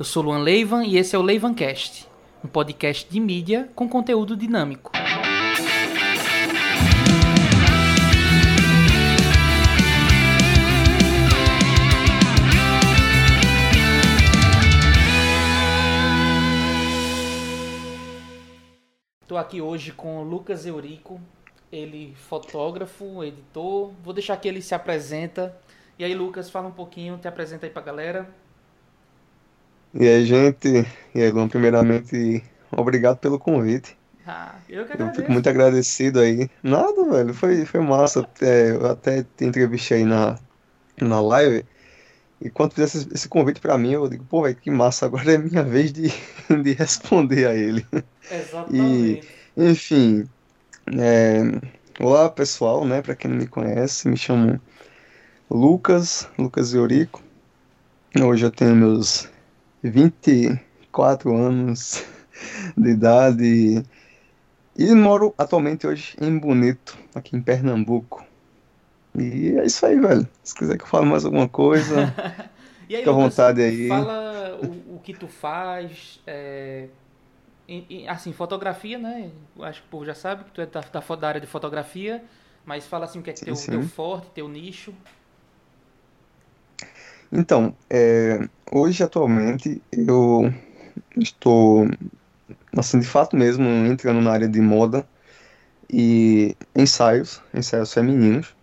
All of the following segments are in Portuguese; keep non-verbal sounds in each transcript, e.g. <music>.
Eu sou Luan Leivan e esse é o Leivancast, um podcast de mídia com conteúdo dinâmico. Estou aqui hoje com o Lucas Eurico, ele fotógrafo, editor. Vou deixar que ele se apresenta. E aí, Lucas, fala um pouquinho, te apresenta aí pra galera. E aí, gente, e aí, Luan, primeiramente, obrigado pelo convite. Ah, eu que Eu agradeço. fico muito agradecido aí. Nada, velho, foi, foi massa. É, eu até te entrevistei na, na live. E quando fizesse esse, convite pra mim, eu digo, pô, velho, que massa, agora é minha vez de, <laughs> de responder a ele. Exatamente. Enfim, é, olá pessoal, né? Pra quem não me conhece, me chamo Lucas, Lucas Eurico. Hoje eu tenho meus 24 anos de idade e moro atualmente hoje em Bonito, aqui em Pernambuco. E é isso aí, velho. Se quiser que eu fale mais alguma coisa, <laughs> E aí, fica à vontade aí. fala o, o que tu faz. é, em- em- assim, fotografia, né? Acho que o povo já sabe que tu é da, da, da área de fotografia, mas fala assim o que é Sim, teu, sim. teu forte, teu nicho. Então, é, hoje atualmente eu estou, assim, de fato mesmo, entrando na área de moda e ensaios, ensaios femininos.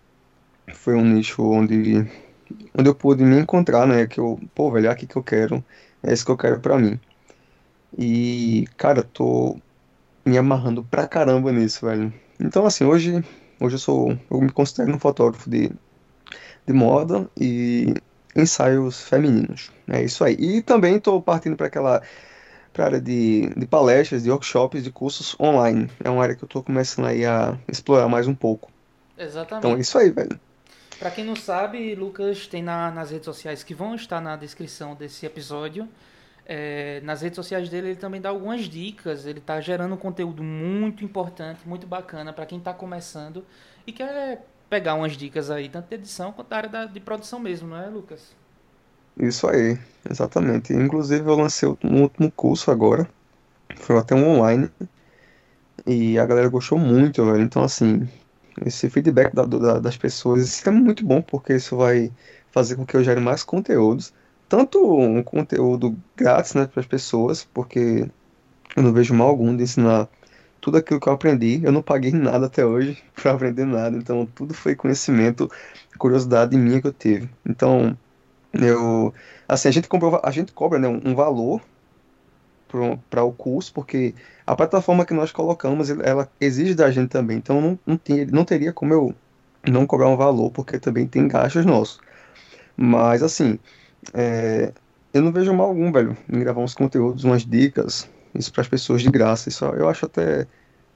Foi um nicho onde, onde eu pude me encontrar, né? Que eu, pô, velho, é aqui que eu quero, é isso que eu quero pra mim. E, cara, tô me amarrando pra caramba nisso, velho. Então, assim, hoje, hoje eu sou, eu me considero um fotógrafo de, de moda e ensaios femininos. É isso aí. E também estou partindo para aquela pra área de, de palestras, de workshops, de cursos online. É uma área que eu estou começando aí a explorar mais um pouco. Então é Exatamente. isso aí, velho. Pra quem não sabe, Lucas tem na- nas redes sociais que vão estar na descrição desse episódio. é, nas redes sociais dele, ele também dá algumas dicas. Ele tá gerando um conteúdo muito importante, muito bacana pra quem tá começando e quer pegar umas dicas aí, tanto de edição quanto da área da- de produção mesmo, não é, Lucas? Isso aí, exatamente. Inclusive eu lancei um último curso agora. Foi até um online. E a galera gostou muito, velho. Então, assim, esse feedback da- da- das pessoas, isso é muito bom, porque isso vai fazer com que eu gere mais conteúdos. Tanto um conteúdo grátis, né, para as pessoas, porque eu não vejo mal algum de ensinar tudo aquilo que eu aprendi. Eu não paguei nada até hoje <laughs> para aprender nada. Então, tudo foi conhecimento, curiosidade minha que eu tive. Então, eu, assim, a gente comprou, a gente cobra, né, um valor para o curso, porque a plataforma que nós colocamos, ela exige da gente também. Então não, não, não teria como eu não cobrar um valor, porque também tem gastos nossos. Mas assim, é, eu não vejo mal algum, velho, em gravar uns conteúdos, umas dicas, isso para as pessoas de graça. Isso eu acho até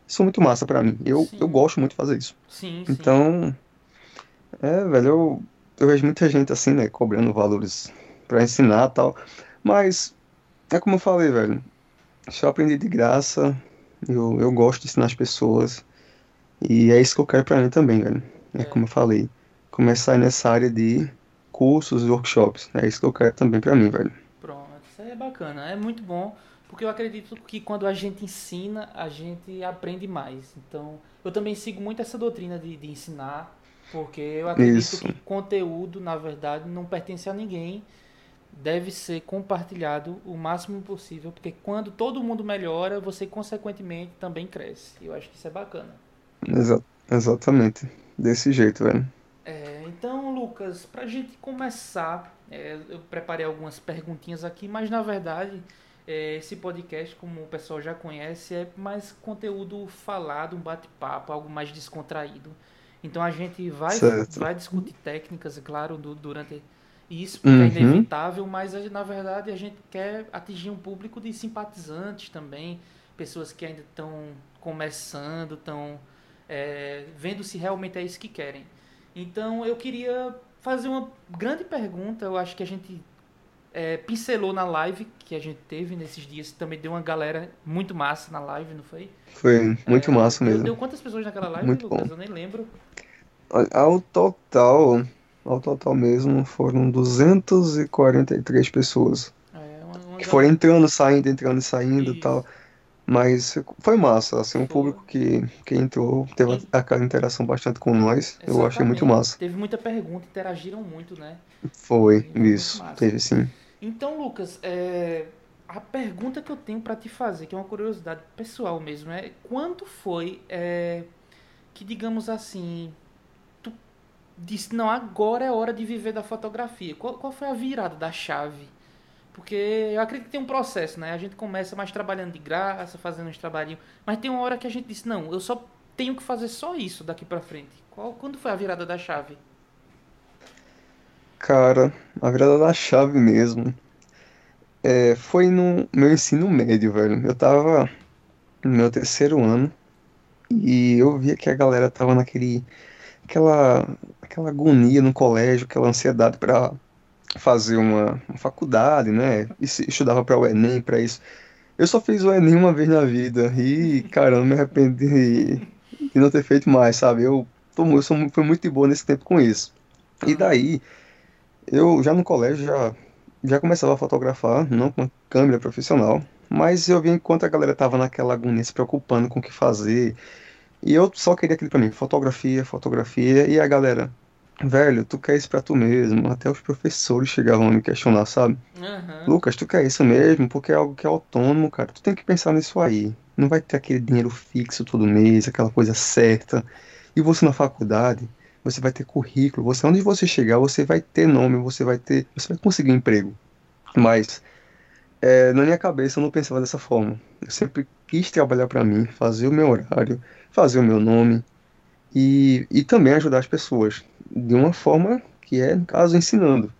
isso muito massa para mim. Eu, Sim. eu gosto muito de fazer isso. Sim, sim. Então, é, velho, eu, eu vejo muita gente assim, né, cobrando valores pra ensinar e tal, mas é como eu falei, velho, se eu aprendi de graça, eu, eu gosto de ensinar as pessoas, e é isso que eu quero pra mim também, velho. É É. como eu falei, começar nessa área de cursos e workshops, é isso que eu quero também pra mim, velho. Pronto, isso aí é bacana, é muito bom, porque eu acredito que quando a gente ensina, a gente aprende mais. Então, eu também sigo muito essa doutrina de, de ensinar, porque eu acredito Isso. que conteúdo, na verdade, não pertence a ninguém, deve ser compartilhado o máximo possível, porque quando todo mundo melhora, você consequentemente também cresce. Eu acho que isso é bacana. Exa- exatamente, desse jeito, velho. É, então, Lucas, pra gente começar, é, eu preparei algumas perguntinhas aqui, mas na verdade, esse podcast, como o pessoal já conhece, é mais conteúdo falado, um bate-papo, algo mais descontraído. Então a gente vai, Certo. vai discutir técnicas, é claro, du- durante isso, porque é Uhum. inevitável, mas a- na verdade a gente quer atingir um público de simpatizantes também, pessoas que ainda estão começando, estão é, vendo se realmente é isso que querem. Então eu queria fazer uma grande pergunta, eu acho que a gente é, pincelou na live que a gente teve nesses dias, também deu uma galera muito massa na live, não foi? Foi muito É, massa mesmo. deu quantas pessoas naquela live, Muito Lucas? bom. Eu nem lembro. Ao total, ao total mesmo, foram 243 pessoas. É uma, uma que foram entrando, saindo, entrando e saindo e tal. Mas foi massa, assim, um público que, que entrou, teve aquela interação bastante com nós, eu achei muito Exatamente. massa. Teve muita pergunta, interagiram muito, né? Foi, Foi isso, massa. teve sim. Então, Lucas, é, a pergunta que eu tenho pra te fazer, que é uma curiosidade pessoal mesmo, é quando foi é, que, digamos assim, tu disse, não, agora é hora de viver da fotografia? Qual, qual foi a virada da chave? Porque eu acredito que tem um processo, né? A gente começa mais trabalhando de graça, fazendo uns trabalhinhos, mas tem uma hora que a gente disse, não, eu só tenho que fazer só isso daqui pra frente. Qual, quando foi a virada da chave? Cara, a virada da chave mesmo, é, foi no meu ensino médio, velho. Eu tava no meu terceiro ano e eu via que a galera tava naquele, aquela, aquela agonia no colégio, aquela ansiedade pra fazer uma, uma faculdade, né? E se- estudava para o Enem, para isso. Eu só fiz o Enem uma vez na vida e, cara, eu me arrependi de não ter feito mais, sabe? Eu, tô, eu sou, fui muito de boa nesse tempo com isso. E daí, eu já no colégio já, já começava a fotografar, não com câmera profissional, mas eu vi enquanto a galera tava naquela agonia se preocupando com o que fazer, e eu só queria aquilo pra mim, fotografia, fotografia, e a galera, velho, tu quer isso pra tu mesmo? Até os professores chegavam a me questionar, sabe? Aham. Lucas, tu quer isso mesmo? Porque é algo que é autônomo, cara. Tu tem que pensar nisso aí. Não vai ter aquele dinheiro fixo todo mês, aquela coisa certa. E você na faculdade, você vai ter currículo. Você, onde você chegar, você vai ter nome, você vai ter, você vai conseguir emprego. Mas é, na minha cabeça eu não pensava dessa forma. Eu sempre quis trabalhar pra mim, fazer o meu horário, fazer o meu nome e, e também ajudar as pessoas de uma forma que é, no caso, ensinando.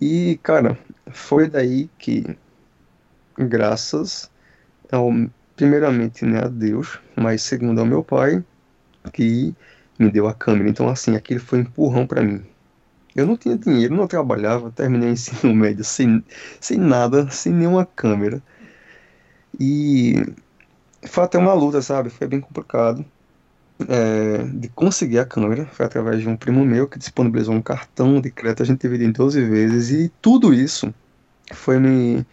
E, cara, foi daí que, graças ao, primeiramente, né, a Deus, mas segundo ao meu pai, que me deu a câmera. Então, assim, aquilo foi um empurrão pra mim. Eu não tinha dinheiro, não trabalhava, terminei o <laughs> ensino médio sem, sem nada, sem nenhuma câmera. E foi até uma luta, sabe? Foi bem complicado é, de conseguir a câmera. Foi através de um primo meu que disponibilizou um cartão de crédito, a gente dividiu em 12 vezes. E tudo isso foi me,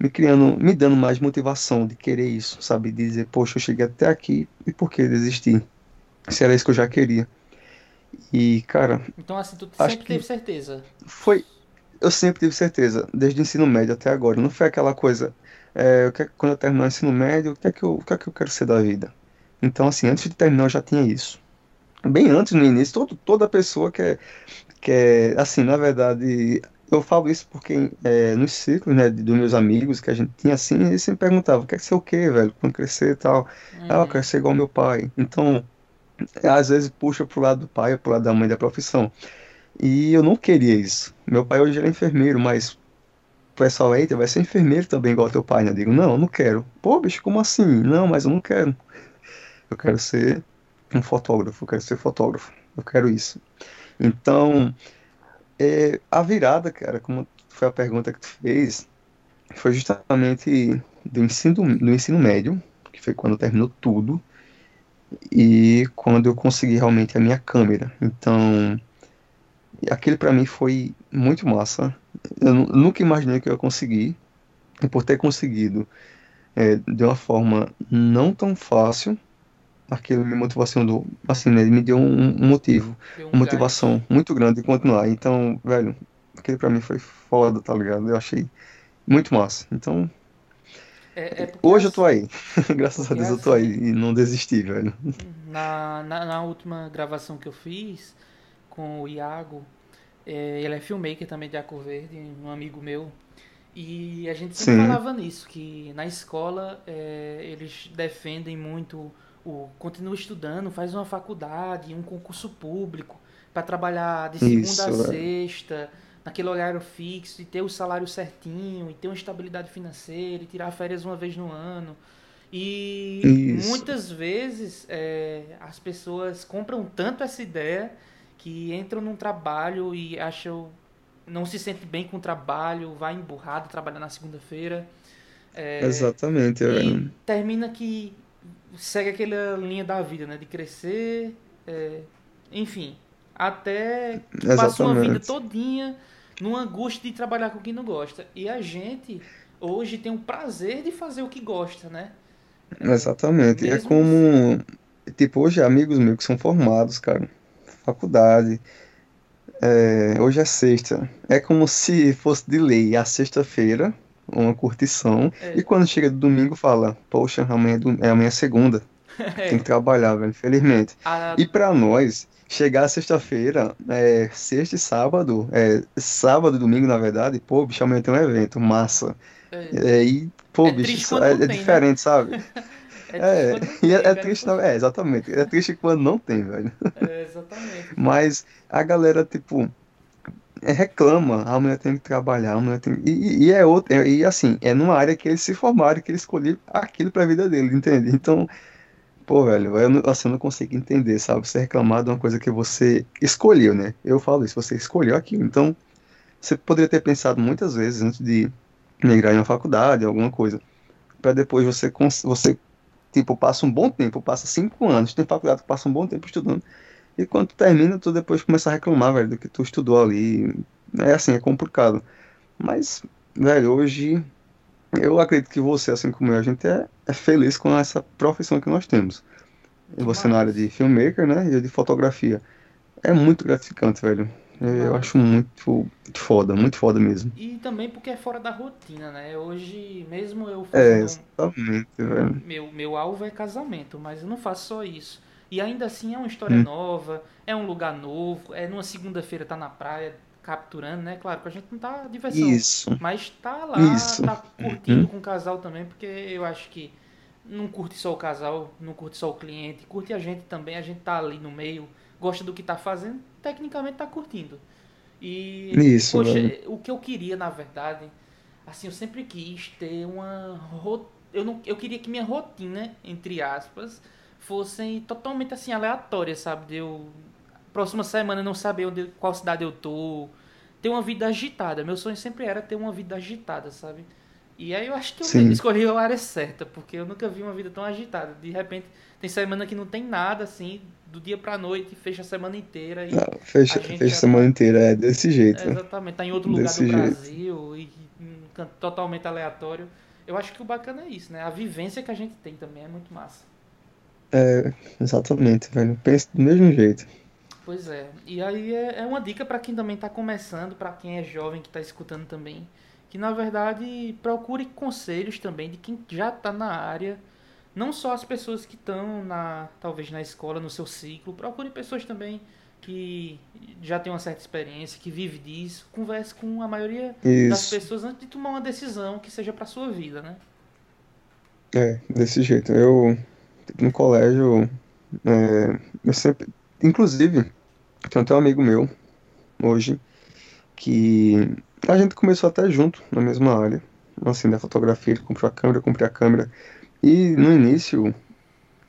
me criando, me dando mais motivação de querer isso, sabe? De dizer, poxa, eu cheguei até aqui e por que desistir? Se era isso que eu já queria. E, cara, Então, assim, tu Acho sempre teve certeza. foi. Eu sempre tive certeza, desde o ensino médio até agora. Não foi aquela coisa, é, eu quero- quando eu terminar o ensino médio, o que é que eu, o que é que eu quero ser da vida? Então, assim, antes de terminar, eu já tinha isso. Bem antes, no início, todo, toda pessoa quer, quer, assim, na verdade, eu falo isso porque é, nos ciclos, né, dos meus amigos que a gente tinha assim, eles sempre perguntavam, quer ser o quê, velho, quando crescer e tal? Ah, eu Uhum. quero ser igual meu pai. Então, às vezes puxa pro lado do pai pro lado da mãe da profissão. E eu não queria isso. Meu pai hoje ele é enfermeiro, mas o pessoal, eita, vai ser enfermeiro também igual teu pai, né? Eu digo, não, eu não quero. Pô, bicho, como assim? Não, mas eu não quero. Eu quero ser um fotógrafo, eu quero ser fotógrafo. Eu quero isso. Então, é, a virada, cara, como foi a pergunta que tu fez, foi justamente do ensino, do ensino médio, que foi quando terminou tudo, e quando eu consegui realmente a minha câmera. Então, aquele pra mim foi muito massa. Eu nu- nunca imaginei que eu ia conseguir, e por ter conseguido é, de uma forma não tão fácil, aquilo me motivacionou, assim, né, me deu um, um motivo, Deu um uma motivação muito grande de continuar. Então, velho, aquele pra mim foi foda, tá ligado? Eu achei muito massa. Então. É, é hoje eu tô aí. <laughs> Graças a Deus eu tô aí e não desisti, velho. na, na, na última gravação que eu fiz com o Iago, é, ele é filmmaker também de Arco Verde, um amigo meu. E a gente sempre Sim. falava nisso, que na escola é, eles defendem muito o continua estudando, faz uma faculdade, um concurso público, para trabalhar de segunda Isso, a velho. Naquele horário fixo, e ter o salário certinho, e ter uma estabilidade financeira, e tirar férias uma vez no ano. E Isso. muitas vezes é, as pessoas compram tanto essa ideia que entram num trabalho e acham não se sente bem com o trabalho, vai emburrado trabalhar na segunda-feira é, Exatamente, e velho. termina que segue aquela linha da vida, né? De crescer, é, enfim, até que passa uma vida Exatamente. todinha numa angústia de trabalhar com quem não gosta. E a gente hoje tem o prazer de fazer o que gosta, né? Exatamente. É Mesmo como, tipo, hoje amigos meus que são formados, cara, faculdade, é, hoje é sexta. É como se fosse de lei a sexta-feira, uma curtição, e é, quando chega do domingo fala, poxa, amanhã é, dom- é amanhã é segunda, tem que é, trabalhar, velho, infelizmente. a, E pra nós, chegar sexta-feira, é, sexta e sábado, é, sábado e domingo, na verdade, pô, bicho, amanhã tem um evento, massa. é, É, e, pô, é bicho, é, é tem, né? diferente, sabe? <laughs> É triste É, quando não e é, tem, é triste, não, é, exatamente. É triste quando não tem, velho. É, exatamente. <laughs> Mas a galera, tipo, é, reclama, a mulher tem que trabalhar, a mulher tem... E, e e é outra, e assim, é numa área que eles se formaram, que eles escolheram aquilo pra vida dele, entende? Então, pô, velho, eu assim, não consigo entender, sabe? Você reclamar de uma coisa que você escolheu, né? Eu falo isso, você escolheu aquilo. Então, você poderia ter pensado muitas vezes antes de migrar em uma faculdade, alguma coisa, pra depois você, você, tipo, passa um bom tempo, passa cinco anos, tem faculdade que passa um bom tempo estudando, e quando termina, tu depois começa a reclamar, velho, do que tu estudou ali. É assim, é complicado. Mas, velho, hoje eu acredito que você, assim como eu, a gente é, é feliz com essa profissão que nós temos. E você na área de filmmaker, né? E de fotografia. É muito gratificante, velho. Eu acho muito foda, muito foda mesmo. E também porque é fora da rotina, né? Hoje, mesmo eu É, exatamente, velho. Meu, meu alvo é casamento, mas eu não faço só isso. E ainda assim é uma história Hum, nova, é um lugar novo, é numa segunda-feira tá na praia capturando, né? Claro que a gente não tá diversão, Isso, mas tá lá, isso. tá curtindo Uhum. com o casal também, porque eu acho que não curte só o casal, não curte só o cliente, curte a gente também, a gente tá ali no meio, gosta do que tá fazendo, tecnicamente tá curtindo. E, Isso, poxa, velho. o que eu queria, na verdade, assim, eu sempre quis ter uma eu não eu queria que minha rotina, entre aspas, fossem totalmente assim aleatórias, sabe? De eu próxima semana não saber onde, qual cidade eu tô, ter uma vida agitada. Meu sonho sempre era ter uma vida agitada, sabe? E aí eu acho que eu Sim. escolhi a área certa, porque eu nunca vi uma vida tão agitada. De repente, tem semana que não tem nada assim, do dia pra noite, fecha a semana inteira e Não, a fecha, gente fecha a já semana tá inteira, é desse é, jeito, exatamente, tá em outro lugar do desse jeito. Brasil e um totalmente aleatório. Eu acho que o bacana é isso, né? A vivência que a gente tem também é muito massa. É, exatamente, velho. Penso do mesmo jeito. Pois é. E aí é, é uma dica pra quem também tá começando, pra quem é jovem que tá escutando também, que na verdade procure conselhos também de quem já tá na área, não só as pessoas que estão na talvez na escola, no seu ciclo, procure pessoas também que já têm uma certa experiência, que vive disso, converse com a maioria das Isso, pessoas antes de tomar uma decisão que seja pra sua vida, né? é, desse jeito. Eu, no colégio, é, eu sempre. Inclusive, tem até um amigo meu, hoje, que a gente começou até junto, na mesma área, assim, da fotografia. Ele comprou a câmera, eu comprei a câmera. E no início,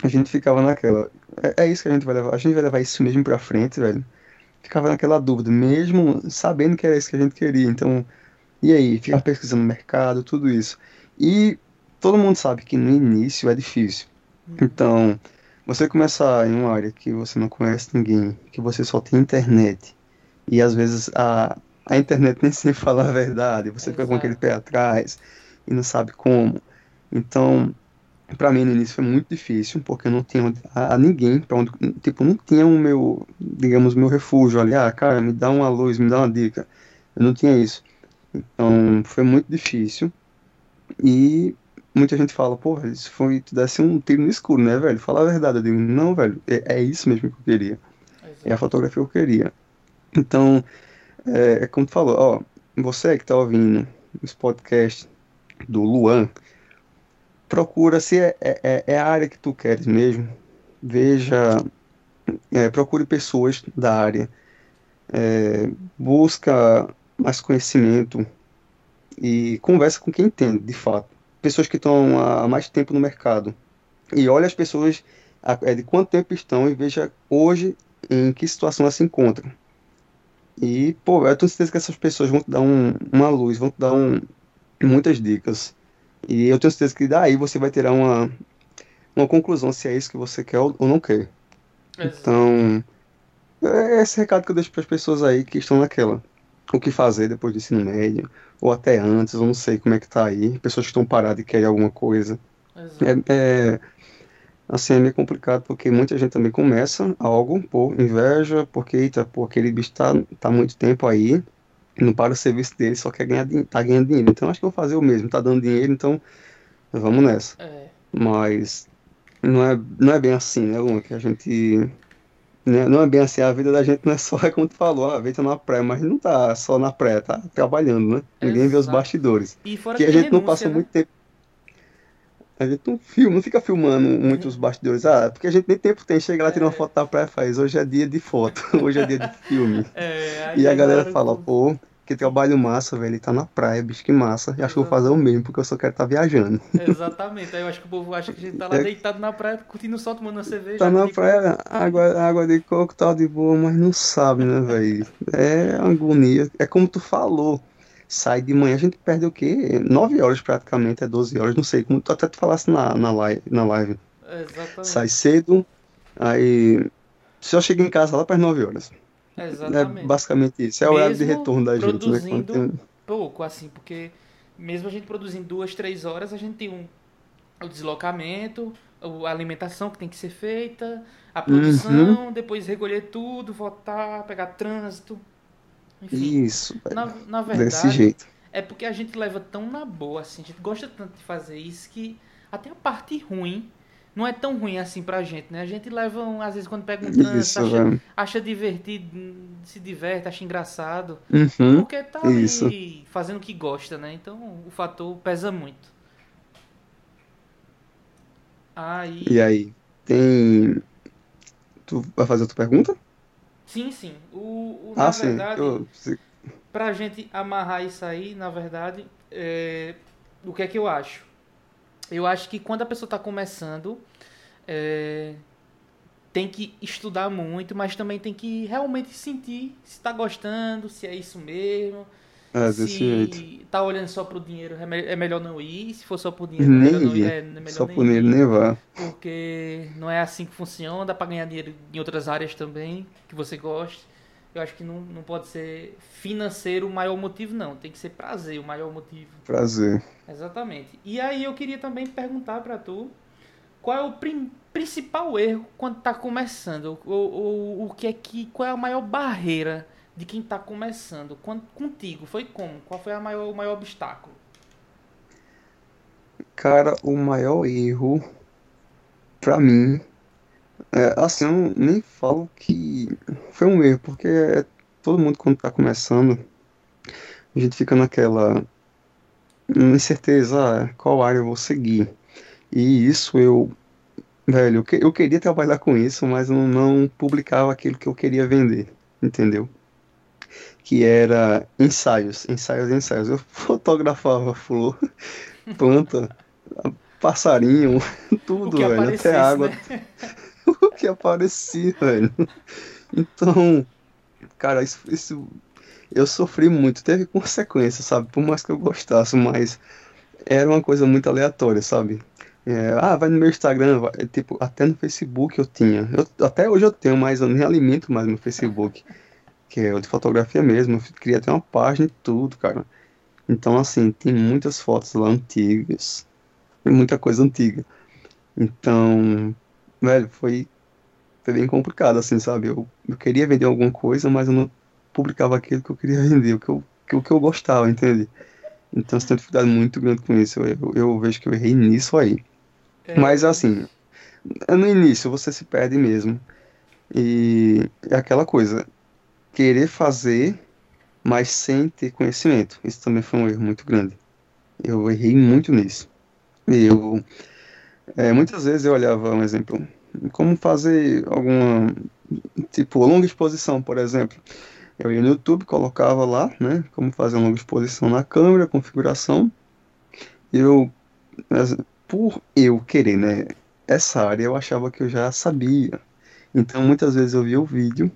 a gente ficava naquela. É, é isso que a gente vai levar. A gente vai levar isso mesmo pra frente, velho. Ficava naquela dúvida, mesmo sabendo que era isso que a gente queria. Então, e aí? Ficava pesquisando no mercado, tudo isso. E todo mundo sabe que no início é difícil. Uhum. Então, você começar em uma área que você não conhece ninguém, que você só tem internet, e às vezes a, a internet <laughs> nem sempre fala a verdade, você fica com aquele Exato. pé atrás e não sabe como. Então, pra mim no início foi muito difícil, porque eu não tinha a, a ninguém para onde, tipo, não tinha o meu, digamos, meu refúgio ali, ah, cara, me dá uma luz, me dá uma dica. Eu não tinha isso. Então, foi muito difícil. E muita gente fala, pô, isso foi, tu desse um tiro no escuro, né, velho? Fala a verdade. Eu digo, não, velho, é, é isso mesmo que eu queria. É a Exato. fotografia que eu queria. Então, é, é como tu falou, ó, você que tá ouvindo os podcasts do Luan, procura se é, é, é é a área que tu queres mesmo. Veja, é, procure pessoas da área. É, busca mais conhecimento e conversa com quem entende, de fato. Pessoas que estão há mais tempo no mercado. E olha as pessoas é, de quanto tempo estão e veja hoje em que situação elas se encontram. E, pô, eu tenho certeza que essas pessoas vão te dar um- uma luz, vão te dar um- muitas dicas. E eu tenho certeza que daí você vai tirar uma, uma conclusão se é isso que você quer ou ou não quer. Exato. Então, é esse recado que eu deixo para as pessoas aí que estão naquela. O que fazer depois do ensino médio, ou até antes, eu não sei como é que tá aí. Pessoas que estão paradas e querem alguma coisa. É, é, assim, é meio complicado porque muita gente também começa algo por inveja, porque, eita, pô, aquele bicho tá, tá muito tempo aí, não para o serviço dele, só quer ganhar, tá ganhando dinheiro. Então acho que eu vou fazer o mesmo, tá dando dinheiro, então vamos nessa. É, Mas não é, não é bem assim, né, Luan? Que a gente. Né, Não é bem assim, a vida da gente não é só, <laughs> é como tu falou, a vida tá na praia, mas não tá só na praia, tá trabalhando, né? Ninguém vê os Exato. bastidores. E fora Que que a gente não renúncia, passa né? muito tempo. A gente não filma, não fica filmando muito os bastidores. Ah, porque a gente nem tempo tem. Chega lá, tira uma É. foto da praia e faz. Hoje é dia de foto, <laughs> hoje é dia de filme. É, E a galera fala, pô, que trabalho massa, velho. Ele tá na praia, bicho, que massa. E acho que vou fazer o mesmo, porque eu só quero estar viajando. Exatamente. Aí eu acho que o povo acha que a gente tá lá É. deitado na praia, curtindo o sol, tomando uma cerveja. Tá na praia, água, água de coco tá de boa, mas não sabe, né, velho? É agonia. É como tu falou. Sai de manhã, a gente perde o quê? 9 horas praticamente, é 12 horas, não sei, como tu até tu falasse na, na live, na live. coco. Exatamente. Sai cedo, aí só chega em casa lá para as 9 horas. É Exatamente. basicamente isso. É o horário de retorno da gente, né? Tem- pouco, assim, porque mesmo a gente produzindo duas, três horas, a gente tem um, o deslocamento, a alimentação que tem que ser feita, a Uhum. produção, depois recolher tudo, voltar, pegar trânsito. Enfim, Isso, na, na Desse verdade, jeito. é porque a gente leva tão na boa, assim, a gente gosta tanto de fazer isso que até a parte ruim não é tão ruim assim pra gente, né? A gente leva, um, às vezes, quando pega um trânsito, Isso, acha, acha divertido, se diverte, acha engraçado. Uhum. Porque tá ali Isso. fazendo o que gosta, né? Então o fator pesa muito. Aí. E aí, tem. Tu vai fazer outra pergunta? Sim, sim. O, o- na Ah, sim. verdade, Eu- pra gente amarrar isso aí, na verdade, é, o que é que eu acho? Eu acho que quando a pessoa tá começando, é, tem que estudar muito, mas também tem que realmente sentir se tá gostando, se é isso mesmo. É. Se tá olhando só pro dinheiro, é, é melhor não ir. Se for só por dinheiro, é melhor Nem não ir. É, é melhor Só nem por ir, nem vá. Porque não é assim que funciona, dá pra ganhar dinheiro em outras áreas também, que você goste. Eu acho que não, não pode ser financeiro o maior motivo, não. Tem que ser prazer o maior motivo. Prazer. Exatamente. E aí eu queria também perguntar pra tu qual é o principal erro quando tá começando? Ou, ou o que é que qual é a maior barreira de quem tá começando? Quando, contigo foi como? Qual foi a maior, o maior obstáculo? Cara, o maior erro pra mim é assim, eu nem falo que foi um erro, porque é, todo mundo quando tá começando, a gente fica naquela incerteza, ah, qual área eu vou seguir. E isso eu, velho, eu, que- eu queria trabalhar com isso, mas eu não publicava aquilo que eu queria vender, entendeu? Que era ensaios, ensaios, ensaios. Eu <laughs> fotografava flor, <laughs> planta, passarinho, <laughs> tudo, velho, até água, né? O <laughs> que aparecia, velho. Então, cara, isso, isso eu sofri muito, teve consequências, sabe? Por mais que eu gostasse, mas era uma coisa muito aleatória, sabe? É, ah, vai no meu Instagram, vai, é, tipo, até no Facebook eu tinha. Eu- até hoje eu tenho, mas eu nem alimento mais meu Facebook, que é o de fotografia mesmo. Eu queria ter uma página e tudo, cara. Então, assim, tem muitas fotos lá antigas, tem muita coisa antiga. Então, velho, foi, foi bem complicado, assim, sabe? Eu, eu queria vender alguma coisa, mas eu não publicava aquilo que eu queria vender, o que eu, que, o que eu gostava, entende? Então, você tem dificuldade muito grande com isso. Eu, eu, eu vejo que eu errei nisso aí. É, Mas, assim, no início você se perde mesmo. E é aquela coisa, querer fazer, mas sem ter conhecimento. Isso também foi um erro muito grande. Eu errei muito nisso. Eu, é, muitas vezes eu olhava, um exemplo, como fazer alguma, tipo, longa exposição, por exemplo. Eu ia no YouTube, colocava lá, né, como fazer uma longa exposição na câmera, configuração. E eu, por eu querer, né, essa área, eu achava que eu já sabia. Então, muitas vezes eu via o vídeo,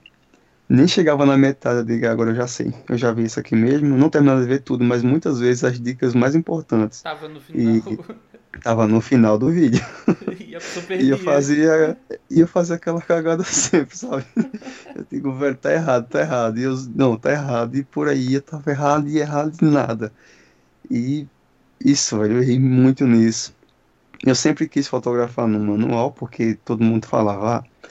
nem chegava na metade, eu digo, "Ah, agora eu já sei. Eu já vi isso aqui mesmo, não terminava de ver tudo, mas muitas vezes as dicas mais importantes Tava no final. Tava no final do vídeo. <laughs> E a pessoa E eu fazia, eu fazia aquela cagada <laughs> sempre, sabe? Eu digo, velho, tá errado, tá errado. E eu, não, tá errado. E por aí eu tava errado e errado de nada. E isso, velho, eu errei muito nisso. Eu sempre quis fotografar no manual, porque todo mundo falava, ah,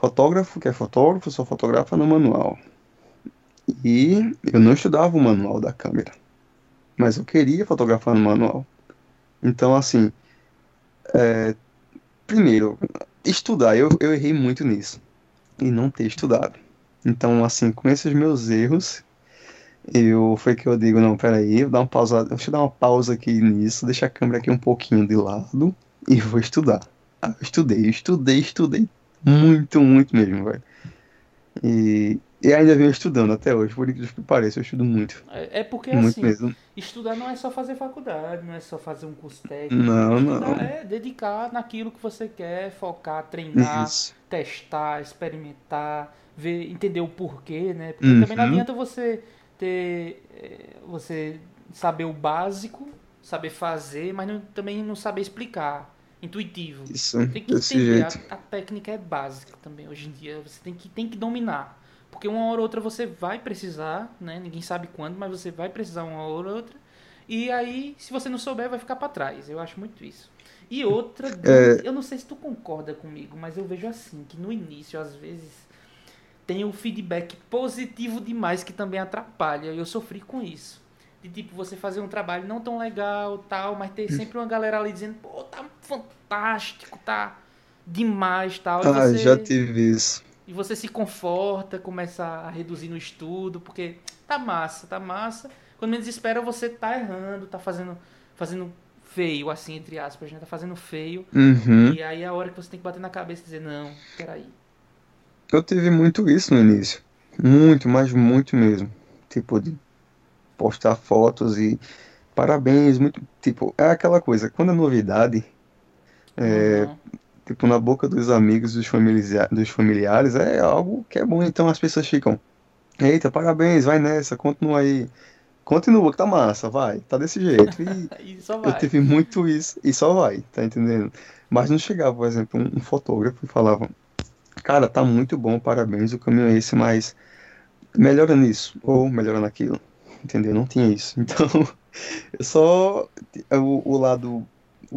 fotógrafo que é fotógrafo só fotografa no manual. E eu não estudava o manual da câmera, mas eu queria fotografar no manual. Então, assim, é, primeiro, estudar, eu, eu errei muito nisso, e não ter estudado. Então, assim, com esses meus erros, eu foi que eu digo, não, peraí, vou dar uma pausa, deixa eu dar uma pausa aqui nisso, deixa a câmera aqui um pouquinho de lado e vou estudar. Ah, eu estudei, estudei, estudei muito, muito mesmo, velho. E, e ainda venho estudando até hoje, por incrível que pareça, eu estudo muito, É é porque muito assim, mesmo. estudar não é só fazer faculdade, não é só fazer um curso técnico. Não, não. é dedicar naquilo que você quer, focar, treinar, Isso. testar, experimentar, ver, entender o porquê, né? Porque também não Uhum. adianta você ter, eh, você saber o básico, saber fazer, mas não- também não saber explicar, intuitivo. Isso, Tem que entender, a, a técnica é básica também hoje em dia, você tem que, tem que dominar. Porque uma hora ou outra você vai precisar, né? Ninguém sabe quando, mas você vai precisar uma hora ou outra. E aí, se você não souber, vai ficar pra trás. Eu acho muito isso. E outra, É. eu não sei se tu concorda comigo, mas eu vejo assim, que no início, às vezes, tem o feedback positivo demais que também atrapalha. Eu sofri com isso. De tipo, você fazer um trabalho não tão legal, tal, mas ter sempre uma galera ali dizendo, pô, tá fantástico, tá demais, tal. E Ah, você, já tive isso. E você se conforta, começa a reduzir no estudo, porque tá massa, tá massa. Quando menos espera, você tá errando, tá fazendo, fazendo feio, assim, entre aspas, né? Tá fazendo feio. Uhum. E aí é a hora que você tem que bater na cabeça e dizer, não, peraí. Eu tive muito isso no início. Muito, mas muito mesmo. Tipo, de postar fotos e parabéns, muito. Tipo, é aquela coisa, quando é novidade, é, Uhum. Tipo, na boca dos amigos, dos familiares, dos familiares, é algo que é bom. Então as pessoas ficam, eita, parabéns, vai nessa, continua aí. Continua, que tá massa, vai, tá desse jeito. E <laughs> E eu tive muito isso, e só vai, tá entendendo? Mas não chegava, por exemplo, um, um fotógrafo e falava, cara, tá muito bom, parabéns, o caminho é esse, mas melhora nisso, ou melhora naquilo, entendeu? Não tinha isso. <laughs> Então, eu só, o, o lado,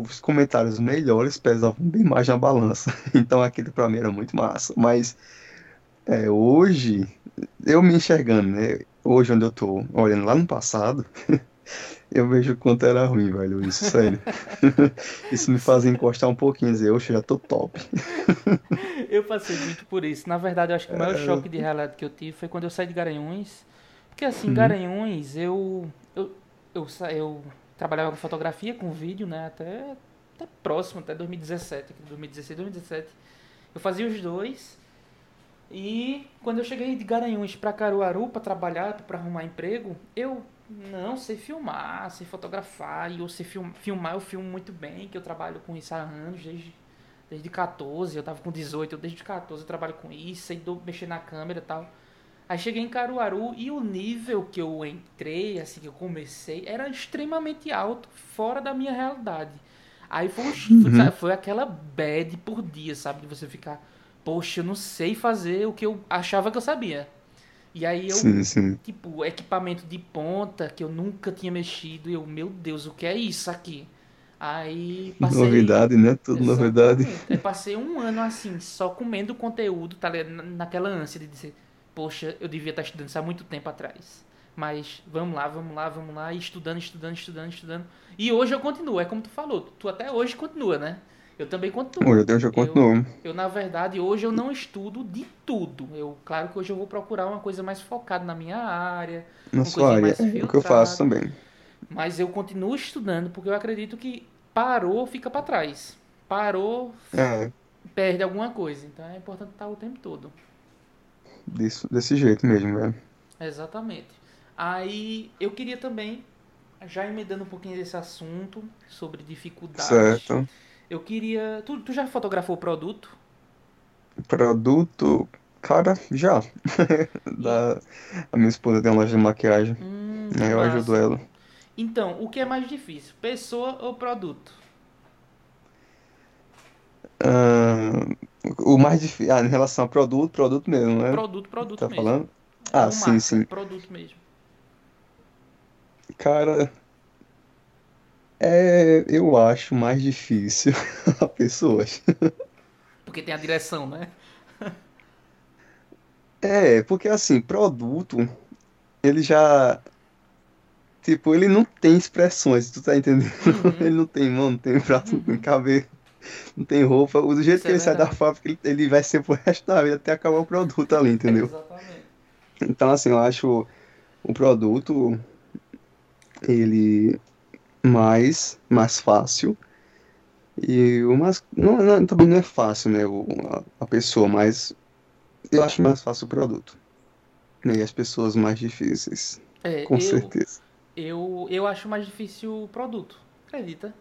os comentários melhores pesavam bem mais na balança. <laughs> Então aquele pra mim era muito massa. Mas é, hoje, eu me enxergando, né? Hoje onde eu tô, olhando lá no passado, <laughs> eu vejo o quanto era ruim, velho, isso, sério. <laughs> Isso me faz encostar um pouquinho e dizer, oxe, já tô top. Eu passei muito por isso. Na verdade, eu acho que o maior É. choque de realidade que eu tive foi quando eu saí de Garanhuns. Porque assim, Uhum. Garanhuns, eu, eu, eu, sa- eu trabalhava com fotografia, com vídeo, né? Até, até próximo, até 2017. aqui, 2016, 2017. Eu fazia os dois. E quando eu cheguei de Garanhuns pra Caruaru pra trabalhar, pra arrumar emprego, eu não sei filmar, sei fotografar. E eu sei film, filmar, eu filmo muito bem, que eu trabalho com isso há anos, desde desde 14, eu tava com 18, eu desde 14 eu trabalho com isso, sei do- mexer na câmera e tal. Aí cheguei em Caruaru e o nível que eu entrei, assim, que eu comecei, era extremamente alto, fora da minha realidade. Aí foi, um, Uhum. sabe, foi aquela bad por dia, sabe? De você ficar, poxa, eu não sei fazer o que eu achava que eu sabia. E aí eu, Sim, sim. tipo, equipamento de ponta que eu nunca tinha mexido, e eu, meu Deus, o que é isso aqui? Aí passei. Novidade, né? Tudo novidade. Exatamente. Eu passei um ano assim, só comendo conteúdo, tá ligado? Na- Naquela ânsia de dizer, poxa, eu devia estar estudando isso há muito tempo atrás. Mas vamos lá, vamos lá, vamos lá, estudando, estudando, estudando, estudando. E hoje eu continuo, é como tu falou, tu até hoje continua, né? Eu também continuo. Hoje eu já continuo. Eu, na verdade, hoje eu não estudo de tudo. Eu, claro que hoje eu vou procurar uma coisa mais focada na minha área, Na sua área. É o que eu faço também. Mas eu continuo estudando porque eu acredito que parou, fica pra trás. Parou, É, perde alguma coisa. Então é importante estar o tempo todo. Disso, desse jeito mesmo, velho. Exatamente. Aí eu queria também, já emendando um pouquinho desse assunto sobre dificuldades. Certo. Eu queria. Tu, tu já fotografou o produto? Produto, cara, já. <laughs> Da, a minha esposa tem uma loja de maquiagem. Hum, eu massa. ajudo ela. Então, o que é mais difícil? Pessoa ou produto? Ah, o mais difícil. Ah, em relação a produto, produto mesmo, né? Produto, produto Tá mesmo. falando? Ah, Não sim, marca, sim. produto mesmo. Cara, é, eu acho mais difícil <laughs> a pessoas. Porque tem a direção, né? É, porque assim, produto, ele já, tipo, ele não tem expressões, tu tá entendendo? Uhum, <laughs> Ele não tem mão, não tem braço, não tem uhum. cabelo, não tem roupa. Do jeito Isso que é ele sai da verdade. fábrica, ele, ele vai ser pro resto da vida até acabar o produto ali, entendeu? Exatamente. Então, assim, eu acho o produto, ele mais, mais fácil. E o mais. Não, não- também não é fácil, né? O, a, a pessoa, mas eu acho mais fácil o produto. né, E as pessoas mais difíceis, É, com eu, certeza. eu, eu acho mais difícil o produto. Acredita?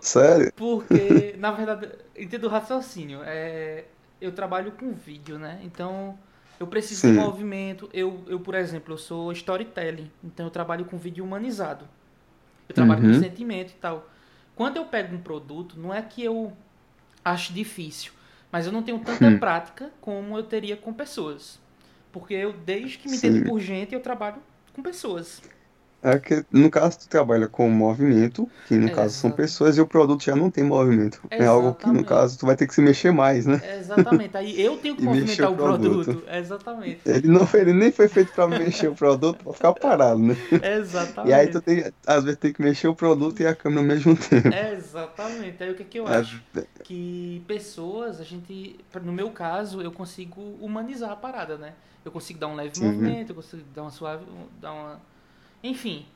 Sério? Porque, <laughs> na verdade, entendo o raciocínio. É, eu trabalho com vídeo, né? Então, eu preciso de Sim. movimento. Eu, eu, por exemplo, eu sou storytelling. Então, eu trabalho com vídeo humanizado. Eu trabalho com Uhum. sentimento e tal. Quando eu pego um produto, não é que eu acho difícil, mas eu não tenho tanta Hum, prática como eu teria com pessoas. Porque eu, desde que me entendo por gente, eu trabalho com pessoas. É que, no caso, tu trabalha com movimento, que no caso são pessoas, e o produto já não tem movimento. É algo que, no Exatamente. caso, tu vai ter que se mexer mais, né? Exatamente. Aí eu tenho <laughs> que movimentar o produto. produto. Exatamente. Ele não, ele nem foi feito pra mexer o produto, pra ficar parado, né? E aí tu Exatamente. tem, às vezes tem que mexer o produto e a câmera ao mesmo tempo. Exatamente. Aí o que é que eu É, acho? Que pessoas, a gente, no meu caso, eu consigo humanizar a parada, né? Eu consigo dar um leve sim, movimento, eu consigo dar uma suave, dar uma, enfim,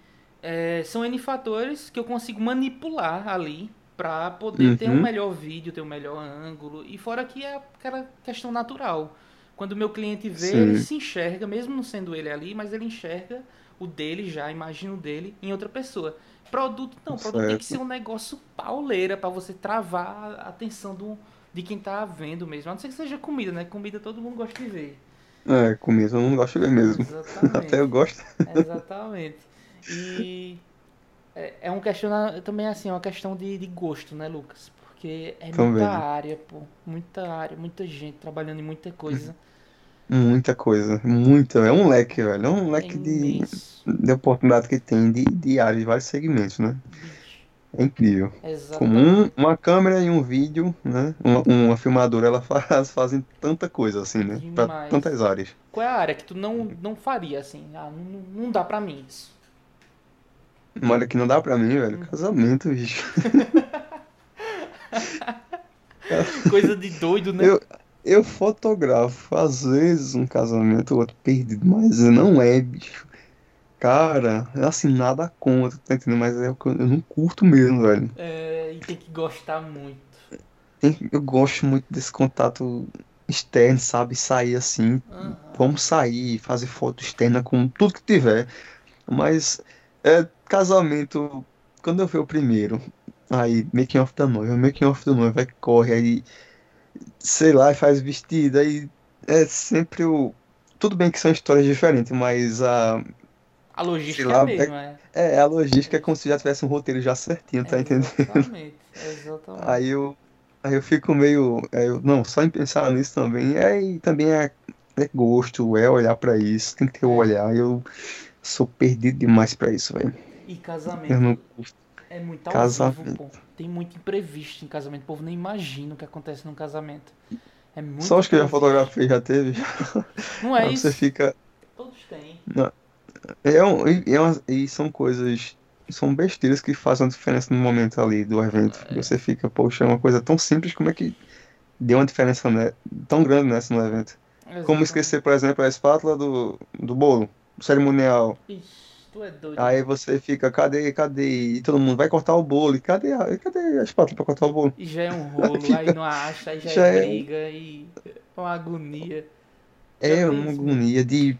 é, são N fatores que eu consigo manipular ali pra poder ter um uhum, melhor vídeo, ter um melhor ângulo. E fora que é aquela questão natural. Quando o meu cliente vê, ele sim, se enxerga, mesmo não sendo ele ali, mas ele enxerga o dele já, imagina o dele em outra pessoa. Produto não, produto tem que ser certo. um negócio pauleira pra você travar a atenção do, de quem tá vendo mesmo. A não ser que seja comida, né? Comida todo mundo gosta de ver. É, comida eu não gosto de ver mesmo. <laughs> Até Exatamente. eu gosto Exatamente. E é, é um questiona também assim, é uma questão de, de gosto, né, Lucas? Porque é muita também. área, pô, muita área, muita gente trabalhando em muita coisa. Muita coisa, muita. É um leque, velho. É um É leque de, imenso, de oportunidade que tem de, de áreas, de vários segmentos, né? bicho. É incrível. Como um- Exatamente. uma câmera e um vídeo, né? Uma, uma filmadora, ela <laughs> faz, fazem tanta coisa assim, né? Pra Demais. tantas áreas. Qual é a área que tu não, não faria assim? Ah, não, não dá pra mim isso. Uma área que não dá pra mim, velho. Uhum. Casamento, bicho. <laughs> Coisa de doido, né? Eu, eu fotografo, às vezes, um casamento, outro perdido, mas não é, bicho. Cara, assim, nada contra, tá entendendo? Mas é o que eu, eu não curto mesmo, velho. É, e tem que gostar muito. Eu gosto muito desse contato externo, sabe? Sair assim, Aham. vamos sair, fazer foto externa com tudo que tiver. Mas, é, casamento, quando eu fui o primeiro, aí, making off da noiva, making off da noiva, aí corre, aí, sei lá, faz vestido, aí é sempre o. Tudo bem que são histórias diferentes, mas a, A logística é lá, a mesma, é. é, é a logística é como se já tivesse um roteiro já certinho, tá entendendo? Exatamente. Exatamente. Aí eu, aí eu fico meio, aí eu, não, só em pensar nisso também, é, e também é, é gosto, é olhar pra isso, tem que ter o É. olhar, eu sou perdido demais pra isso, velho. E Eu casamento não curto é muito ao vivo, casamento. pô. Tem muito imprevisto em casamento. O povo nem imagina o que acontece num casamento. É muito Só os que eu já fotografei já teve, Não é aí você isso? fica, Todos têm. não, é, um- e, é uma- e são coisas, são besteiras que fazem uma diferença no momento ali do evento. É, Você fica, poxa, é uma coisa tão simples, como é que deu uma diferença, né, tão grande nessa no evento? Como exatamente. esquecer, por exemplo, a espátula do, do bolo cerimonial. Ixi, tu é doido. Aí você fica, cadê, cadê? E todo mundo vai cortar o bolo. E cadê a, cadê a espátula pra cortar o bolo? E já é um <laughs> Aí rolo, fica, aí não acha, aí já já é é, briga, e é uma agonia. É uma agonia de.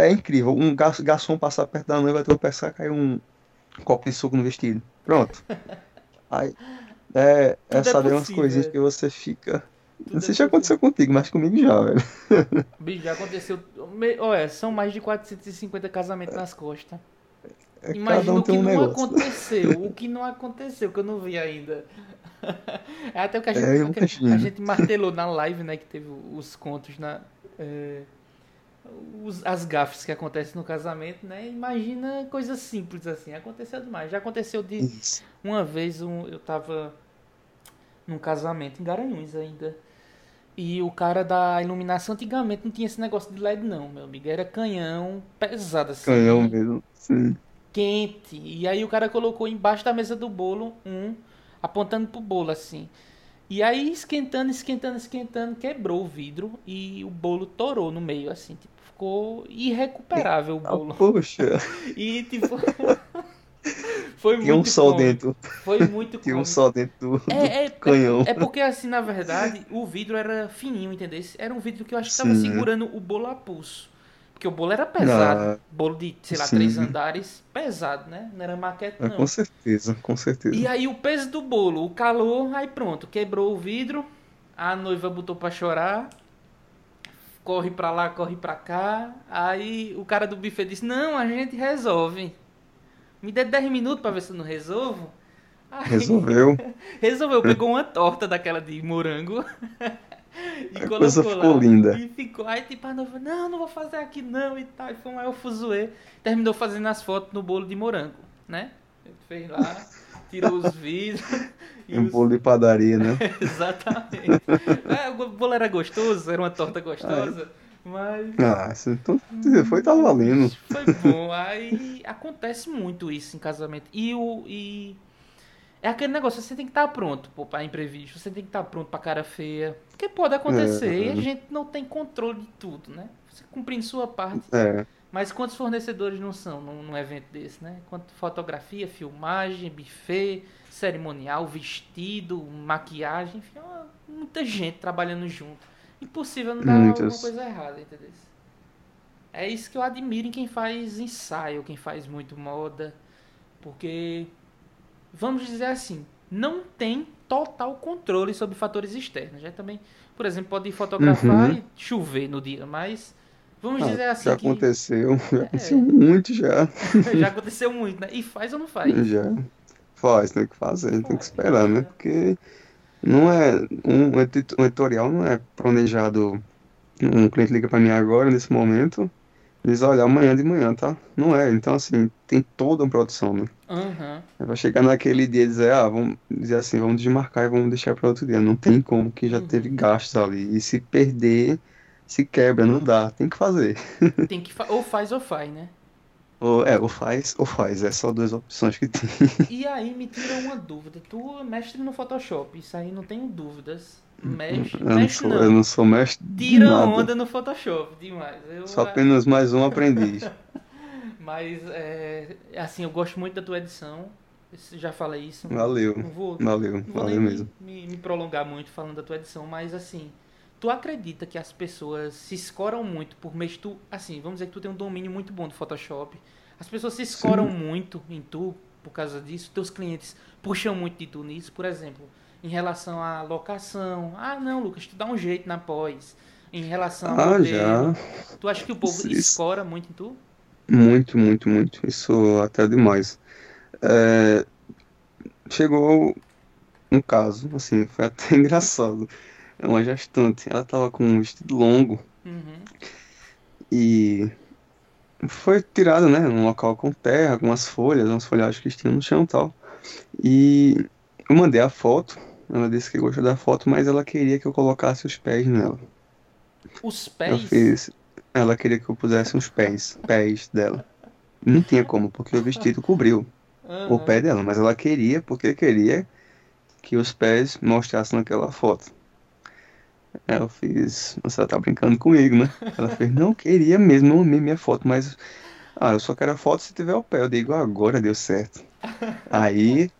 É incrível. Um gar- garçom passar perto da noiva, tropeçar, cai um copo de suco no vestido. Pronto. <laughs> Aí, é, Tudo é essa daí é umas coisinhas é. que você fica. Não Tudo é sei se já aconteceu contigo, mas comigo já, velho. <laughs> Bicho, já aconteceu. Olha, são mais de 450 casamentos nas costas. É, Imagina um o que um não negócio. aconteceu, o que não <laughs> aconteceu, que eu não vi ainda. É até o que a gente, É, a gente martelou na live, né, que teve os contos na... é, os- as gafes que acontecem no casamento, né? Imagina coisas simples assim, aconteceu demais. Já aconteceu de Isso. uma vez um, eu tava num casamento em Garanhuns ainda. E o cara da iluminação antigamente não tinha esse negócio de LED não, meu amigo. Era canhão pesado assim. Canhão mesmo. Sim. Quente. E aí o cara colocou embaixo da mesa do bolo um apontando pro bolo assim. E aí esquentando, esquentando, esquentando, quebrou o vidro e o bolo torou no meio assim, tipo, ficou irrecuperável o Ah, bolo. poxa, <laughs> E tipo <laughs> foi tinha um muito sol cômico. dentro. Foi muito Tinha um sol dentro do, É, é, canhão. é porque assim, na verdade, o vidro era fininho, entendeu? Era um vidro que eu acho que tava Sim. segurando o bolo a pulso. Porque o bolo era pesado. Ah, Bolo de, sei lá, sim. três andares, pesado, né? Não era maquete, Ah, não. com certeza, com certeza. E aí o peso do bolo, o calor, aí pronto, quebrou o vidro, a noiva botou pra chorar, corre pra lá, corre pra cá, aí o cara do buffet disse, não, a gente resolve. Me dê 10 minutos pra ver se eu não resolvo. Aí, Resolveu. <laughs> resolveu, pegou uma torta daquela de morango <laughs> e A coisa ficou lá. linda. E ficou, aí tipo a noiva, não, não vou fazer aqui não e tal, e foi um maior fuzuê. Terminou fazendo as fotos no bolo de morango, né? Ele fez lá, <laughs> tirou os vidros Um os... bolo de padaria, né? <laughs> Exatamente. É, o bolo era gostoso, era uma torta gostosa, mas Ah, então foi, tá valendo. foi bom. Aí acontece muito isso em casamento. E o. E... É aquele negócio, você tem que estar pronto pô, pra imprevisto, você tem que estar pronto pra cara feia. Porque pode acontecer É. e a gente não tem controle de tudo, né? Você cumprindo sua parte. É, Mas quantos fornecedores não são num, num evento desse, né? Quanto fotografia, filmagem, buffet, cerimonial, vestido, maquiagem, enfim, é muita gente trabalhando junto. Impossível não dar Muitas. alguma coisa errada, entendeu? É isso que eu admiro em quem faz ensaio, quem faz muito moda, porque vamos dizer assim, não tem total controle sobre fatores externos. Já também, por exemplo, pode fotografar Uhum. e chover no dia, mas vamos ah, dizer assim já que aconteceu, já É. aconteceu muito já. <laughs> já aconteceu muito, né? E faz ou não faz? Já. Faz, tem que fazer, tem que Faz, esperar, né? né? Porque não é. Um, um editorial não é planejado. Um cliente liga pra mim agora, nesse momento, diz, olha, amanhã de manhã, tá? Não é. Então, assim, tem toda uma produção, né? Aham. Vai chegar naquele dia e dizer, ah, vamos dizer assim, vamos desmarcar e vamos deixar para outro dia. Não tem como, que já Uhum. teve gastos ali. E se perder, se quebra, não dá. Tem que fazer. <laughs> Tem que fa- ou faz ou faz, né? Ou, é, ou faz ou faz. É só duas opções que tem. E aí me tira uma dúvida. Tu é mestre no Photoshop, isso aí não tenho dúvidas. Mestre, Eu não sou, não. eu não sou mestre de Tira nada. onda no Photoshop, demais. Eu, Sou apenas mais um aprendiz. <laughs> Mas, é, assim, eu gosto muito da tua edição. Já falei isso. Valeu. Não vou, Valeu, não vou valeu mesmo. me, me, me prolongar muito falando da tua edição, mas assim, tu acredita que as pessoas se escoram muito por mês tu, assim, vamos dizer que tu tem um domínio muito bom do Photoshop. As pessoas se escoram muito em tu por causa disso, teus clientes puxam muito de tu nisso, por exemplo, em relação à locação. Ah, não, Lucas, tu dá um jeito na pós. Em relação ao Ah, modelo. já. Tu acha que o povo isso- escora muito em tu? Muito, muito, muito. Isso até demais. É, chegou um caso, assim, foi até <laughs> engraçado. É uma gestante, ela tava com um vestido longo Uhum. e foi tirado, né, num local com terra, algumas folhas, umas folhagens que tinham no chão e tal. E eu mandei a foto, ela disse que gostou da foto, mas ela queria que eu colocasse os pés nela. Os Eu pés. fiz, ela queria que eu pusesse uns pés, pés dela. Não tinha como, porque o vestido cobriu o Aham. pé dela, mas ela queria, porque queria que os pés mostrassem naquela foto. Eu fiz, você tá brincando comigo, né? Ela fez, não, queria mesmo, eu amei minha foto, mas ah, eu só quero a foto se tiver o pé. Eu digo, agora deu certo. Aí,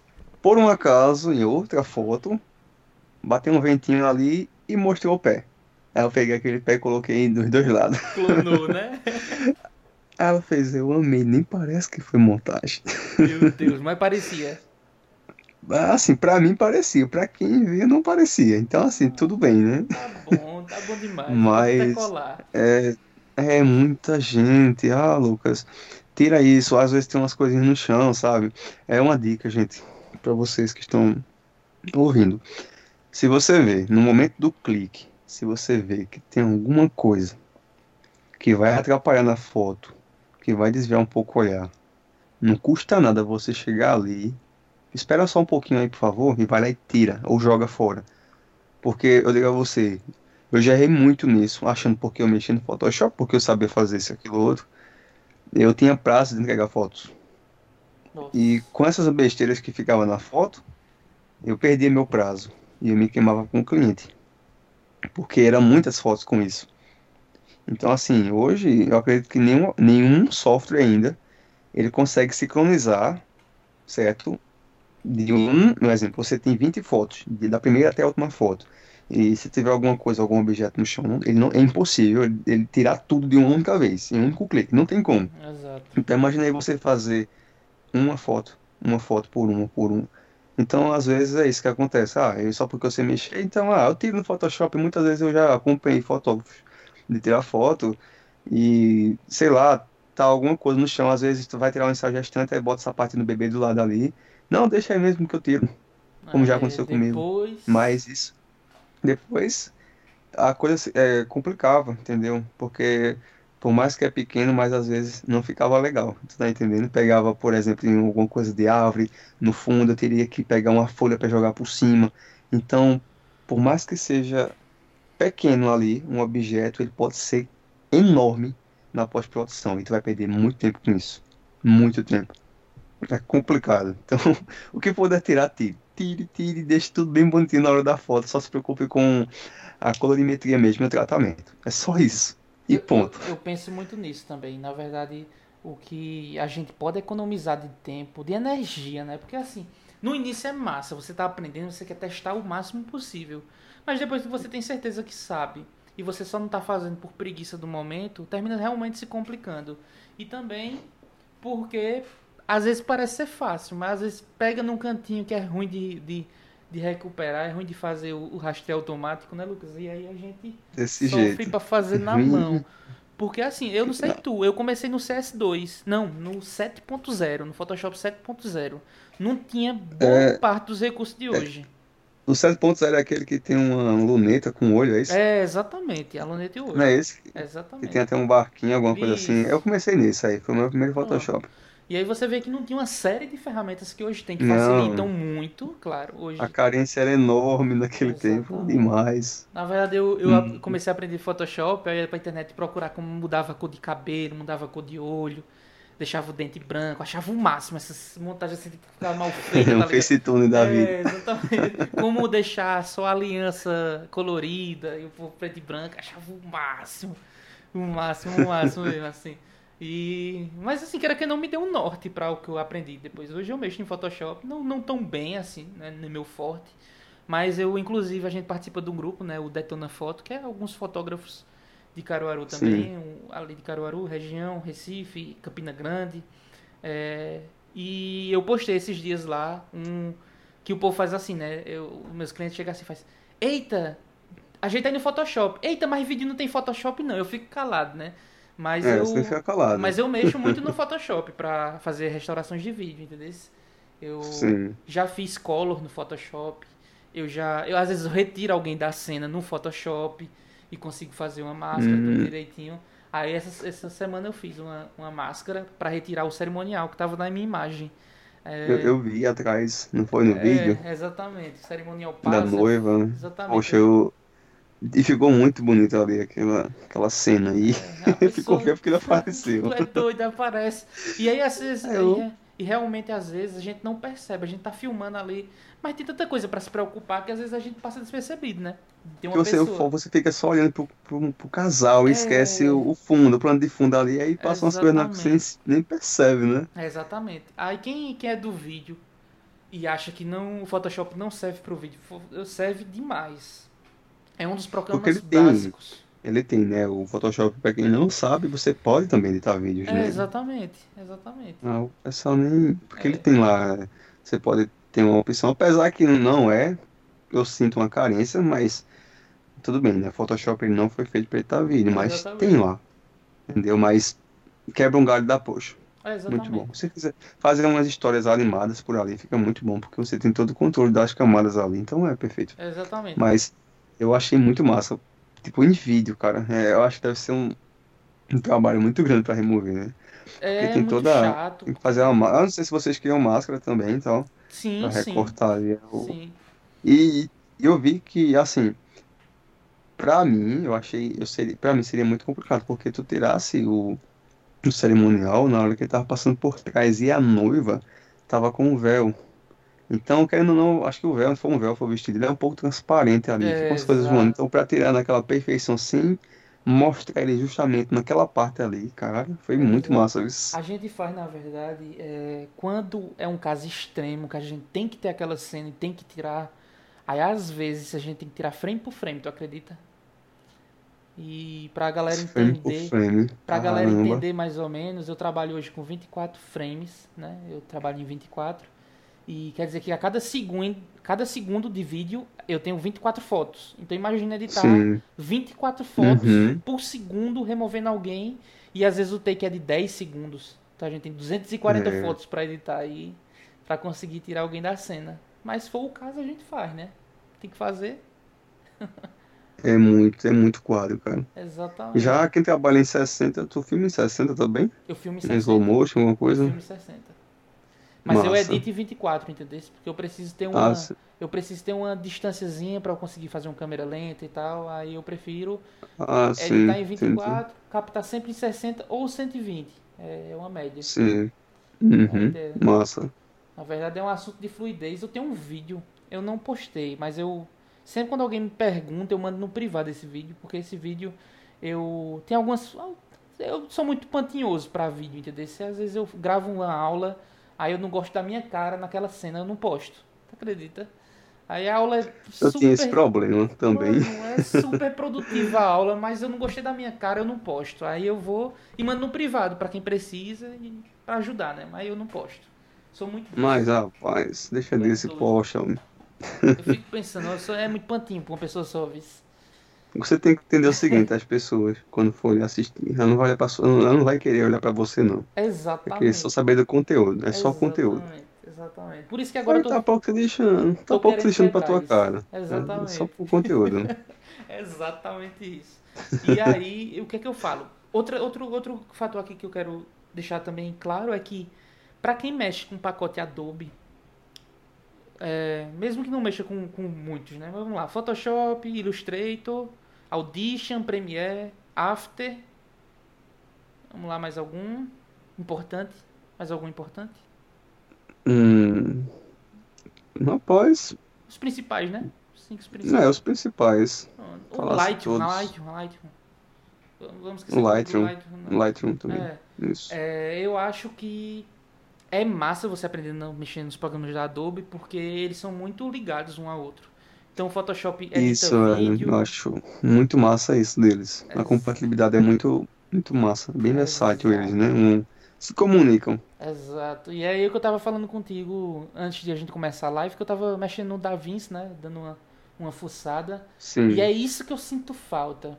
por um acaso, em outra foto, bateu um ventinho ali e mostrou o pé. Aí eu peguei aquele pé e coloquei dos dois lados. <laughs> Clonou, né? Aí ela fez, eu amei, nem parece que foi montagem. <laughs> Meu Deus, mas parecia. Assim, pra mim parecia, pra quem via não parecia. Então, assim, tudo bem, né? Tá bom, tá bom demais. Mas-. É, é muita gente. Ah, Lucas, tira isso. Às vezes tem umas coisinhas no chão, sabe? É uma dica, gente, para vocês que estão ouvindo. Se você vê, no momento do clique, se você vê que tem alguma coisa que vai atrapalhar na foto, que vai desviar um pouco o olhar, não custa nada você chegar ali, espera só um pouquinho aí, por favor, e vai lá e tira, ou joga fora. Porque eu digo a você, eu já errei muito nisso, achando porque eu mexi no Photoshop, porque eu sabia fazer isso, aquilo, outro. Eu tinha prazo de entregar fotos. Nossa. E com essas besteiras que ficavam na foto, eu perdia meu prazo. E eu me queimava com o cliente. Porque eram muitas fotos com isso. Então, assim, hoje eu acredito que nenhum, nenhum software ainda ele consegue sincronizar, certo? De um, por exemplo, você tem 20 fotos, de- da primeira até a última foto. E se tiver alguma coisa, algum objeto no chão, ele não, é impossível ele, tirar tudo de uma única vez, em um único clique. Não tem como. Exato. Então imagina aí você fazer uma foto, uma foto por uma, por uma. Então, às vezes é isso que acontece. Ah, eu, só porque eu sei mexer, então, ah, eu tiro no Photoshop. Muitas vezes eu já acompanhei fotógrafos de tirar foto e, sei lá, tá alguma coisa no chão. Às vezes tu vai tirar um ensaio gestante, aí bota essa parte no bebê do lado ali. Não, deixa aí mesmo que eu tiro. Como já aconteceu comigo. depois, Mas isso, depois, a coisa é, complicava, entendeu? Porque, por mais que é pequeno, mas às vezes não ficava legal. Tu tá entendendo? Pegava, por exemplo, em alguma coisa de árvore, no fundo eu teria que pegar uma folha para jogar por cima. Então, por mais que seja pequeno ali, um objeto, ele pode ser enorme na pós-produção e tu vai perder muito tempo com isso. Muito tempo. É complicado. <laughs> Então, o que puder tirar, tire. Tire, tire, deixe tudo bem bonitinho na hora da foto. Só se preocupe com a colorimetria mesmo e o tratamento. É só isso. E eu, ponto. eu, eu penso muito nisso também. Na verdade, o que a gente pode economizar de tempo, de energia, né? Porque assim, no início é massa, você tá aprendendo, você quer testar o máximo possível. Mas depois que você tem certeza que sabe e você só não tá fazendo por preguiça do momento, termina realmente se complicando. E também porque às vezes parece ser fácil, mas às vezes pega num cantinho que é ruim de, de, de recuperar, é ruim de fazer o, o rastreio automático, né, Lucas? E aí a gente Desse sofre jeito. pra fazer na mão. Porque assim, eu não sei tu, eu comecei no CS2, não, no 7.0, no Photoshop 7.0. Não tinha boa É. parte dos recursos de hoje. O 7.0 é aquele que tem uma luneta com olho, é isso? É, exatamente, a luneta e o olho. Não é esse? Que Exatamente. tem até um barquinho, alguma coisa assim. Isso. Eu comecei nisso aí, foi o meu primeiro Photoshop. E aí você vê que não tinha uma série de ferramentas que hoje tem, que Não. facilitam muito, claro, hoje. A carência era enorme naquele tempo, Exatamente. demais. Na verdade, eu, eu Hum. comecei a aprender Photoshop, aí ia pra internet procurar como mudava a cor de cabelo, mudava a cor de olho, deixava o dente branco, achava o máximo essas montagens assim ficava mal <laughs> feita, um tá facetune da vida. É, exatamente. <laughs> Como deixar só a aliança colorida e o preto e branco, achava o máximo. O máximo, o máximo mesmo, assim. E... Mas assim, quero que não me deu um norte para o que eu aprendi depois. Hoje eu mexo em Photoshop, não, não tão bem assim, né, no meu forte. Mas eu, inclusive, a gente participa de um grupo, né, o Detona Foto, que é alguns fotógrafos de Caruaru também, um, ali de Caruaru, região, Recife, Campina Grande. É, e eu postei esses dias lá um que o povo faz assim, né? Eu, meus clientes chegam assim e faz, eita, ajeita aí no Photoshop. Eita, mas vídeo não tem Photoshop não. Eu fico calado, né? Mas É, eu mas eu mexo <laughs> muito no Photoshop pra fazer restaurações de vídeo, entendeu? Eu Sim. já fiz color no Photoshop. Eu já, eu às vezes eu retiro alguém da cena no Photoshop e consigo fazer uma máscara tudo Hum. direitinho. Aí essa, essa semana eu fiz uma, uma máscara pra retirar o cerimonial que tava na minha imagem. É, Eu, eu vi atrás, não foi no é, vídeo? exatamente, o cerimonial Da passa. noiva, né? Exatamente. Poxa, eu. E ficou muito bonito ali aquela, aquela cena aí. É, a <laughs> Ficou feio porque não apareceu. Tu é doido, aparece. E aí, às vezes, É, eu- e, e realmente, às vezes, a gente não percebe, a gente tá filmando ali, mas tem tanta coisa pra se preocupar que às vezes a gente passa despercebido, né? Tem você, pessoa. você fica só olhando pro, pro, pro casal e É. esquece o, o fundo, o plano de fundo ali, aí passa umas coisas que você nem, percebe, né? É, exatamente. Aí quem, quem é do vídeo e acha que não, o Photoshop não serve pro vídeo, serve demais. É um dos programas Porque ele tem- básicos. Ele tem, né? O Photoshop, pra quem não sabe, você pode também editar vídeos É, nele. exatamente, exatamente. Ah, o pessoal nem. Porque É. ele tem lá. Você pode ter uma opção, apesar que não é. Eu sinto uma carência, mas. Tudo bem, né? Photoshop ele não foi feito pra editar vídeo, mas Exatamente. tem lá. Entendeu? Mas quebra um galho da poxa. É, Muito bom. Se você quiser fazer umas histórias animadas por ali, fica muito bom, porque você tem todo o controle das camadas ali, então é perfeito. Exatamente. Mas eu achei muito massa. Tipo, em vídeo, cara. É, eu acho que deve ser um, um trabalho muito grande pra remover, né? Porque É tem muito toda. chato. Tem que fazer uma. ma- Eu não sei se vocês criam máscara também e tal, Sim, pra recortar ali. o- sim. E eu vi que, assim, pra mim, eu achei. Eu seria, pra mim seria muito complicado, porque tu tirasse o, o cerimonial na hora que ele tava passando por trás e a noiva tava com o véu. Então, querendo ou não, acho que o véu, foi um véu, foi vestido, ele é um pouco transparente ali, É, as coisas voando. Então, pra tirar naquela perfeição sim, mostrar ele justamente naquela parte ali, caralho, foi muito Exato. massa isso. A gente faz, na verdade, é, quando é um caso extremo, que a gente tem que ter aquela cena e tem que tirar. Aí, às vezes, a gente tem que tirar frame por frame, tu acredita? E pra galera entender, frame, pra galera entender mais ou menos, eu trabalho hoje com 24 frames, né? Eu trabalho em 24. E quer dizer que a cada segundo, cada segundo de vídeo eu tenho 24 fotos. Então imagina editar Sim, 24 fotos uhum, por segundo removendo alguém e às vezes o take é de 10 segundos. Então a gente tem 240 é, fotos pra editar aí pra conseguir tirar alguém da cena. Mas se for o caso a gente faz, né? Tem que fazer. é muito, é muito quadro, cara. Exatamente. Já quem trabalha em 60, tu filma em 60 também? Eu filmo em Em slow 60. motion, alguma Eu coisa? filmo em 60. Mas eu Massa. edito em 24, entendeu? Porque eu preciso ter Ah, uma se- eu preciso ter uma distânciazinha pra eu conseguir fazer uma câmera lenta e tal. Aí eu prefiro ah, sim, editar em entendi. 24, captar sempre em 60 ou 120. É uma média. Sim, uhum, ideia. massa. Na verdade é um assunto de fluidez. Eu tenho um vídeo, eu não postei, mas eu sempre quando alguém me pergunta, eu mando no privado esse vídeo, porque esse vídeo eu tem algumas eu sou muito pantinhoso pra vídeo, entendeu? Se às vezes eu gravo uma aula, aí eu não gosto da minha cara naquela cena, eu não posto. Tu acredita? Aí a aula é Eu tinha esse super problema também. Mano, é super produtiva a aula, mas eu não gostei da minha cara, eu não posto. Aí eu vou e mando no privado pra quem precisa e para ajudar, né? Mas eu não posto. Sou muito. Mas, rapaz, deixa é desse homem. Eu fico pensando, eu sou, é muito pantinho pra uma pessoa só, vice. Você tem que entender o seguinte, as pessoas, quando forem assistir, ela não vai olhar pra ela não vai querer olhar pra você, não. Vai querer só Exatamente. saber do conteúdo, é só conteúdo. Exatamente. Exatamente. Por isso que agora eu tô, tá pouco se lixando, tá pouco querendo lixando pra tua isso. cara. É Exatamente. só por conteúdo. <laughs> Exatamente isso. E aí, o que é que eu falo? Outra, outro, outro fator aqui que eu quero deixar também claro é que, para quem mexe com pacote Adobe, é, mesmo que não mexa com, com muitos, né? Mas vamos lá: Photoshop, Illustrator, Audition, Premiere, After. Vamos lá, mais algum importante? Mais algum importante? Hum, rapaz, Os principais, né? Os cinco não principais. é os principais. O Lightroom. Lightroom, Lightroom. Vamos esquecer Lightroom, Lightroom, não. Lightroom também. É, Isso. é, eu acho que é massa você aprender a mexer nos programas da Adobe porque eles são muito ligados um ao outro. Então o Photoshop edita Isso, é, vídeo. eu acho muito massa isso deles. A Ex- compatibilidade é muito, muito massa, bem versátil eles, né? Um- se comunicam. Exato. E é aí que eu tava falando contigo antes de a gente começar a live, que eu tava mexendo no DaVinci, né? Dando uma, uma fuçada. Sim, E é isso que eu sinto falta.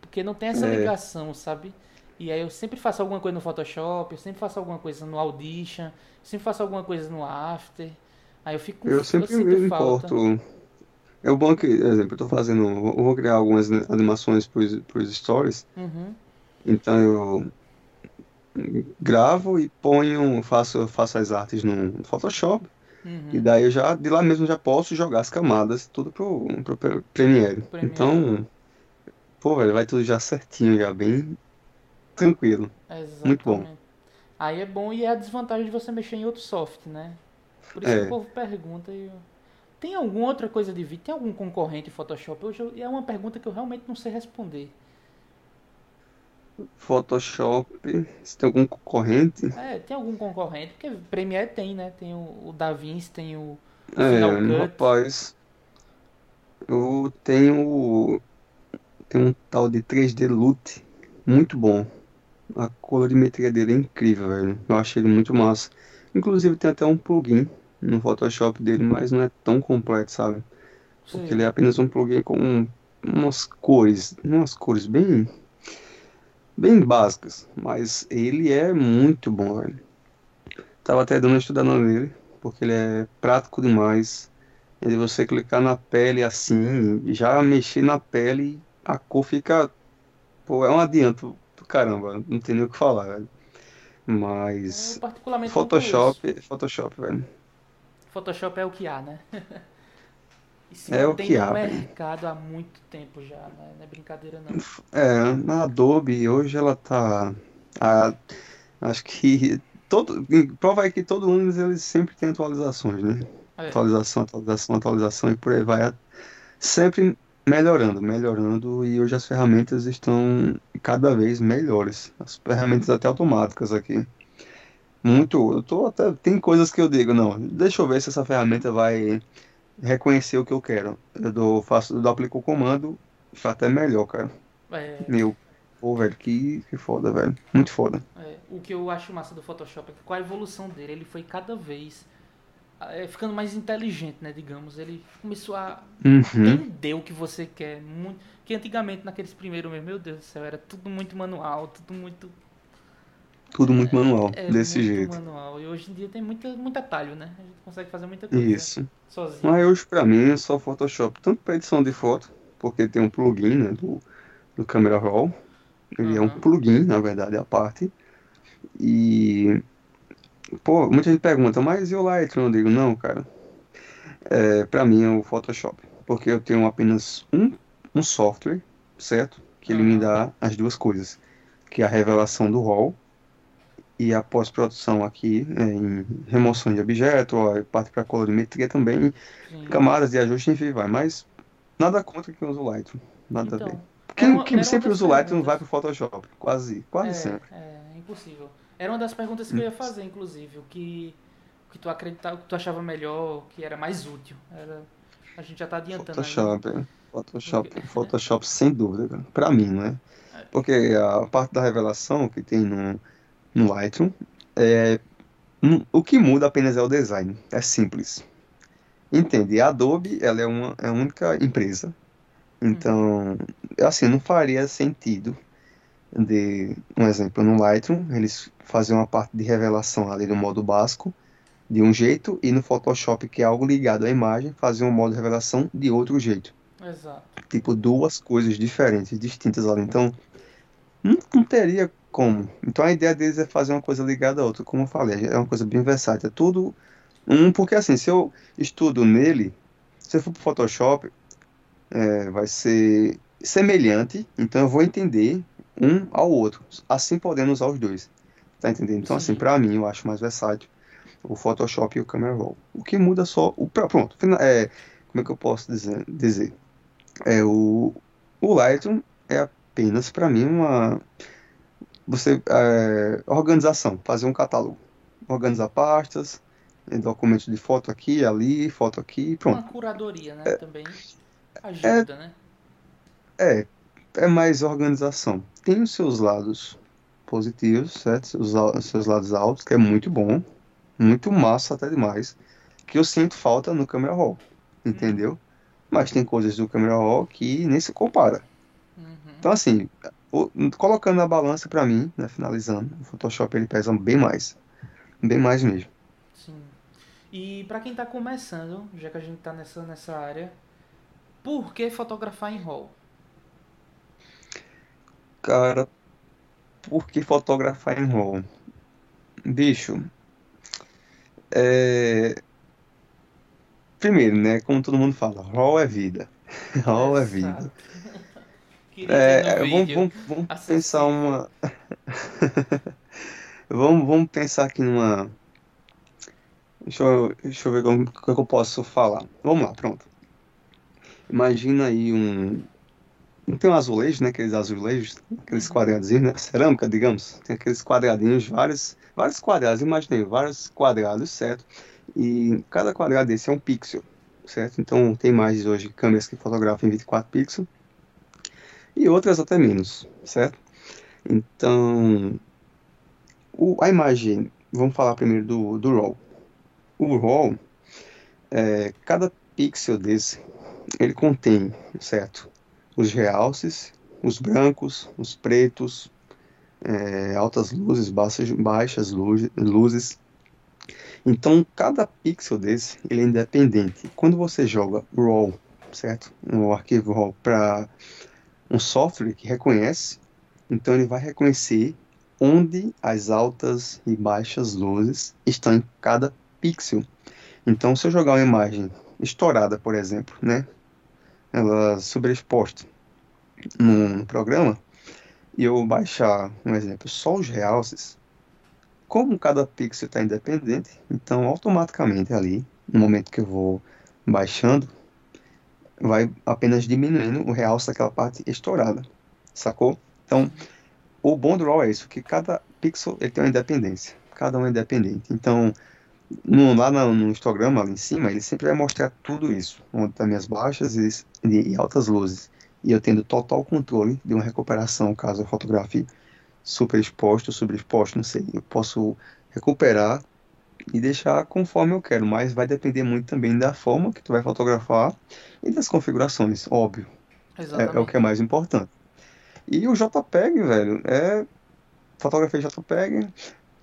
Porque não tem essa É. ligação, sabe? E aí eu sempre faço alguma coisa no Photoshop, eu sempre faço alguma coisa no Audition, eu sempre faço alguma coisa no After. Aí eu fico com eu sempre sinto me falta. importo. É o bom que, por exemplo, eu tô fazendo, eu vou criar algumas animações pros, pros stories, Uhum. então eu gravo e ponho, faço, faço as artes no Photoshop, Uhum. e daí eu já, de lá mesmo já posso jogar as camadas, tudo pro, pro Premiere. Premiere. Então, pô, velho, vai tudo já certinho, já bem tranquilo. Muito bom. Exatamente. Aí é bom e é a desvantagem de você mexer em outro software, né? Por isso que É. o povo pergunta. E eu... Tem alguma outra coisa de vídeo? Tem algum concorrente em Photoshop? Hoje é uma pergunta que eu realmente não sei responder. Photoshop, se tem algum concorrente? É, tem algum concorrente? Porque Premiere tem, né? Tem o, o DaVinci, tem o, o É, Final Cut. rapaz, eu tenho, tenho um tal de 3D Lute, muito bom. A colorimetria dele é incrível, velho. Eu achei ele muito massa. Inclusive tem até um plugin no Photoshop dele, mas não é tão completo, sabe? Porque Sei. ele é apenas um plugin com umas cores, umas cores bem, bem básicas, mas ele é muito bom, velho. Tava até dando uma estudada nele, porque ele é prático demais. Ele você clicar na pele assim, já mexer na pele, a cor fica. Pô, é um adianto caramba, não tem nem o que falar, velho. Eu Mas particularmente. Photoshop, Photoshop, velho. Photoshop é o que há, né? <laughs> E se É o que há, mercado há muito tempo já, né? Não é brincadeira não. É, na Adobe hoje ela tá. a- acho que <laughs> todo. Prova aí que todo ano eles sempre têm atualizações, né? É, Atualização, atualização, atualização e por aí vai. Sempre melhorando, melhorando. E hoje as ferramentas estão cada vez melhores. As ferramentas até automáticas aqui. Muito. Eu tô até. Tem coisas que eu digo, não, deixa eu ver se essa ferramenta vai reconhecer o que eu quero. Eu dou, faço, eu dou, aplico o comando, fica até melhor, cara. é, Meu, pô, velho, que, que foda, velho. Muito foda. é, o que eu acho massa do Photoshop é que com a evolução dele, ele foi cada vez ficando mais inteligente, né? Digamos, ele começou a Uhum, entender o que você quer. Muito, que antigamente, naqueles primeiros meses, meu Deus do céu, era tudo muito manual, tudo muito. tudo muito manual, É, desse muito jeito. manual. E hoje em dia tem muita, muito atalho, né? A gente consegue fazer muita coisa Isso. sozinho. Mas hoje, pra mim, é só Photoshop, tanto pra edição de foto, porque tem um plugin, né, do, do Camera Raw. Ele é um plugin, na verdade, à parte. E, pô, muita gente pergunta, mas e o Lightroom? Eu digo, não, cara. É, pra mim é o Photoshop, porque eu tenho apenas um, um software, certo? Que ele me dá as duas coisas, que é a revelação do RAW e a pós-produção aqui é, em remoção de objeto, ó, parte para colorimetria também, Sim. camadas de ajuste, enfim, vai. Mas nada contra quem usa o Lightroom, nada a ver. Então, era Quem, uma, quem uma sempre usa o Lightroom vai pro Photoshop, quase, quase É, sempre. é impossível. Era uma das perguntas que eu ia fazer, inclusive, o que, o que tu acreditava, o que tu achava melhor, o que era mais útil. Era, a gente já tá adiantando aí. Photoshop, é. Photoshop, Porque- Photoshop sem dúvida. Pra mim, né? É. Porque a parte da revelação que tem no, no Lightroom, é, hum, o que muda apenas é o design, é simples. Entende? A Adobe, ela é uma, é a única empresa, então, assim, não faria sentido de, um exemplo, no Lightroom, eles fazem uma parte de revelação ali no modo básico, de um jeito, e no Photoshop, que é algo ligado à imagem, fazer um modo de revelação de outro jeito. Exato. Tipo, duas coisas diferentes, distintas ali. Então, não, não teria como. Então, a ideia deles é fazer uma coisa ligada à outra, como eu falei, é uma coisa bem versátil. É tudo um, porque assim, se eu estudo nele, se eu for pro Photoshop, é, vai ser semelhante, então eu vou entender um ao outro, assim podendo usar os dois. Tá entendendo? Então, assim, Sim. pra mim, eu acho mais versátil o Photoshop e o Camera Raw. O que muda só o pronto, é, como é que eu posso dizer? dizer? É o o Lightroom é apenas para mim uma você é, organização, fazer um catálogo, organizar pastas, eh, documentos de foto aqui, ali, foto aqui, Uma pronto. curadoria, né? Também ajuda, né? É, é mais organização. Tem os seus lados positivos, certo? Seus, seus lados altos, que é muito bom, muito massa até demais, que eu sinto falta no Camera Raw, entendeu? Mas tem coisas do Camera Raw que nem se compara. Uhum. Então, assim, o- colocando na balança pra mim, né, finalizando, o Photoshop ele pesa bem mais. Bem mais mesmo. Sim. E pra quem tá começando, já que a gente tá nessa, nessa área, por que fotografar em RAW? Cara, por que fotografar em RAW? Bicho, é... Primeiro, né, como todo mundo fala, RAW é vida. <laughs> RAW é vida. <laughs> É, vamos, vamos, vamos pensar uma... <laughs> Vamos, vamos pensar aqui numa... Deixa eu, deixa eu ver como que eu posso falar. Vamos lá, pronto. Imagina aí um... Não tem um azulejo, né? Aqueles azulejos, aqueles Uhum. quadradinhos, né? Cerâmica, digamos. Tem aqueles quadradinhos, vários, vários quadrados. Imaginei, vários quadrados, certo? E cada quadrado desse é um pixel, certo? Então tem mais hoje câmeras que fotografam em 24 pixels e outras até menos, certo? Então, o, a imagem, vamos falar primeiro do, do RAW. O RAW, é, cada pixel desse, ele contém, certo? Os realces, os brancos, os pretos, é, altas luzes, baixas, baixas luzes. Então, cada pixel desse, ele é independente. Quando você joga RAW, certo? O arquivo RAW para um software que reconhece, então ele vai reconhecer onde as altas e baixas luzes estão em cada pixel. Então, se eu jogar uma imagem estourada, por exemplo, né? Ela sobreexposta no programa, e eu baixar, um exemplo, só os realces, como cada pixel está independente, então automaticamente ali, no momento que eu vou baixando, vai apenas diminuindo o realce daquela parte estourada, sacou? Então, o bom do RAW é isso, que cada pixel ele tem uma independência, cada um é independente. Então, no, lá no, no histograma, ali em cima, ele sempre vai mostrar tudo isso, onde estão minhas baixas e, e, altas luzes. E eu tendo total controle de uma recuperação, caso eu fotografe super exposto, não sei. Eu posso recuperar e deixar conforme eu quero, mas vai depender muito também da forma que tu vai fotografar e das configurações, óbvio. É, é, o que é mais importante. E o JPEG, velho, é fotografia JPEG,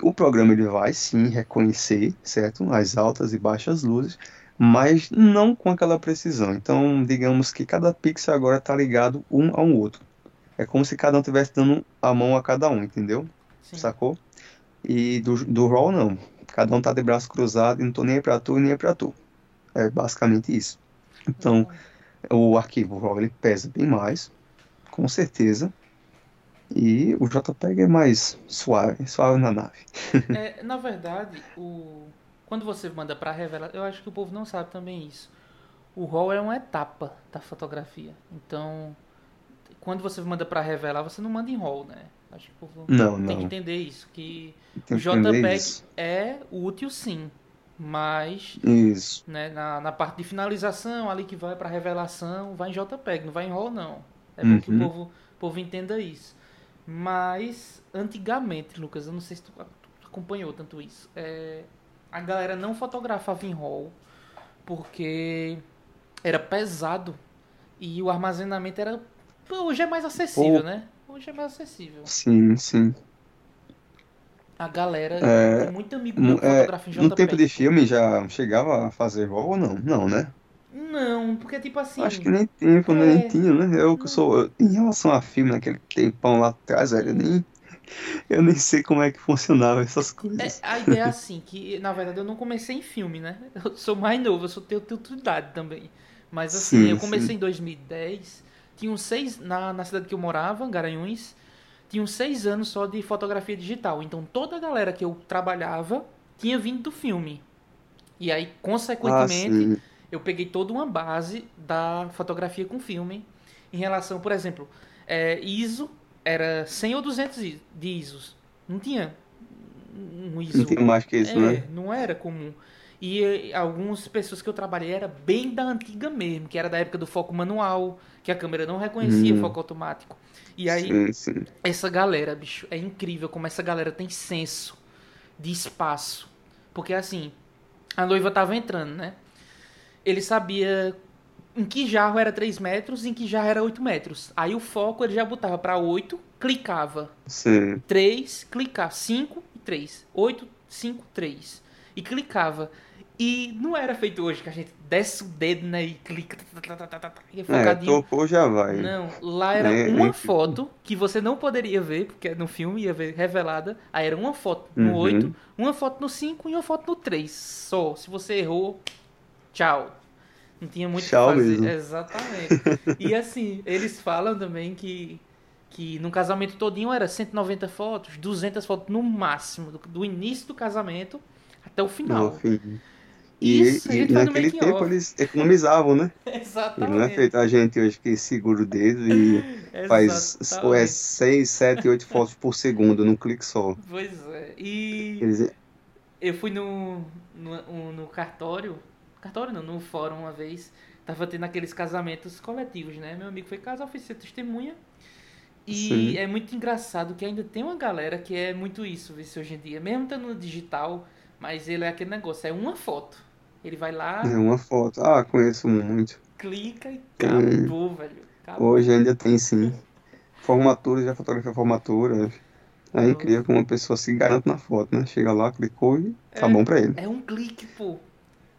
o programa ele vai sim reconhecer, certo? As altas e baixas luzes, mas não com aquela precisão. Então, digamos que cada pixel agora está ligado um ao outro. É como se cada um estivesse dando a mão a cada um, entendeu? Sim. Sacou? E do, do RAW não. Cada um tá de braço cruzado e não tô nem para tu nem para tu. É basicamente isso. Então, uhum. o arquivo RAW ele pesa bem mais, com certeza. E o JPEG é mais suave, suave na nave. é, na verdade, o... quando você manda para revelar, eu acho que o povo não sabe também isso. O RAW é uma etapa da fotografia. Então, quando você manda para revelar, você não manda em RAW, né? Acho que o povo não, tem não. que entender isso. Que o JPEG isso. é útil sim. Mas isso. Né, na, na parte de finalização, ali que vai para revelação, vai em JPEG, não vai em RAW não. É bom uhum. que o povo, o povo entenda isso. Mas antigamente, Lucas, eu não sei se tu acompanhou tanto isso. É, a galera não fotografava em RAW porque era pesado e o armazenamento era. Hoje é mais acessível, oh. né? Hoje é mais acessível. Sim, sim. A galera, é, muito amigo meu é, fotografa em JPEG. No tempo de filme já chegava a fazer RAW ou não? Não, né? Não, porque tipo assim. Acho que nem tempo, é... nem tinha, né? Eu que sou. Em relação a filme, naquele tempão lá atrás, velho, eu nem. Eu nem sei como é que funcionava essas coisas. É, a ideia é assim, que na verdade eu não comecei em filme, né? Eu sou mais novo, eu sou tenho, tenho idade também. Mas assim, sim, eu comecei sim. em 2010, tinha seis. Na, na cidade que eu morava, Garanhuns, tinham seis anos só de fotografia digital. Então toda a galera que eu trabalhava tinha vindo do filme. E aí, consequentemente. Ah, eu peguei toda uma base da fotografia com filme em relação, por exemplo, é, ISO era 100 ou 200 de ISOs. Não tinha um ISO. Não tinha mais que isso, é, né? Não era comum. E algumas pessoas que eu trabalhei era bem da antiga mesmo, que era da época do foco manual, que a câmera não reconhecia hum. foco automático. E aí, sim, sim. essa galera, bicho, é incrível como essa galera tem senso de espaço. Porque assim, a noiva tava entrando, né? Ele sabia em que jarro era 3 metros e em que jarro era 8 metros. Aí o foco ele já botava para 8, clicava. Sim. 3, clicava. 5 e 3. 8, 5, 3. E clicava. E não era feito hoje, que a gente desce o dedo né, e clica. Tá, tá, tá, e é, focadinho. É, tocou já vai. Não, lá era é, uma foto que você não poderia ver, porque no filme ia ver revelada. Aí era uma foto no uhum. 8, uma foto no 5 e uma foto no 3. Só. Se você errou, tchau. Não tinha muito o que fazer. Mesmo. Exatamente. <laughs> e assim, eles falam também que, que no casamento todinho era 190 fotos, 200 fotos no máximo, do, do início do casamento até o final. E, Isso, e naquele tempo off. eles economizavam, né? <laughs> Exatamente. não é feito a gente hoje que segura o dedo e <laughs> faz é, 6, 7, 8 fotos por segundo num clique só. Pois é. E eu fui no, no, no cartório cartório não, no fórum uma vez, tava tendo aqueles casamentos coletivos, né? Meu amigo foi casar, foi ser testemunha. E Sim. é muito engraçado que ainda tem uma galera que é muito isso, isso hoje em dia. Mesmo estando no digital, mas ele é aquele negócio, é uma foto. Ele vai lá. É uma foto. Ah, conheço muito. Clica e acabou, velho. Acabou. Hoje ainda tem sim. Formatura, já fotografia formatura. É incrível como uma pessoa se garante na foto, né? Chega lá, clicou e tá É, bom pra ele. é um clique, pô.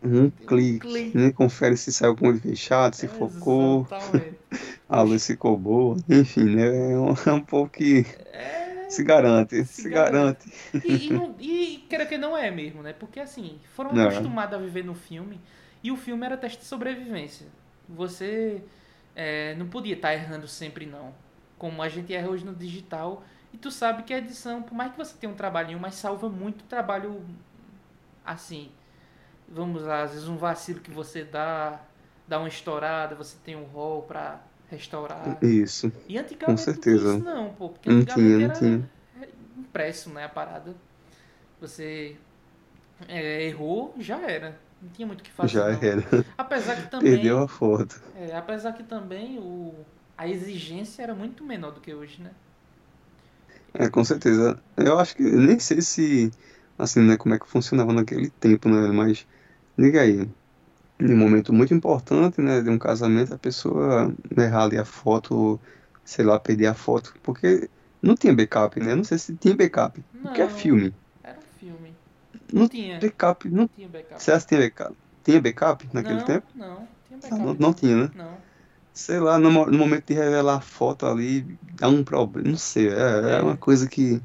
Um Um clique. clique. Nem confere se saiu com o olho fechado, se focou, Exatamente. <laughs> a luz ficou boa. Enfim, né? É um, é um povo que É, se garante, Se se garante. garante. E, e, não, <laughs> e queira que não é mesmo, né? Porque assim, foram Não. acostumados a viver no filme e o filme era teste de sobrevivência. Você é, não podia estar errando sempre, não. Como a gente erra hoje no digital. E tu sabe que a edição, por mais que você tenha um trabalhinho, mas salva muito trabalho assim. Vamos lá, às vezes um vacilo que você dá, dá uma estourada, você tem um rol pra restaurar. Isso. E antigamente certeza. não tinha isso não, pô. Porque Não antigamente tinha, não era impresso, né, a parada. Você é, errou, já era. Não tinha muito o que fazer. Já não. era. Apesar que <laughs> também, Perdeu a foto. é, apesar que também o, a exigência era muito menor do que hoje, né? É, com certeza. Eu acho que nem sei se assim, né, como é que funcionava naquele tempo, né, mas liga aí. Em um momento muito importante, né, de um casamento, a pessoa errar ali a foto, sei lá, perder a foto, porque não tinha backup, né? Não sei se tinha backup, porque é Não. filme. Era filme. Não Não tinha. Backup, não. Tinha backup. Você acha que tinha backup? Tinha backup naquele não, tempo? não, tinha backup. Não, não tinha, né? Não. Sei lá, no, no momento de revelar a foto ali, dá um problema, não sei, é, é uma coisa que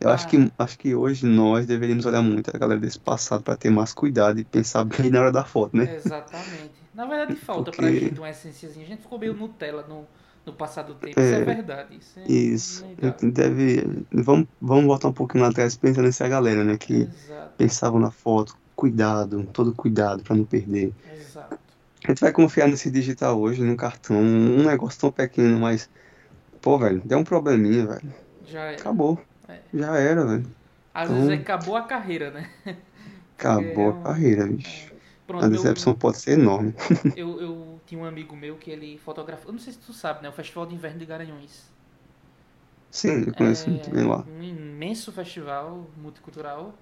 eu acho Ah. que acho que hoje nós deveríamos olhar muito a galera desse passado para ter mais cuidado e pensar bem na hora da foto, né? Exatamente. Na verdade, falta pra Porque- gente uma essenciazinha. A gente ficou meio Nutella no, no passado do tempo. Isso é É, verdade. Isso é Isso, deve, vamos, vamos voltar um pouquinho lá atrás pensando nessa galera, né, que Exato, pensavam na foto, cuidado, todo cuidado para não perder. exato. A gente vai confiar nesse digital hoje, num cartão, um negócio tão pequeno, mas pô, velho, deu um probleminha, velho. Já era. Acabou. É. Já era, velho. Às Então- vezes acabou a carreira, né? <laughs> Acabou É a carreira, bicho. Pronto, A decepção pode ser enorme. <laughs> eu, eu tinha um amigo meu que ele fotografou. Eu não sei se tu sabe, né? O Festival de Inverno de Garanhuns. Sim, eu conheço É muito bem lá. um imenso festival multicultural.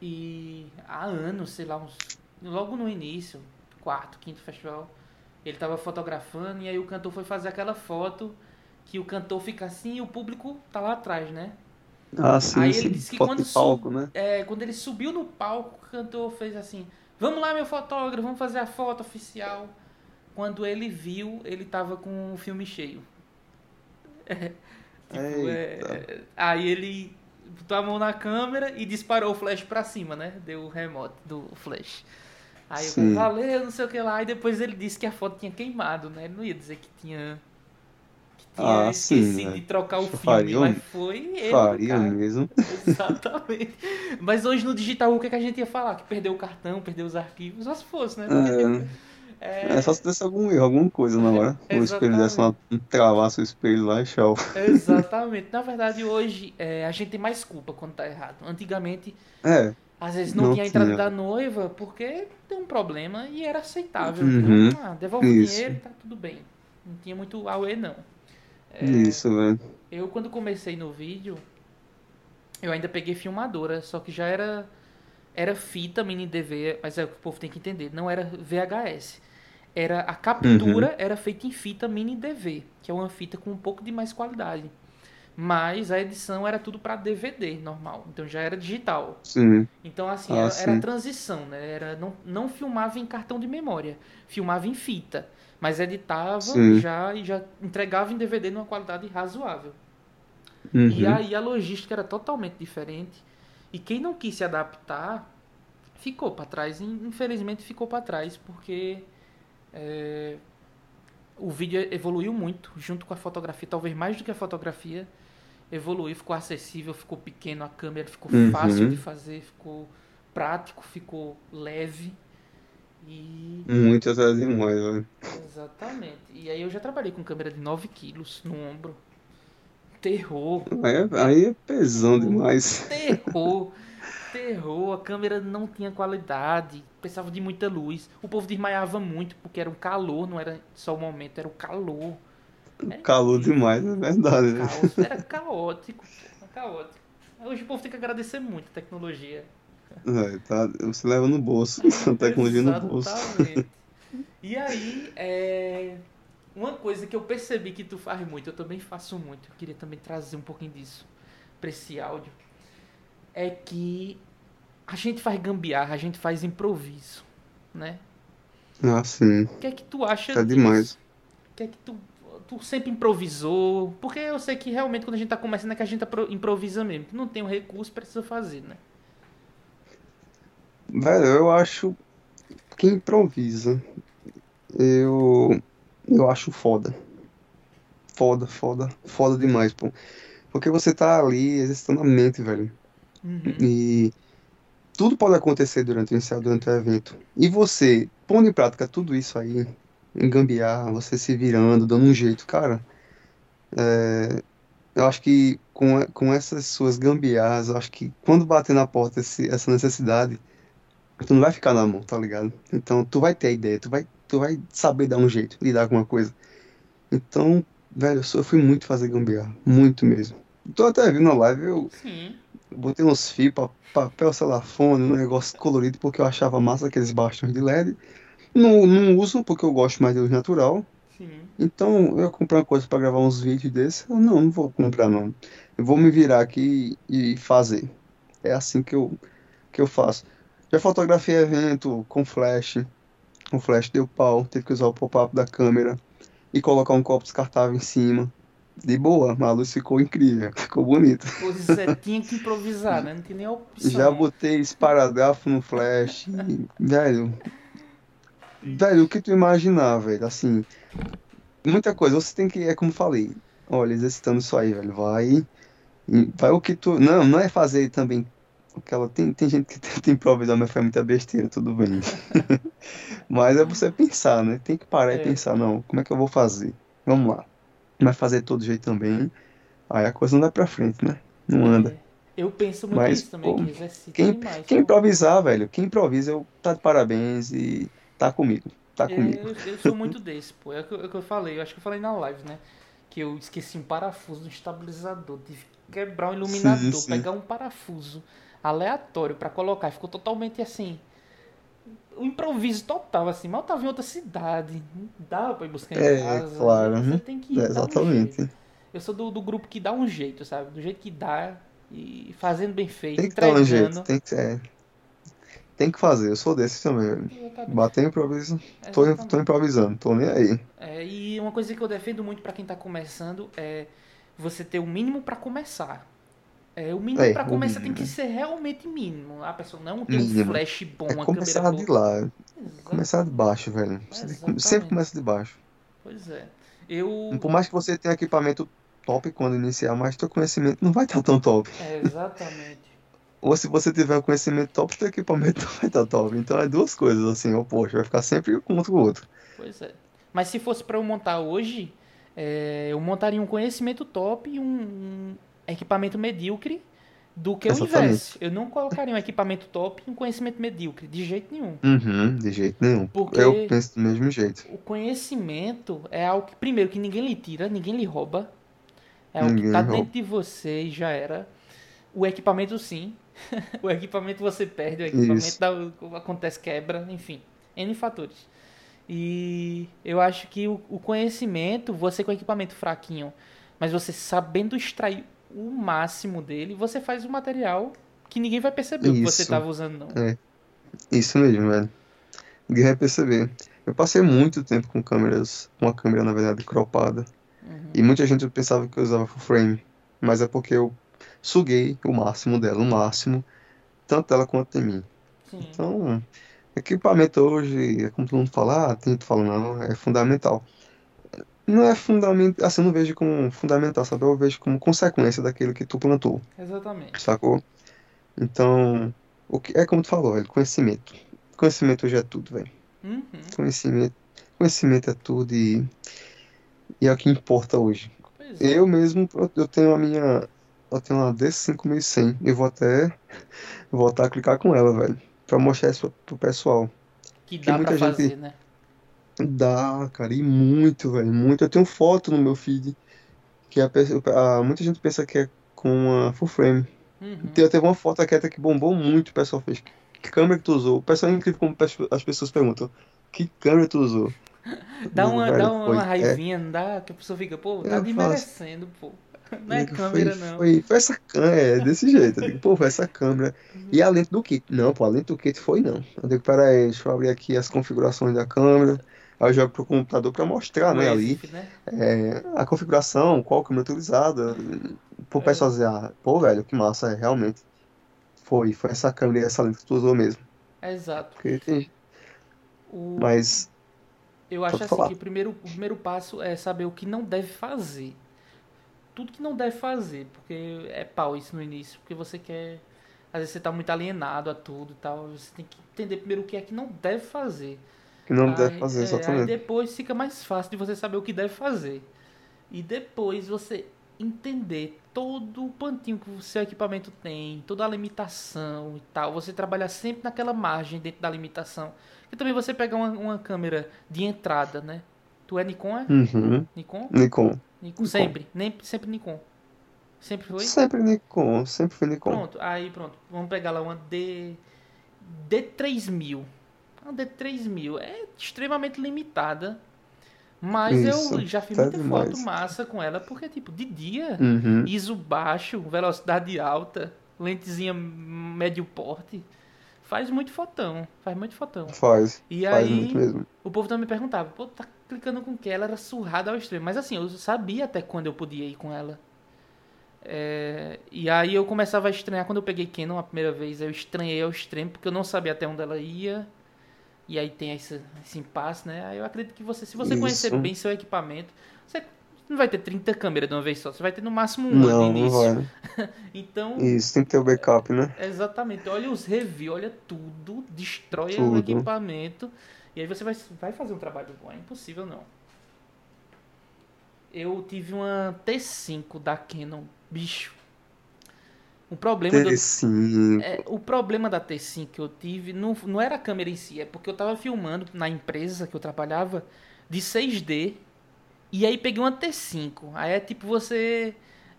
E há anos, sei lá, uns, logo no início, quarto, quinto festival, ele tava fotografando e aí o cantor foi fazer aquela foto que o cantor fica assim e o público tá lá atrás, né? Ah, sim, Aí ele disse que quando palco, né? É, quando ele subiu no palco, o cantor fez assim: Vamos lá, meu fotógrafo, vamos fazer a foto oficial. Quando ele viu, ele tava com o filme cheio. <laughs> Tipo, é, é, aí ele botou a mão na câmera e disparou o flash pra cima, né? Deu o remote do flash. Aí eu falei, valeu, não sei o que lá. E depois ele disse que a foto tinha queimado, né? Ele não ia dizer que tinha. Que tinha Ah, sim, esquecido né? de trocar o filme, Faria um- mas foi ele, Faria cara. mesmo. <laughs> <laughs> Exatamente. Mas hoje no digital, o que, é que a gente ia falar? Que perdeu o cartão, perdeu os arquivos, só se fosse, né? Tipo, <laughs> É, é só se desse algum erro, alguma coisa na hora. O espelho desse uma, um travasse o espelho lá e tchau. Exatamente. Na verdade, hoje é, a gente tem mais culpa quando tá errado. Antigamente, É, às vezes não, Não tinha a entrada da noiva porque tem um problema e era aceitável. Uhum. Então, ah, devolve o dinheiro e tá tudo bem. Não tinha muito auê, não. É, isso, velho. Eu, quando comecei no vídeo, eu ainda peguei filmadora, só que já era era fita mini DV, mas é o que o povo tem que entender, não era VHS. Era a captura Uhum. era feita em fita mini DV, que é uma fita com um pouco de mais qualidade. Mas a edição era tudo para DVD normal, então já era digital. Sim. Então assim, Ah, era, era sim. transição, né? Era não, não filmava em cartão de memória, filmava em fita, mas editava Sim. já e já entregava em DVD numa qualidade razoável. E Uhum. aí a logística era totalmente diferente. E quem não quis se adaptar ficou para trás. E, Infelizmente ficou para trás porque é, o vídeo evoluiu muito junto com a fotografia, talvez mais do que a fotografia. Evoluiu, ficou acessível, ficou pequeno a câmera, ficou Uhum. fácil de fazer, ficou prático, ficou leve. E Muito até demais, velho. exatamente. E aí eu já trabalhei com câmera de 9 quilos no ombro. Terror. Aí é, aí é pesão demais. Terror. <laughs> Terror. A câmera não tinha qualidade. Precisava de muita luz. O povo desmaiava muito porque era um calor, não era só o momento, era o calor. Era Calor demais, é verdade. né? caos. Era caótico. pô, Caótico. Hoje o povo tem que agradecer muito a tecnologia. É, tá, você leva no bolso, a <laughs> tecnologia no bolso. <laughs> E aí, é... uma coisa que eu percebi que tu faz muito, eu também faço muito. Eu queria também trazer um pouquinho disso. pra esse áudio é que a gente faz gambiarra, a gente faz improviso, né? Ah, sim. O que é que tu acha Tá disso? demais. O que é que tu, tu sempre improvisou? Porque eu sei que realmente quando a gente tá começando é que a gente improvisa mesmo. Não tem o recurso, precisa fazer, né? Velho, eu acho que improvisa. Eu. Eu acho foda. Foda, foda. Foda demais, pô. Porque você tá ali exercitando a mente, velho. Uhum. E tudo pode acontecer durante o ensaio, durante o evento. E você, pondo em prática tudo isso aí, em gambiarra, você se virando, dando um jeito, cara. é, eu acho que com, com essas suas gambiarras, eu acho que quando bater na porta esse- essa necessidade, tu não vai ficar na mão, tá ligado? Então tu vai ter a ideia, tu vai, tu vai saber dar um jeito, lidar com uma coisa. Então, velho, eu, fui muito fazer gambiarra, muito mesmo. Tô até vendo na live, eu Sim. Botei uns fios, pa- papel celofane, um negócio colorido, porque eu achava massa aqueles bastões de LED. Não, não uso porque eu gosto mais de luz natural. Sim. Então eu ia comprar uma coisa para gravar uns vídeos desses. Eu não, não vou comprar não. Eu vou me virar aqui e fazer. É assim que eu, que eu faço. Já fotografei evento com flash. Com flash deu pau. Teve que usar o pop-up da câmera e colocar um copo descartável em cima. De boa, a luz ficou incrível, <laughs> ficou bonito. Pois é, tinha que improvisar, né? Não tinha nem opção. Já botei esparadrafo no flash. e, velho. Velho, o que tu imaginar, velho? Assim. Muita coisa. Você tem que. É como falei. Olha, exercitando isso aí, velho. Vai. Vai o que tu. Não, não é fazer também. Aquela, tem, tem gente que <laughs> tenta improvisar, mas faz muita besteira, tudo bem. <laughs> Mas é você pensar, né? Tem que parar É. e pensar, não, como é que eu vou fazer? Vamos lá. Mas fazer todo jeito também. Aí a coisa não vai pra frente, né? Não anda. É. Eu penso muito Mas, nisso também, pô, que Quem, demais. quem improvisar, velho, quem improvisa, eu tá de parabéns e tá comigo. Tá comigo. Eu, eu sou muito <laughs> desse, pô. É o que, eu- é que eu falei, eu acho que eu falei na live, né? Que eu esqueci um parafuso no estabilizador. Tive que quebrar um iluminador, sim. pegar um parafuso aleatório pra colocar. Ficou totalmente assim. Um improviso total, assim. Eu tava em outra cidade. Não dava pra ir buscar em É, casa. claro, Você uhum. tem que É, dar um exatamente. jeito. Eu sou do, do grupo que dá um jeito, sabe? Do jeito que dá. E fazendo bem feito, Tem que dar um jeito, tem que, é, tem que fazer. Eu sou desse também, velho. Exatamente. Bater improviso, tô, tô improvisando, tô nem aí. É, e uma coisa que eu defendo muito pra quem tá começando é você ter o mínimo pra começar. É, o mínimo É, pra o começar tem mínimo. que ser realmente mínimo. A pessoa não tem um Mínimo. flash bom, É uma começar de boa. lá, Exato. começar de baixo, velho. Tem sempre começa de baixo. Pois é. Eu. Por mais que você tenha equipamento top quando iniciar, mas teu conhecimento não vai estar tão top. É, exatamente. <laughs> Ou se você tiver um conhecimento top, teu equipamento não vai estar top. Então é duas coisas assim, oposto. Vai ficar sempre um contra o outro. Pois é. Mas se fosse pra eu montar hoje, é, eu montaria um conhecimento top e um, um equipamento medíocre do que o Exatamente. inverso. Eu não colocaria um equipamento top e um conhecimento medíocre, de jeito nenhum. Uhum, de jeito nenhum. Porque- Eu penso do mesmo jeito. O conhecimento é algo que, primeiro, que ninguém lhe tira, ninguém lhe rouba. É algo que Ninguém tá rouba. dentro de você e já era. O equipamento, sim. <laughs> o equipamento você perde, o equipamento dá, acontece quebra, enfim. N fatores. E eu acho que o, o conhecimento, você com equipamento fraquinho, mas você sabendo extrair o máximo dele, você faz um material que ninguém vai perceber o que você Isso. estava usando, não. É, isso mesmo, velho. Ninguém vai perceber. Eu passei muito tempo com câmeras, com a câmera, na verdade, cropada. Uhum. E muita gente pensava que eu usava full frame. Mas é porque eu suguei o máximo dela, o máximo, tanto dela quanto de mim. Sim. Então, equipamento hoje, é como todo mundo fala, ah, tem tu falando, não, é fundamental. Não é fundamental, assim, eu não vejo como fundamental, sabe? Eu vejo como consequência daquilo que tu plantou, Exatamente. sacou? Então, o que é como tu falou, velho, conhecimento. Conhecimento hoje é tudo, velho. Uhum. Conhecimento, conhecimento é tudo e, e é o que importa hoje. É. Eu mesmo, eu- eu tenho a minha, eu tenho uma D5100 e vou até voltar a clicar com ela, velho, pra mostrar isso pro- pessoal. Que que dá pra muita gente- fazer, né? Dá, cara, e muito, velho, muito. Eu tenho foto no meu feed que a, a- muita gente pensa que é com uma full frame. Uhum. Te- Teve uma foto aqui que bombou muito, o pessoal fez. Que câmera que tu usou? O pessoal é incrível como as pessoas perguntam. Que câmera tu usou? <laughs> Dá uma, velho, dá uma foi- é, raivinha, não dá? Que a pessoa fica, pô, tá Eu faço. desmerecendo, pô. <laughs> Não é Digo, câmera, foi, não. Foi, foi essa câmera, é desse jeito. Eu digo, pô, foi essa câmera. E a lente do kit? Não, pô, a lente do kit foi não. Eu digo, peraí, deixa eu abrir aqui as configurações da câmera. Aí eu jogo pro computador pra mostrar, O né, ali, né? é, a configuração, qual câmera utilizada. Pro É. pessoal dizer, ah, pô, velho, que massa, é, realmente. Foi, foi essa câmera e essa lente que tu usou mesmo. Exato. Porque O, Mas, eu acho assim falar. que o primeiro, o primeiro passo é saber o que não deve fazer. Tudo que não deve fazer, porque é pau isso no início, porque você quer. Às vezes você tá muito alienado a tudo e tal. Você tem que entender primeiro o que é que não deve fazer. Que não Aí, deve fazer, é, exatamente. depois fica mais fácil de você saber o que deve fazer. E depois você entender todo o pantinho que o seu equipamento tem, toda a limitação e tal. Você trabalhar sempre naquela margem dentro da limitação. E também você pegar uma, uma câmera de entrada, né? Tu é Nikon, é? Uhum. Nikon? Nikon. Nikon. Nikon. Sempre. Nem, sempre Nikon. Sempre foi? Sempre Nikon, sempre foi Nikon. Pronto, aí pronto. Vamos pegar lá uma D. D3000. Uma D3000 é extremamente limitada. Mas Isso, eu já fiz tá muita foto demais. massa com ela, porque, tipo, de dia, Uhum. ISO baixo, velocidade alta, lentezinha médio porte, faz muito fotão. Faz muito fotão. Faz, E faz aí, muito mesmo. o povo também me perguntava, pô, tá clicando com que? Ela era surrada ao extremo. Mas assim, eu sabia até quando eu podia ir com ela. É, e aí eu começava a estranhar quando eu peguei Canon a primeira vez. Eu estranhei ao extremo porque eu não sabia até onde ela ia. E aí tem esse, esse impasse, né? Aí eu acredito que você, se você conhecer Isso. bem seu equipamento, você não vai ter 30 câmeras de uma vez só. Você vai ter no máximo uma de Não, não início. vai. <laughs> Então, Isso, tem que ter o backup, né? Exatamente. Olha os reviews, olha tudo, destrói o Tudo. equipamento. E aí você vai, vai fazer um trabalho bom. É impossível não. Eu tive uma T5 da Canon, bicho. O problema do, T5. é, o problema da T5 que eu tive não, não era a câmera em si, é porque eu tava filmando na empresa que eu trabalhava de 6D e aí peguei uma T5. Aí é tipo você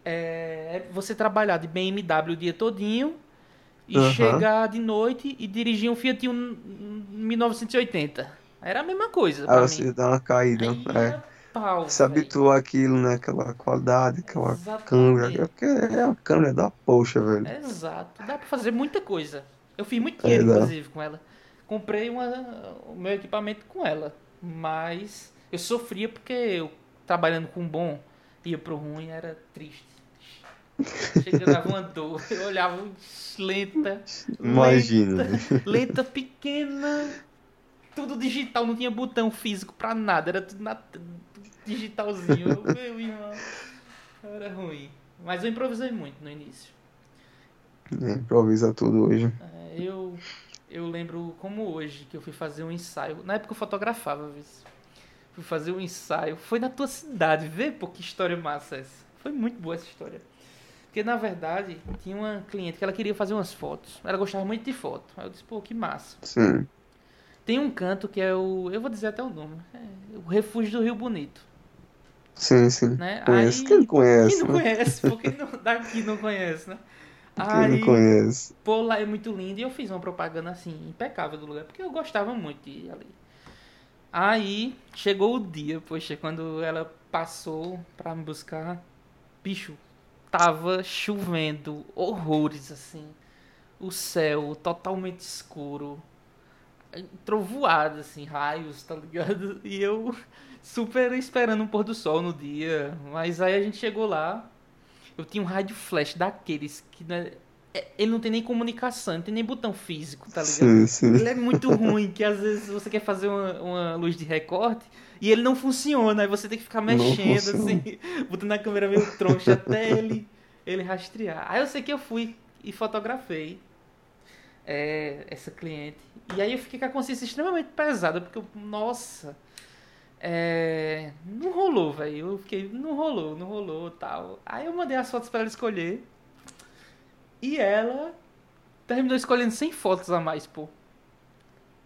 é, você trabalhar de BMW o dia todinho e Aham. chegar de noite e dirigir um Fiat Uno 1980. Era a mesma coisa mim. você dá uma caída. Aí É. pau, Se velho. habituar àquilo, né? Aquela qualidade, aquela Exatamente. câmera. É porque é uma câmera da poxa, velho. Exato. Dá pra fazer muita coisa. Eu fiz muito É, dinheiro, dá. inclusive, com ela. Comprei uma, o meu equipamento com ela. Mas eu sofria porque eu, trabalhando com bom, ia pro ruim, era triste. Chega, dava <laughs> uma dor. Eu olhava lenta. Imagina. Lenta, lenta, pequena. Tudo digital, não tinha botão físico pra nada. Era tudo, na, digitalzinho. Eu, Meu irmão. Era ruim. Mas eu improvisei muito no início. É, improvisa tudo hoje. É, eu, eu lembro como hoje que eu fui fazer um ensaio. Na época eu fotografava, viu? Fui fazer um ensaio. Foi na tua cidade. Vê, pô, que história massa essa. Foi muito boa essa história. Porque na verdade tinha uma cliente que ela queria fazer umas fotos. Ela gostava muito de foto. Aí eu disse, pô, que massa. Sim. Tem um canto que é o. Eu vou dizer até o nome. É o Refúgio do Rio Bonito. Sim, sim. Né? Conheço. Aí- Quem não conhece, Quem não né? conhece? Pô, quem não, <laughs> daqui não conhece, né? Quem Aí, não conhece. pô, lá é muito lindo. E eu fiz uma propaganda assim, impecável do lugar, porque eu gostava muito de ir ali. Aí chegou o dia, poxa, quando ela passou pra me buscar, bicho, tava chovendo horrores assim. O céu totalmente escuro. Trovoada, assim, raios, tá ligado? <laughs> E eu super esperando um pôr do sol no dia. Mas aí a gente chegou lá. Eu tinha um rádio flash daqueles que né, ele não tem nem comunicação, não tem nem botão físico, tá ligado? Sim, sim. Ele é muito ruim, que às vezes você quer fazer uma, uma luz de recorte e ele não funciona, aí você tem que ficar mexendo assim, <laughs> botando a câmera meio troncha até ele, ele rastrear. Aí eu sei que eu fui e fotografei é, essa cliente. E aí eu fiquei com a consciência extremamente pesada, porque eu, nossa, é, não rolou, velho. Eu fiquei, não rolou, não rolou tal. Aí eu mandei as fotos pra ela escolher. E ela terminou escolhendo 100 fotos a mais, pô.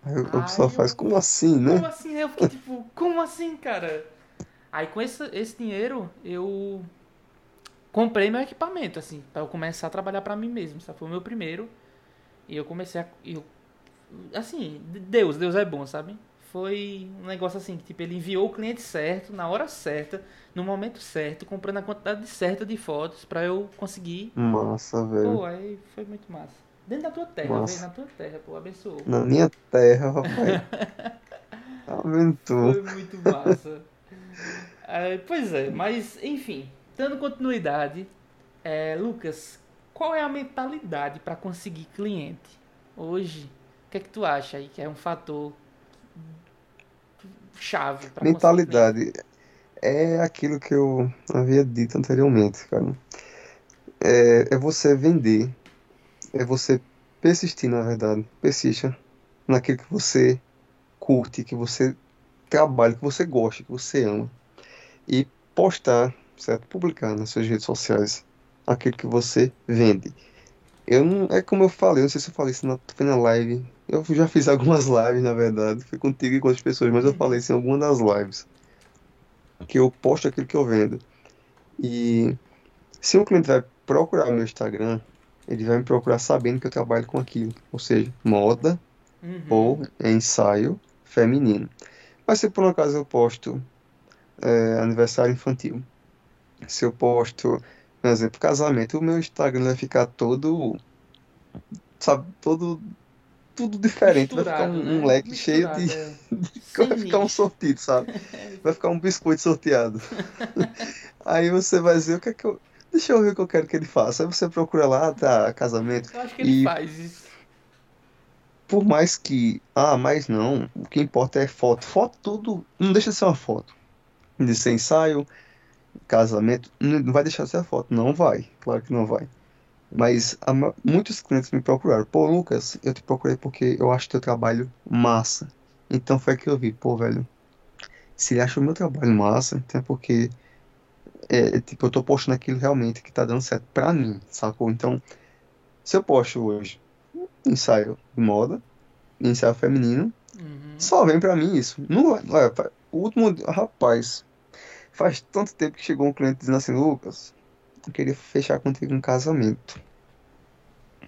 Aí o pessoal faz, como assim, né? Como assim? Eu fiquei tipo, como assim, cara? Aí com esse, esse dinheiro eu comprei meu equipamento, assim, pra eu começar a trabalhar pra mim mesmo, sabe? Foi o meu primeiro. E eu comecei a. Eu, assim, Deus, Deus é bom, sabe? foi um negócio assim, que tipo, ele enviou o cliente certo, na hora certa, no momento certo, comprando a quantidade certa de fotos pra eu conseguir. Massa, velho. Pô, aí foi muito massa. Dentro da tua terra, velho, na tua terra, pô, abençoou. Na minha terra, papai. Tá vendo tu? Foi muito massa. É, pois é, mas enfim, dando continuidade, é, Lucas, qual é a mentalidade para conseguir cliente hoje? O que é que tu acha aí que é um fator chave para Mentalidade é aquilo que eu havia dito anteriormente, cara. É, é você vender, é você persistir, na verdade. Persista naquilo que você curte, que você trabalha, que você gosta, que você ama. E postar, certo? Publicar nas suas redes sociais aquilo que você vende. Eu não, é como eu falei, não sei se eu falei isso na, foi na live. Eu já fiz <laughs> algumas lives, na verdade. Foi contigo e com outras pessoas, mas eu falei isso em alguma das lives. Que eu posto aquilo que eu vendo. E se um cliente vai procurar o meu Instagram, ele vai me procurar sabendo que eu trabalho com aquilo. Ou seja, moda Uhum. ou ensaio feminino. Mas se por um acaso eu posto é, aniversário infantil, se eu posto, por exemplo, casamento, o meu Instagram vai ficar todo, sabe, todo, tudo diferente. Vai ficar um, um né? leque cheio de. É. Sem <laughs> Vai ficar um sortido, sabe? <laughs> Vai ficar um biscoito sorteado. <laughs> Aí você vai dizer o que é que eu. Deixa eu ver o que eu quero que ele faça. Aí você procura lá, tá, casamento. Eu acho que ele E faz isso. por mais que. Ah, mas não. O que importa é foto. Foto tudo. Não deixa de ser uma foto. De ser ensaio, casamento. Não vai deixar de ser a foto. Não vai. Claro que não vai. Mas a muitos clientes me procuraram. Pô, Lucas, eu te procurei porque eu acho teu trabalho massa. Então foi que eu vi. Pô, velho. Se ele acha o meu trabalho massa, então é porque. É, tipo, eu tô postando aquilo realmente que tá dando certo pra mim, sacou? Então, se eu posto hoje ensaio de moda, ensaio feminino, Uhum. só vem pra mim isso. Não vai, é, o último, rapaz, faz tanto tempo que chegou um cliente dizendo assim, Lucas, eu queria fechar contigo um casamento.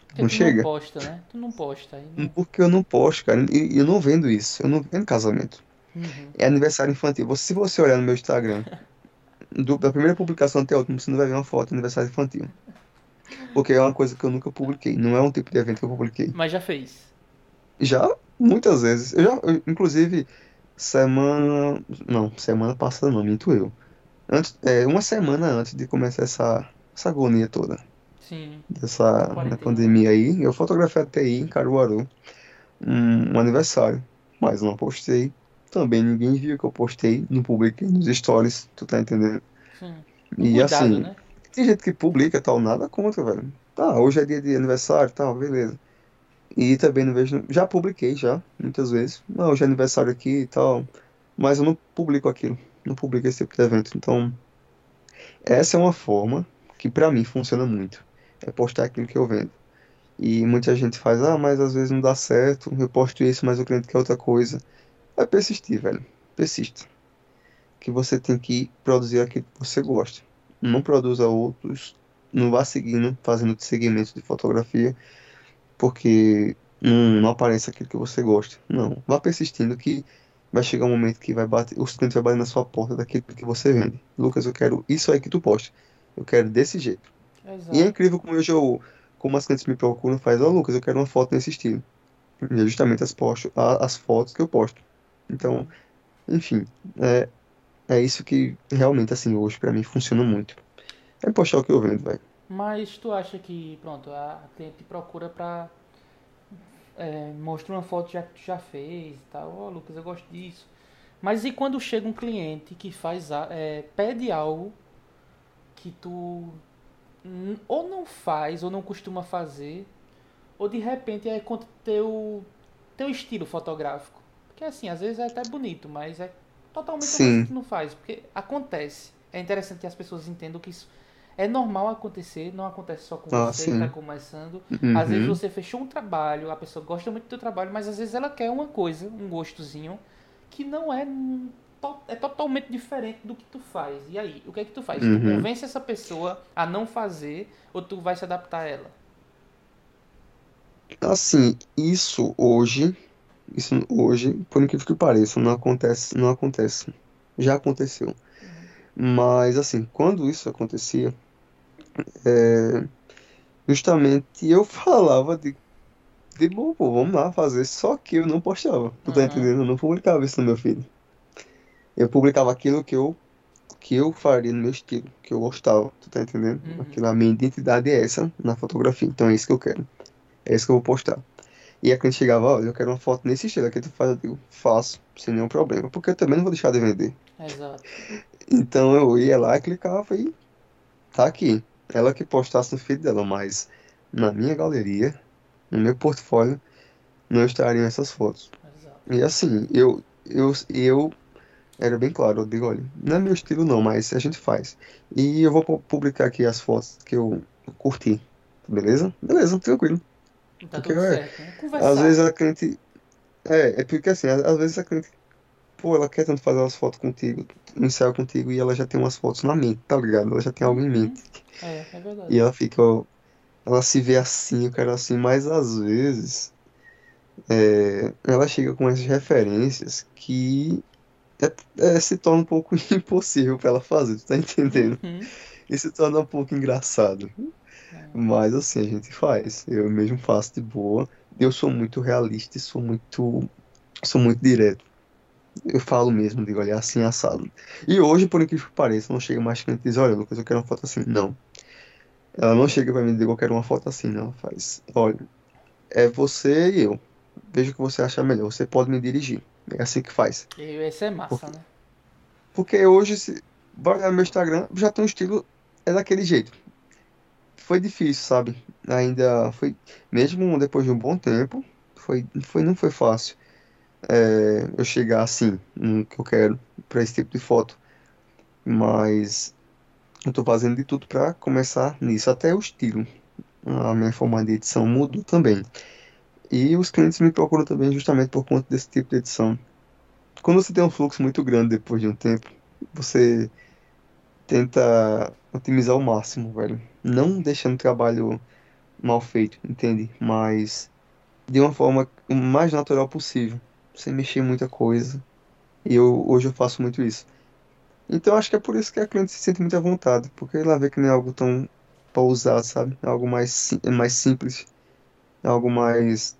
Porque Não tu chega? não posta, né? Tu não posta aí. não- Porque eu não posto, cara, e e eu não vendo isso, eu não vendo casamento. Uhum. É aniversário infantil. Você- Se você olhar no meu Instagram, <laughs> do- da primeira publicação até a última, você não vai ver uma foto de aniversário infantil. Porque é uma coisa que eu nunca publiquei, não é um tipo de evento que eu publiquei. Mas já fez. Já, muitas vezes. Eu já, eu, inclusive, semana. Não, semana passada não, minto eu. Antes, é, uma semana antes de começar essa, essa agonia toda, Sim. dessa da pandemia aí, eu fotografei até aí em Caruaru, um, um aniversário. Mas não postei. Também ninguém viu que eu postei, não publiquei nos stories, tu tá entendendo? Sim. E Cuidado, assim, né? tem gente que publica tal, nada contra, velho. Tá, hoje é dia de aniversário, tal, beleza. E também não vejo. Já publiquei, já, muitas vezes. Não, hoje é aniversário aqui e tal. Mas eu não publico aquilo. Não publico esse tipo de evento. Então, essa é uma forma que pra mim funciona muito. É postar aquilo que eu vendo. E muita gente faz, ah, mas às vezes não dá certo. Eu posto isso, mas o cliente quer outra coisa. É persistir, velho. Persista. Que você tem que produzir aquilo que você gosta. Não produza outros. Não vá seguindo, fazendo segmentos de fotografia porque não, não aparece aquilo que você gosta. Não, vá persistindo que vai chegar um momento que vai bater, os clientes vão bater na sua porta daquilo que você vende. Lucas, eu quero isso aí que tu posta. Eu quero desse jeito. E é Exato. incrível como hoje eu, como as clientes me procuram, faz, ó, Lucas, eu quero uma foto nesse estilo. E é justamente as, posto, a- as fotos que eu posto. Então, enfim, é, é isso que realmente, assim, hoje pra mim funciona muito. É postar o que eu vendo, velho. Mas tu acha que, pronto, a cliente te procura pra é, mostrar uma foto já que tu já fez e tal. Ó, Lucas, eu gosto disso. Mas e quando chega um cliente que faz, a- é, pede algo que tu ou não faz ou não costuma fazer, ou de repente é contra teu teu estilo fotográfico? Porque assim, às vezes é até bonito, mas é totalmente Sim. que tu não faz, porque acontece. É interessante que as pessoas entendam que isso é normal acontecer, não acontece só com Ah, você que está começando. Às vezes Uhum. você fechou um trabalho, a pessoa gosta muito do teu trabalho, mas às vezes ela quer uma coisa, um gostozinho, que não é, é totalmente diferente do que tu faz. E aí, o que é que tu faz? Tu Uhum. convence essa pessoa a não fazer ou tu vai se adaptar a ela? Assim, isso hoje Isso hoje, por incrível que pareça, não acontece, não acontece. Já aconteceu. Mas assim, quando isso acontecia, é, justamente eu <laughs> falava de, de bom, pô, vamos lá fazer, só que eu não postava. Tu tá Aham. entendendo? Eu não publicava isso no meu feed. Eu publicava aquilo que eu que eu faria no meu estilo, que eu gostava, tu tá entendendo? Uhum. Aquilo, a minha identidade é essa na fotografia, então é isso que eu quero. É isso que eu vou postar. E a cliente chegava, olha, eu quero uma foto nesse estilo aqui, tu faz, eu digo, faço, sem nenhum problema, porque eu também não vou deixar de vender. Exato. <laughs> Então eu ia lá e clicava e tá aqui. Ela que postasse no feed dela, mas na minha galeria, no meu portfólio, não estariam essas fotos. Exato. E assim, eu, eu, eu era bem claro, eu digo, olha, não é meu estilo não, mas a gente faz. E eu vou pu- publicar aqui as fotos que eu curti, beleza? Beleza, tranquilo. Tá Porque, é, certo, né? Às vezes a cliente, é, é porque assim, às às vezes a cliente, pô, ela quer tanto fazer umas fotos contigo, um ensaio contigo, e ela já tem umas fotos na mente, tá ligado? Ela já tem algo em Uhum. mente. É, é verdade. E ela fica, ó, ela se vê assim, eu quero assim, mas às vezes é, ela chega com essas referências que é- é, se torna um pouco <laughs> impossível pra ela fazer, tu tá entendendo? Uhum. E se torna um pouco engraçado. É. Mas assim, a gente faz. Eu mesmo faço de boa. Eu sou muito realista e sou muito, sou muito direto. Eu falo mesmo, digo, olha, é assim assado. E hoje, por incrível que pareça, não chega mais cliente e diz, olha, Lucas, eu quero uma foto assim. Não. Ela não chega pra mim e diz, eu quero uma foto assim, não. Ela faz, olha, é você e eu. Veja o que você acha melhor. Você pode me dirigir. É assim que faz. E esse é massa, Porque, né? porque hoje, se vai olhar no meu Instagram, já tem um estilo, é daquele jeito. Foi difícil, sabe? Ainda foi, mesmo depois de um bom tempo, foi, foi, não foi fácil é, eu chegar assim, no que eu quero, pra esse tipo de foto. Mas eu tô fazendo de tudo pra começar nisso, até o estilo. A minha forma de edição mudou também. E os clientes me procuram também justamente por conta desse tipo de edição. Quando você tem um fluxo muito grande depois de um tempo, você tenta otimizar ao máximo, velho. Não deixando o trabalho mal feito, entende? Mas de uma forma o mais natural possível, sem mexer muita coisa. E eu, hoje eu faço muito isso. Então acho que é por isso que a cliente se sente muito à vontade, porque ela vê que não é algo tão pausado, sabe? É algo mais, é mais simples, é algo mais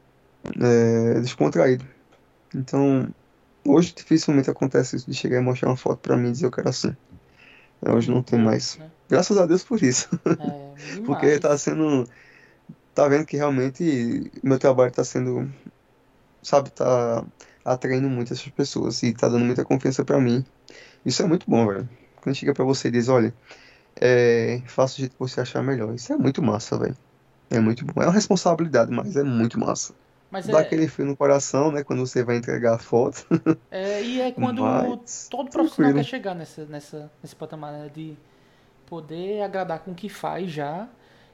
é, descontraído. Então, hoje dificilmente acontece isso de chegar e mostrar uma foto pra mim e dizer eu quero assim. Hoje não tem mais. né? Graças a Deus por isso. É, <laughs> Porque tá sendo. Tá vendo que realmente meu trabalho tá sendo. Sabe, tá atraindo muitas pessoas e tá dando muita confiança pra mim. Isso é muito bom, velho. Quando chega pra você e diz, olha, é, faça o jeito que você achar melhor. Isso é muito massa, velho. É muito bom. É uma responsabilidade, mas é muito massa. Mas Dá é, aquele frio no coração, né? Quando você vai entregar a foto. <laughs> é, e é quando Mas, todo profissional quer tranquilo. chegar nessa, nessa, nesse patamar, né? De poder agradar com o que faz já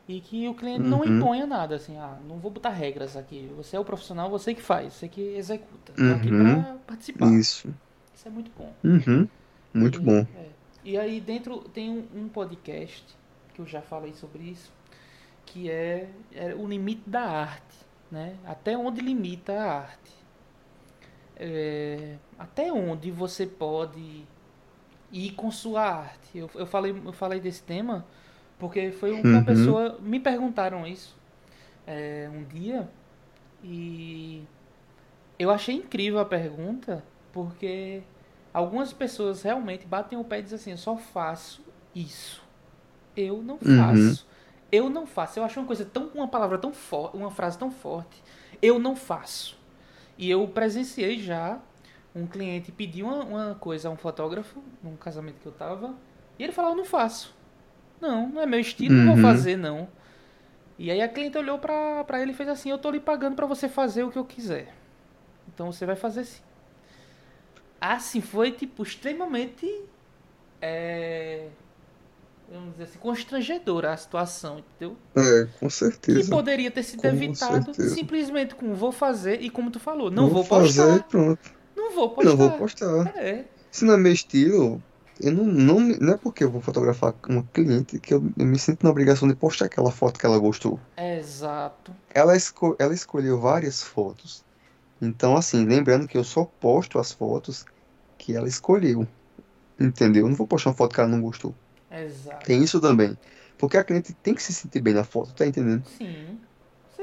e que o cliente não Uhum, imponha nada, assim, ah, não vou botar regras aqui. Você é o profissional, você que faz, você que executa. Tô aqui uhum, pra participar. isso. Isso é muito bom. Uhum, muito E, bom. é. E aí dentro tem um, um podcast que eu já falei sobre isso, que é, é o limite da arte, né? Até onde limita a arte. É, até onde você pode ir com sua arte. Eu, eu falei eu falei desse tema porque foi um- uma Uhum, pessoa me perguntaram isso é, um dia e eu achei incrível a pergunta, porque algumas pessoas realmente batem o pé e dizem assim: eu só faço isso. Eu não uhum, faço. Eu não faço. Eu acho uma coisa tão, uma palavra tão forte, uma frase tão forte. Eu não faço. E eu presenciei já um cliente pedir uma, uma coisa a um fotógrafo, num casamento que eu tava, e ele falou: eu não faço. Não, não é meu estilo, não vou uhum, fazer, não. E aí a cliente olhou pra, pra ele e fez assim: eu tô lhe pagando pra você fazer o que eu quiser. Então você vai fazer sim. Assim, foi tipo extremamente. É, vamos dizer assim, constrangedora a situação, entendeu? É, com Que certeza. poderia ter sido Com evitado certeza. simplesmente com vou fazer e como tu falou, não Vou vou fazer postar. pronto. Não vou Não vou postar. postar. É, Se não é meu estilo, eu não, não, não é porque eu vou fotografar uma cliente que eu, eu me sinto na obrigação de postar aquela foto que ela gostou. exato. Ela, esco, ela escolheu várias fotos Então, assim, lembrando que eu só posto as fotos que ela escolheu, entendeu? Eu não vou postar uma foto que ela não gostou. Exato. Tem isso também. Porque a cliente tem que se sentir bem na foto, tá entendendo? Sim,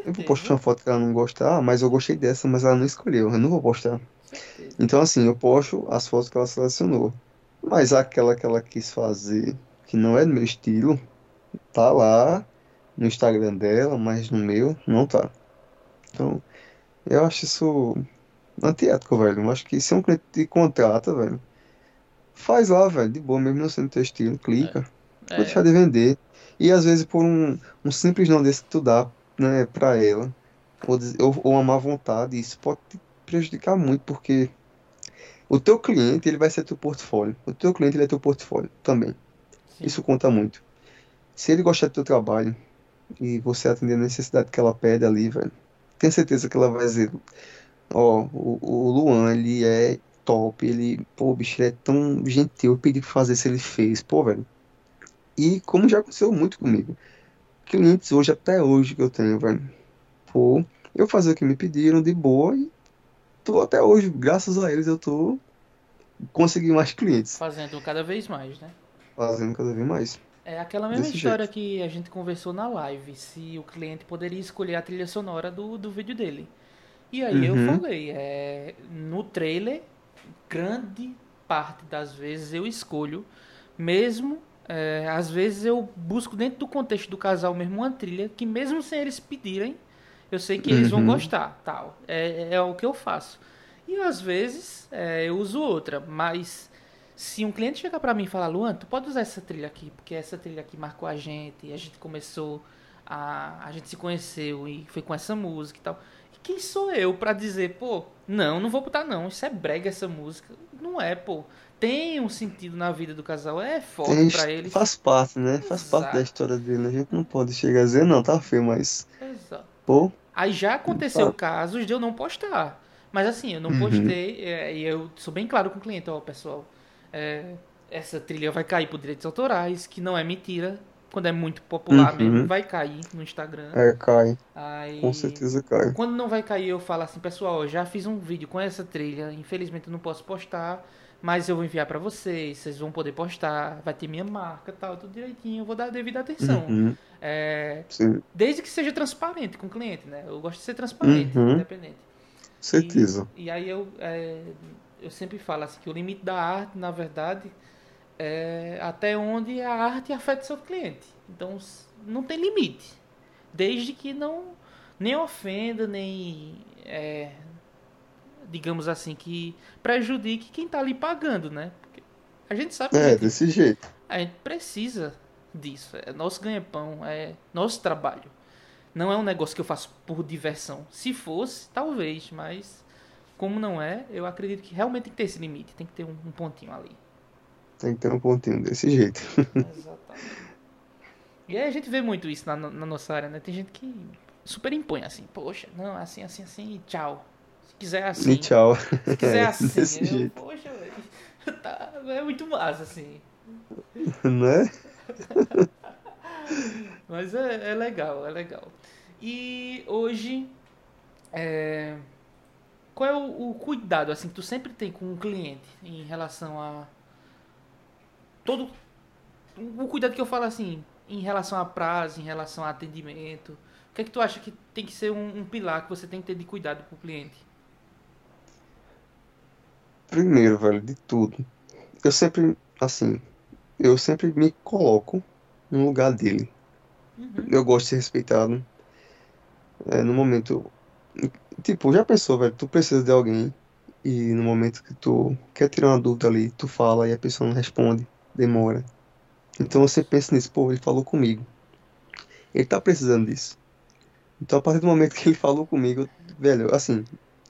Eu vou postar uma foto que ela não gosta, ah, mas eu gostei dessa, mas ela não escolheu, eu não vou postar. Certeza. Então, assim, eu posto as fotos que ela selecionou. Mas aquela que ela quis fazer, que não é do meu estilo, tá lá no Instagram dela, mas no meu não tá. Então, eu acho isso antiético, velho. Eu acho que se um cliente te contrata, velho, faz lá, velho, de boa, mesmo não sendo teu estilo, clica. Tu vai É, deixar de vender. E às vezes por um, um simples não desse que tu dá, né, pra ela, ou, ou, ou uma má vontade, isso pode te prejudicar muito, porque o teu cliente, ele vai ser teu portfólio. O teu cliente, ele é teu portfólio também. sim. Isso conta muito. Se ele gostar do teu trabalho e você atender a necessidade que ela pede ali, velho, tenha certeza que ela vai dizer, ó, o, o Luan, ele é top, ele, pô, bicho, ele é tão gentil, eu pedi pra fazer se ele fez, pô, velho. E como já aconteceu muito comigo, clientes hoje, até hoje que eu tenho, velho, pô, eu fazer o que me pediram de boa e tô até hoje, graças a eles, eu tô conseguindo mais clientes, Fazendo cada vez mais, né? fazendo cada vez mais, É aquela mesma desse história jeito. que a gente conversou na live, se o cliente poderia escolher a trilha sonora do, do vídeo dele. E aí eu Uhum, falei, é, no trailer, grande parte das vezes eu escolho, mesmo é, às vezes eu busco dentro do contexto do casal mesmo uma trilha que mesmo sem eles pedirem, eu sei que eles vão uhum, gostar, tal. É, é o que eu faço. E às vezes é, eu uso outra, mas se um cliente chegar pra mim e falar, Luan, tu pode usar essa trilha aqui, porque essa trilha aqui marcou a gente, e a gente começou a, a gente se conheceu e foi com essa música e tal. E quem sou eu pra dizer, pô, não, não vou botar não, isso é brega essa música. Não é, pô. Tem um sentido na vida do casal, é forte pra eles. faz parte, né? Faz parte da história dele. A gente não pode chegar a dizer, não, tá feio, mas, exato. pô, Aí já aconteceu tá. casos de eu não postar. Mas assim, eu não Uhum, postei, é, e eu sou bem claro com o cliente, ó, pessoal, é, essa trilha vai cair por direitos autorais, que não é mentira. Quando é muito popular mesmo, uhum. vai cair no Instagram. É, cai. Com Aí, certeza cai. quando não vai cair, eu falo assim, pessoal, eu já fiz um vídeo com essa trilha, infelizmente eu não posso postar, mas eu vou enviar pra vocês, vocês vão poder postar, vai ter minha marca, tal, tudo direitinho, eu vou dar a devida atenção. Uhum, É, desde que seja transparente com o cliente, né? Eu gosto de ser transparente, Uhum, independente. E, certeza. e aí eu, é, eu sempre falo assim, que o limite da arte, na verdade, é até onde a arte afeta seu cliente. Então, não tem limite. Desde que não nem ofenda, nem, é, digamos assim, que prejudique quem está ali pagando, né? Porque a gente sabe É, gente, desse jeito. a gente precisa disso. É nosso ganha-pão, é nosso trabalho. Não é um negócio que eu faço por diversão. Se fosse, talvez, mas como não é, eu acredito que realmente tem que ter esse limite, tem que ter um, um pontinho ali. Tem que ter um pontinho desse jeito. <laughs> Exatamente. E aí a gente vê muito isso na, na nossa área, né? Tem gente que super impõe assim, poxa, não, assim, assim, assim, tchau. Se quiser E assim, tchau. se quiser <laughs> É, assim, desse eu, jeito. poxa, velho, tá, é muito massa, assim. Né? <laughs> Mas é, é legal, é legal. E hoje, é, qual é o, o cuidado assim que tu sempre tem com o cliente em relação a todo o cuidado que eu falo assim em relação a prazo, em relação a atendimento? O que é que tu acha que tem que ser um, um pilar que você tem que ter de cuidado com o cliente? Primeiro, velho, de tudo. Eu sempre, assim, eu sempre me coloco no lugar dele. Uhum. Eu gosto de ser respeitado. É, no momento. Tipo, já pensou, velho? Tu precisa de alguém e no momento que tu quer tirar uma dúvida ali, tu fala e a pessoa não responde, demora. Então sempre penso nisso, pô, ele falou comigo. Ele tá precisando disso. Então a partir do momento que ele falou comigo, velho, assim,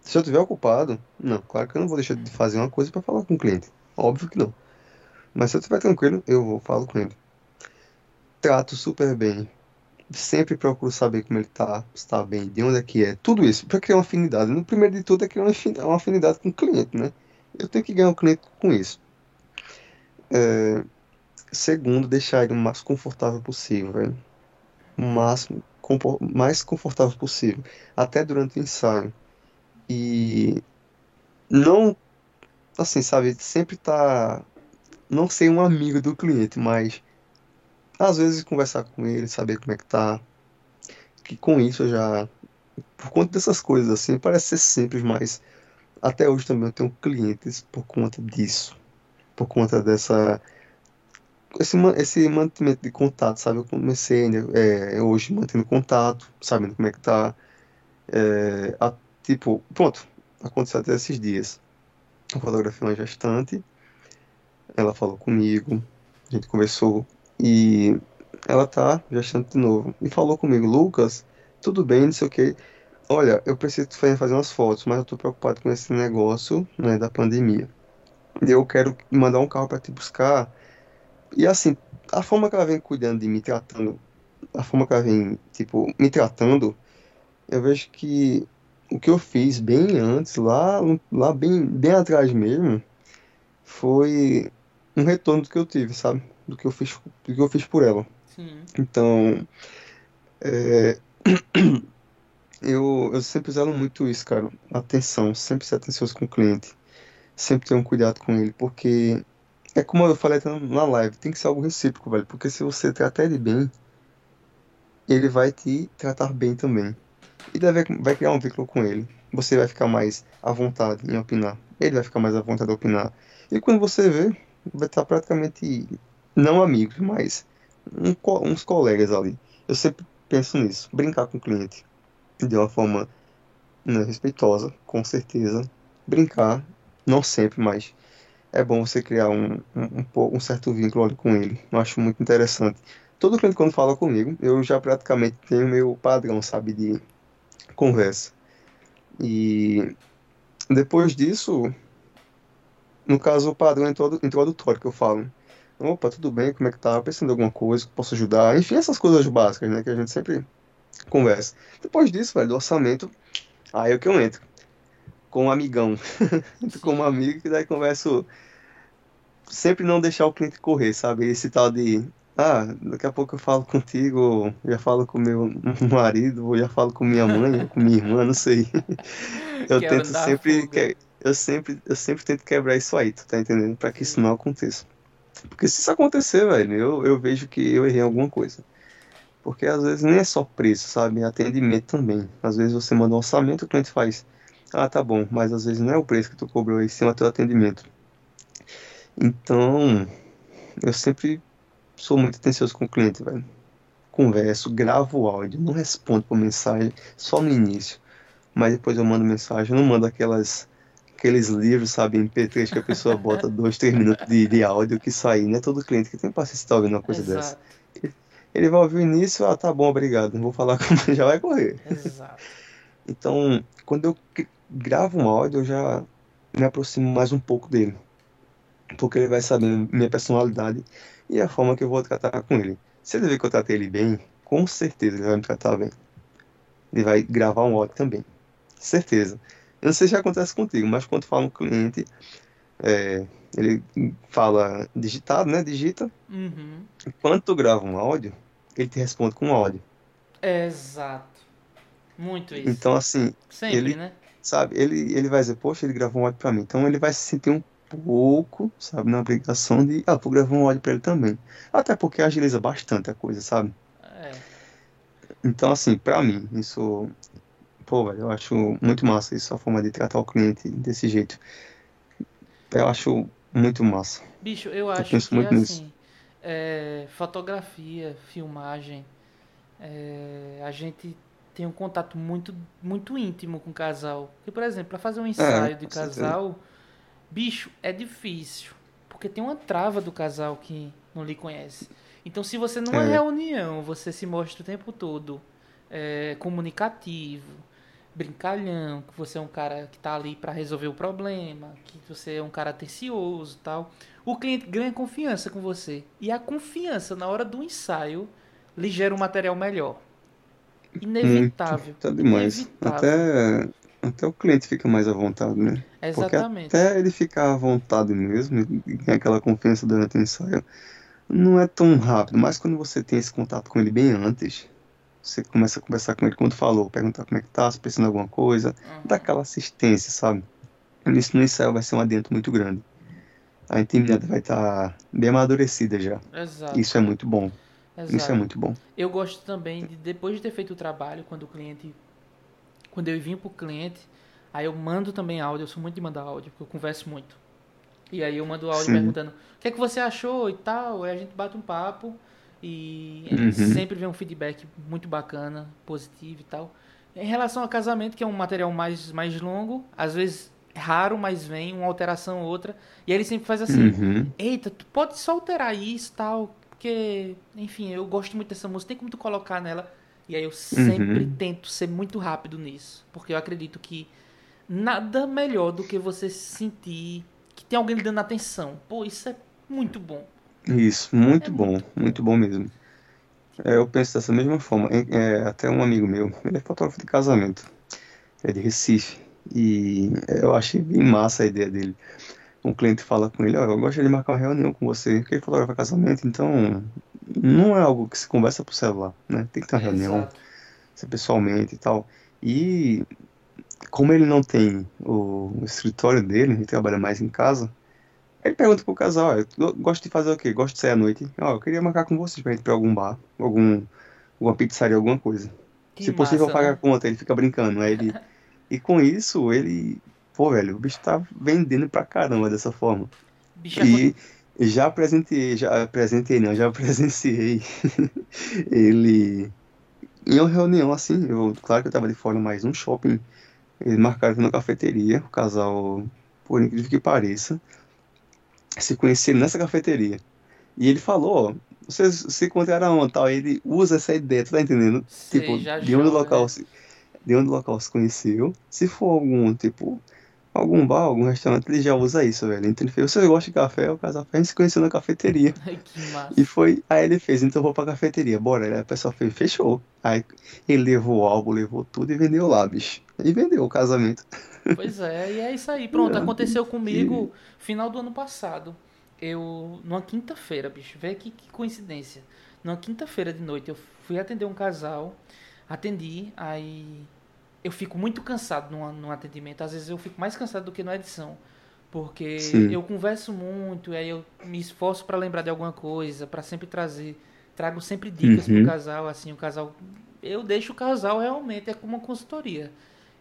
se eu tiver ocupado, não, claro que eu não vou deixar de fazer uma coisa pra falar com o cliente. Óbvio que não. Mas se eu estiver tranquilo, eu vou, falo com ele. Trato super bem. Sempre procuro saber como ele tá, se tá bem, de onde é que é. Tudo isso, pra criar uma afinidade. No primeiro de tudo é criar uma afin- uma afinidade com o cliente, né? Eu tenho que ganhar o cliente com isso. É, segundo, deixar ele o mais confortável possível, velho. O máximo, mais confortável possível. Até durante o ensaio. E não, assim, sabe, sempre tá, não ser um amigo do cliente, mas às vezes conversar com ele, saber como é que tá, que com isso eu já, por conta dessas coisas assim, parece ser simples, mas até hoje também eu tenho clientes por conta disso, por conta dessa esse, esse mantimento de contato, sabe? Eu comecei né, é, hoje mantendo contato, sabendo como é que tá. É, a, tipo, pronto, aconteceu até esses dias. Eu fotografei uma gestante, ela falou comigo, a gente conversou e ela tá gestante de novo. E falou comigo, Lucas, tudo bem, não sei o que. Olha, eu preciso fazer umas fotos, mas eu tô preocupado com esse negócio, né, da pandemia. Eu quero mandar um carro para te buscar e assim, a forma que ela vem cuidando de me tratando, a forma que ela vem, tipo, me tratando, eu vejo que o que eu fiz bem antes, lá, lá bem, bem atrás mesmo, foi um retorno do que eu tive, sabe? Do que eu fiz, do que eu fiz por ela. Sim. Então, é, <clears throat> eu, eu sempre zelo muito isso, cara. Atenção, sempre ser atencioso com o cliente. Sempre ter um cuidado com ele, porque é como eu falei na live, tem que ser algo recíproco, velho. Porque se você tratar ele bem, ele vai te tratar bem também. E deve, vai criar um vínculo com ele. Você vai ficar mais à vontade em opinar. Ele vai ficar mais à vontade de opinar. E quando você vê, vai estar praticamente, não amigos, mas um, uns colegas ali. Eu sempre penso nisso. Brincar com o cliente de uma forma né, respeitosa, com certeza. Brincar, não sempre, mas é bom você criar um, um, um, certo vínculo ali com ele. Eu acho muito interessante. Todo cliente quando fala comigo, eu já praticamente tenho meu padrão, sabe, de conversa. E depois disso, no caso, o padrão introdutório que eu falo. Opa, tudo bem? Como é que tá? Pensando em alguma coisa que posso ajudar? Enfim, essas coisas básicas, né? Que a gente sempre conversa. Depois disso, velho, do orçamento, aí é que eu entro com um amigão. <laughs> com um amigo que daí converso. Sempre não deixar o cliente correr, sabe? Esse tal de. Ah, daqui a pouco eu falo contigo, já falo com meu <laughs> marido, ou já falo com minha mãe, com minha irmã, não sei. <laughs> Eu tento sempre. Que, eu sempre, eu sempre tento quebrar isso aí, tu tá entendendo? Para que isso não aconteça. Porque se isso acontecer, velho, eu, eu vejo que eu errei alguma coisa. Porque às vezes nem é só preço, sabe? É atendimento também. Às vezes você manda um orçamento, o cliente faz ah, tá bom, mas às vezes não é o preço que tu cobrou, aí sim é o teu atendimento. Então, eu sempre sou muito atencioso com o cliente, velho. Converso, gravo o áudio, não respondo por mensagem, só no início. Mas depois eu mando mensagem, eu não mando aquelas aqueles livros, sabe, em MP3 que a pessoa bota <laughs> dois, três minutos de, de áudio que sai, né? Todo cliente que tem paciência tá ouvindo uma coisa Exato. dessa. Ele, ele vai ouvir o início, ah, tá bom, obrigado, não vou falar como <laughs> já vai correr. Exato. Então, quando eu gravo um áudio, eu já me aproximo mais um pouco dele. Porque ele vai saber minha personalidade e a forma que eu vou tratar com ele. Se ele ver que eu tratei ele bem, com certeza ele vai me tratar bem. Ele vai gravar um áudio também. Certeza. Eu não sei se acontece contigo, mas quando fala um cliente, é, ele fala digitado, né? Digita. Uhum. Quando tu grava um áudio, ele te responde com um áudio. Exato. Muito isso. Então, assim. Sempre, ele, né? sabe? Ele, ele vai dizer, poxa, ele gravou um áudio pra mim. Então ele vai se sentir um pouco, sabe, na obrigação de, ah, vou gravar um áudio pra ele também. Até porque agiliza bastante a coisa, sabe? É. Então, assim, pra mim, isso. Pô, velho, eu acho muito massa isso, a forma de tratar o cliente desse jeito. Eu acho muito massa. Bicho, eu acho eu que muito assim, é, fotografia, filmagem, é, a gente tem um contato muito, muito íntimo com o casal. Porque, por exemplo, para fazer um ensaio é, de casal, bicho, é difícil. Porque tem uma trava do casal que não lhe conhece. Então, se você numa é. reunião, você se mostra o tempo todo é, comunicativo, brincalhão, que você é um cara que está ali para resolver o problema, que você é um cara atencioso tal, o cliente ganha confiança com você. E a confiança na hora do ensaio lhe gera um material melhor. Inevitável. Muito, tá demais. Inevitável. Até, até o cliente fica mais à vontade, né? Exatamente. Porque até ele ficar à vontade mesmo, e aquela confiança durante o ensaio, não é tão rápido. Mas quando você tem esse contato com ele bem antes, Você começa a conversar com ele, como tu falou, perguntar como é que tá, se precisa de alguma coisa, Uhum. dar aquela assistência, sabe? Isso no ensaio vai ser um adianto muito grande. A intimidade vai estar bem amadurecida já. Exato. Isso é muito bom. Isso é exato. muito bom. Eu gosto também de, depois de ter feito o trabalho, quando o cliente. Quando eu envio pro cliente, aí eu mando também áudio. Eu sou muito de mandar áudio, porque eu converso muito. E aí eu mando áudio Sim. perguntando o que é que você achou e tal. Aí a gente bate um papo e Uhum. sempre vem um feedback muito bacana, positivo e tal. Em relação ao casamento, que é um material mais, mais longo, às vezes é raro, mas vem uma alteração ou outra. E aí ele sempre faz assim: Uhum. Eita, tu pode só alterar isso tal, porque, enfim, eu gosto muito dessa música, tem como tu colocar nela. E aí eu sempre Uhum. tento ser muito rápido nisso, porque eu acredito que nada melhor do que você sentir que tem alguém lhe dando atenção. Pô, isso é muito bom. Isso, muito É bom, muito bom mesmo. É, eu penso dessa mesma forma. É, é, até um amigo meu, ele é fotógrafo de casamento, é de Recife, e eu achei bem massa a ideia dele. Um cliente fala com ele, ó, eu gostaria de marcar uma reunião com você, porque ele fotografa casamento, então não é algo que se conversa por celular, né? Tem que ter uma reunião, ser pessoalmente e tal. E como ele não tem o, escritório dele, ele trabalha mais em casa, ele pergunta pro casal, eu gosto de fazer o quê? Gosto de sair à noite. Ó, eu queria marcar com vocês pra ir pra algum bar, algum, alguma pizzaria, alguma coisa. Que Se possível, massa, pagar a né? conta, ele fica brincando. Aí ele... <laughs> E com isso, ele... Pô, velho, o bicho tá vendendo pra caramba dessa forma. Bicho, é E já apresentei, já apresentei, não, já <laughs> presenciei ele em uma reunião assim, eu, claro que eu tava de fora, mas um shopping, eles marcaram na cafeteria, o casal, por incrível que pareça, se conheceram nessa cafeteria. E ele falou, ó, vocês se encontraram onde, tal, ele usa essa ideia, tu tá entendendo? Sei, Tipo, já de onde o local né? se, de onde o local se conheceu, se for algum, tipo, algum bar, algum restaurante, ele já usa isso, velho. Então ele fez, você gosta de café? O casal fez, a gente se conheceu na cafeteria. <laughs> que massa. E foi, aí ele fez, então eu vou pra cafeteria, bora. Aí a pessoa fez, fechou. Aí ele levou o álbum, levou tudo e vendeu lá, bicho. E vendeu o casamento. <laughs> Pois é, e é isso aí. Pronto, É, aconteceu comigo final do ano passado. Eu, numa quinta-feira, bicho, vê que, que coincidência. Numa quinta-feira de noite, eu fui atender um casal, atendi, aí eu fico muito cansado num, num atendimento. Às vezes eu fico mais cansado do que na edição. Porque Sim. eu converso muito, aí eu me esforço pra lembrar de alguma coisa, pra sempre trazer. Trago sempre dicas Uhum. pro casal, assim, o casal. Eu deixo o casal realmente, é como uma consultoria.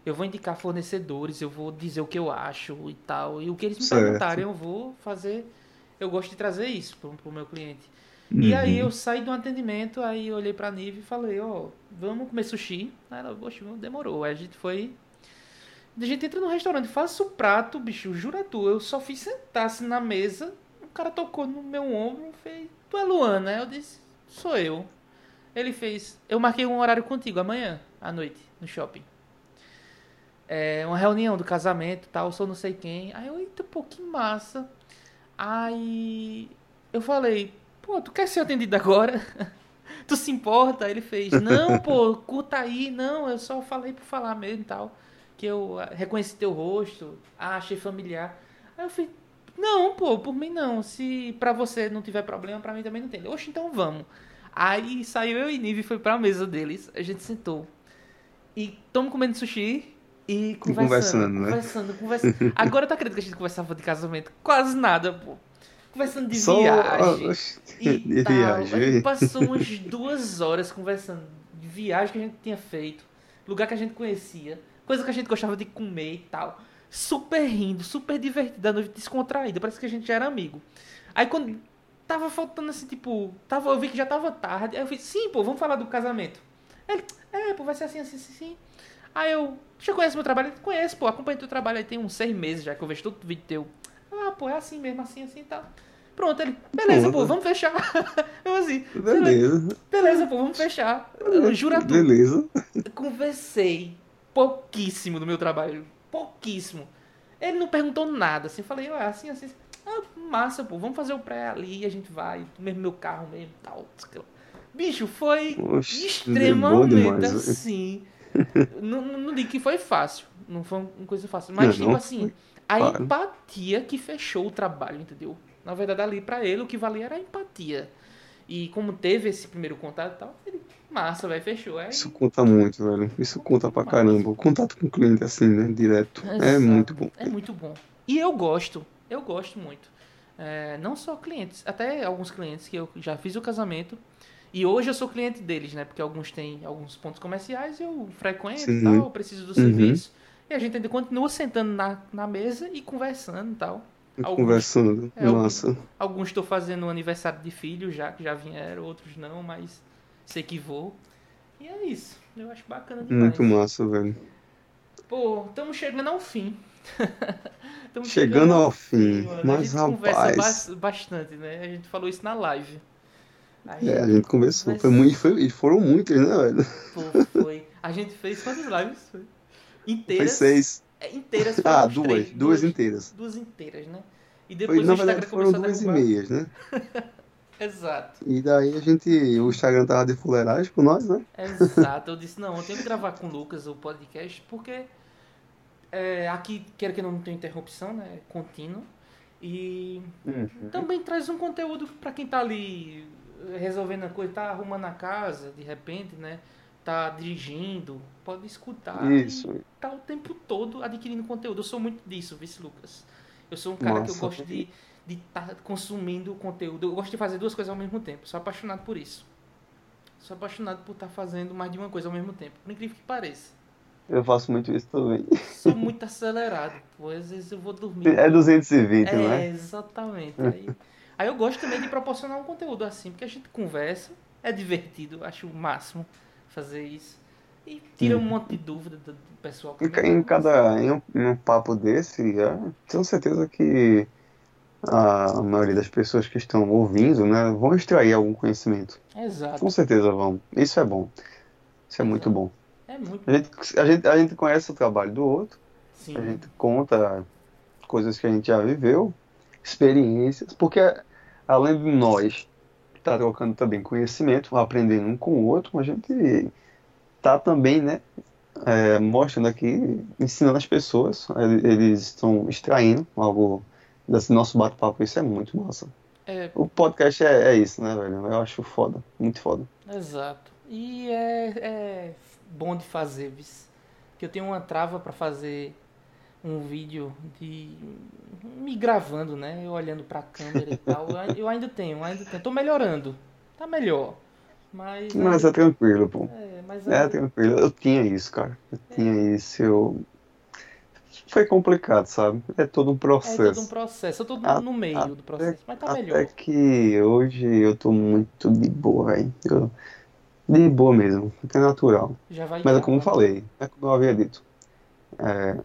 Eu vou indicar fornecedores, eu vou dizer o que eu acho e tal. E o que eles me Certo. perguntarem, eu vou fazer. Eu gosto de trazer isso pro, pro meu cliente. E aí Uhum. eu saí do atendimento, aí olhei pra Nive e falei, ó, vamos comer sushi. Aí ela, poxa, demorou. Aí a gente foi. A gente entra no restaurante, faço o prato, bicho, jura tu, eu só fiz sentar-se na mesa, o cara tocou no meu ombro e fez, tu é Luana? Aí eu disse, sou eu. Ele fez, eu marquei um horário contigo amanhã, à noite, no shopping. É, uma reunião do casamento tal, sou não sei quem. Aí eu, eita, pô, que massa. Aí eu falei, pô, tu quer ser atendido agora? <laughs> tu se importa? Ele fez, não, <laughs> pô, curta aí, não, eu só falei por falar mesmo e tal. Que eu ah, reconheci teu rosto, ah, achei familiar. Aí eu falei, não, pô, por mim não. Se pra você não tiver problema, pra mim também não tem. Oxe, então vamos. Aí saiu eu e Nive e foi pra mesa deles. A gente sentou. E estamos comendo sushi e conversando. conversando, né? Conversando, conversando. Agora tu acredita que a gente conversava de casamento? Quase nada, pô. Conversando de Só viagem. E <laughs> de tal. A viagem. gente passou umas <laughs> duas horas conversando de viagem que a gente tinha feito, lugar que a gente conhecia, coisa que a gente gostava de comer e tal. Super rindo, super divertido, a noite descontraída, parece que a gente já era amigo. Aí quando tava faltando assim, tipo, tava, eu vi que já tava tarde, aí eu fiz, sim, pô, vamos falar do casamento. Ele, é, pô, vai ser assim, assim, assim, assim. Aí eu, já conhece meu trabalho? Ele, Conhece, pô, acompanha teu trabalho aí tem uns seis meses já que eu vejo todo vídeo teu. Ah, pô, é assim mesmo, assim, assim e tal. Pronto, ele, beleza, Pronto. pô, vamos fechar. <laughs> Eu assim, Beleza, beleza, pô, vamos fechar. Eu juro a tu, beleza. <laughs> conversei pouquíssimo do meu trabalho, pouquíssimo. Ele não perguntou nada, assim, falei, ah, assim, assim, assim. ah, massa, pô, vamos fazer o pré ali, a gente vai, mesmo meu carro mesmo, tal. Bicho, foi Oxe, bom extremamente demais. assim. não, não não digo que foi fácil, não foi uma coisa fácil, <laughs> mas Não, tipo não assim, a claro. empatia que fechou o trabalho, entendeu? Na verdade, ali pra ele o que valia era a empatia. E como teve esse primeiro contato e tal, ele, massa, vai fechou. Aí, Isso conta muito, velho. Isso conta pra caramba. O contato com o cliente assim, né? Direto. É Exato. muito bom. É muito bom. E eu gosto, eu gosto muito. É, não só clientes, até alguns clientes que eu já fiz o casamento. E hoje eu sou cliente deles, né? Porque alguns têm alguns pontos comerciais, eu frequento e tal, eu preciso do Uhum. serviço. E a gente ainda continua sentando na, na mesa e conversando e tal. Alguns- Conversando. É, alguns- Massa. Alguns estou fazendo um aniversário de filho já, que já vieram, outros não, mas sei que vou. E é isso. Eu acho bacana demais. Muito massa, velho. Pô, estamos chegando ao fim. Tamo Chegando ao fim. <laughs> mano. Mas, a gente conversa rapaz. bas- bastante, né? A gente falou isso na live. Aí, É, a gente conversou. Mas- Foi muito, foi, e foram muitos, né, velho? pô, foi. A gente fez quantas lives? Foi? Foi Inteiras. seis. É, inteiras <laughs> Ah, duas. três, Duas inteiras. Duas inteiras, né? E Foi, depois na o Instagram verdade, foram começou a duas e meias, né? <laughs> Exato. E daí a gente. O Instagram tava de fuleiragem com nós, né? Exato. Eu disse, não, eu tenho que <laughs> gravar com o Lucas o podcast, porque é, aqui, quero que não tenha interrupção, né? Contínua. E também traz um conteúdo pra quem tá ali resolvendo a coisa, tá arrumando a casa, de repente, né? Tá dirigindo, pode escutar Isso. tá o tempo todo adquirindo conteúdo. Eu sou muito disso, vice Lucas. Eu sou um cara que eu gosto de de estar consumindo conteúdo. Eu gosto de fazer duas coisas ao mesmo tempo. Sou apaixonado por isso. Sou apaixonado por estar fazendo mais de uma coisa ao mesmo tempo. Por incrível que pareça. Eu faço muito isso também. Sou muito acelerado. Pô, às vezes eu vou dormir. É 220, É, não é? exatamente. Aí, aí eu gosto também de proporcionar um conteúdo assim, porque a gente conversa, é divertido, acho o máximo fazer isso. E tira um monte de dúvida do, do pessoal. que Em, cada em um, em um papo desse, é, tenho certeza que a maioria das pessoas que estão ouvindo, né, vão extrair algum conhecimento. Exato. Com certeza vão. Isso é bom. Isso é muito bom. É muito. A gente, a gente, a gente conhece o trabalho do outro, Sim. a gente conta coisas que a gente já viveu, experiências, porque além de nós estar trocando também conhecimento, aprendendo um com o outro, a gente tá também, né, é, mostrando aqui, ensinando as pessoas, ele- eles estão extraindo algo desse nosso bate-papo, isso é muito massa. É, O podcast é, é isso, né, velho? Eu acho foda, muito foda. Exato. E é, é bom de fazer. Que eu tenho uma trava pra fazer um vídeo de me gravando, né? Eu olhando pra câmera e tal. Eu ai- Eu ainda tenho, ainda tenho. Tô melhorando. Tá melhor. Mas. Mas é tranquilo, pô. é, mas É ainda- tranquilo. Eu tinha isso, cara. Eu tinha isso. Eu... Foi complicado, sabe? É todo um é todo um processo. processo. Eu tô A- no meio do processo, mas tá Até melhor. que hoje eu tô muito de boa, velho. Eu... De boa mesmo, até natural. Já vai Mas é como eu falei, é como eu havia dito. É,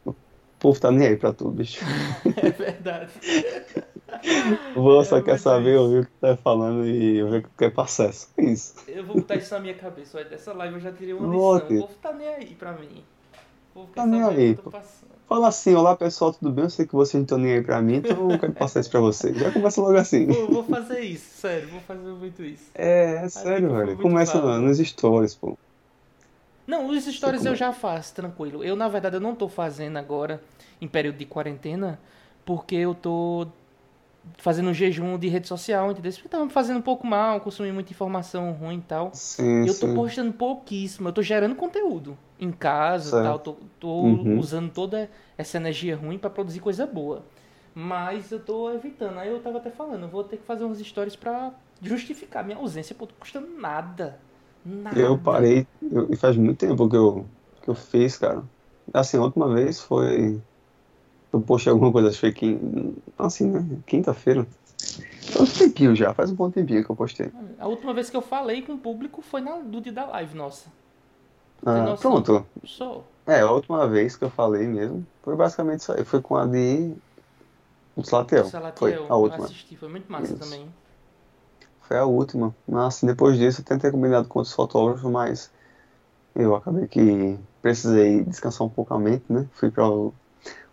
povo tá nem aí pra tudo, bicho. <laughs> É verdade. <laughs> O povo só É quer muito saber isso. ouvir o que tá falando e ver o que quer processo. É isso. Eu vou botar isso na minha cabeça. Olha, dessa live eu já tirei uma Boa, lição. O povo tá nem aí pra mim. O povo quer Tá nem aí, pô. Fala assim, olá pessoal, tudo bem? Eu sei que vocês não estão nem aí pra mim, então eu quero passar isso pra vocês. Já começa logo assim. Vou, vou fazer isso, sério, vou fazer muito isso. É, é sério, foi velho. Começa nos stories, pô. Não, os stories eu é. já faço, tranquilo. Eu, na verdade, eu não tô fazendo agora, em período de quarentena, porque eu tô fazendo um jejum de rede social, entendeu? Porque tava me fazendo um pouco mal, consumi muita informação ruim e tal. Sim, Eu tô sim. postando pouquíssimo, eu tô gerando conteúdo em casa e tal, tô, tô Uhum. usando toda essa energia ruim pra produzir coisa boa. Mas eu tô evitando. Aí eu tava até falando, eu vou ter que fazer umas stories pra justificar minha ausência, pô, tô custando nada. Nada. Eu parei, e faz muito tempo que eu, que eu fiz, cara. Assim, a última vez foi. Eu postei alguma coisa, acho que quin... assim, né? Quinta-feira. Faz um tempinho já, faz um bom tempinho que eu postei. A última vez que eu falei com o público foi na, no dia da live, nossa. Ah, pronto. Só. É, a última vez que eu falei mesmo foi basicamente isso aí. Foi com a de. O Salatiel. Salatiel, Foi a última. assisti, foi muito massa Isso. também. Foi a última. Mas depois disso eu tentei combinado com outros fotógrafos, mas eu acabei que precisei descansar um pouco a mente, né? Fui para o,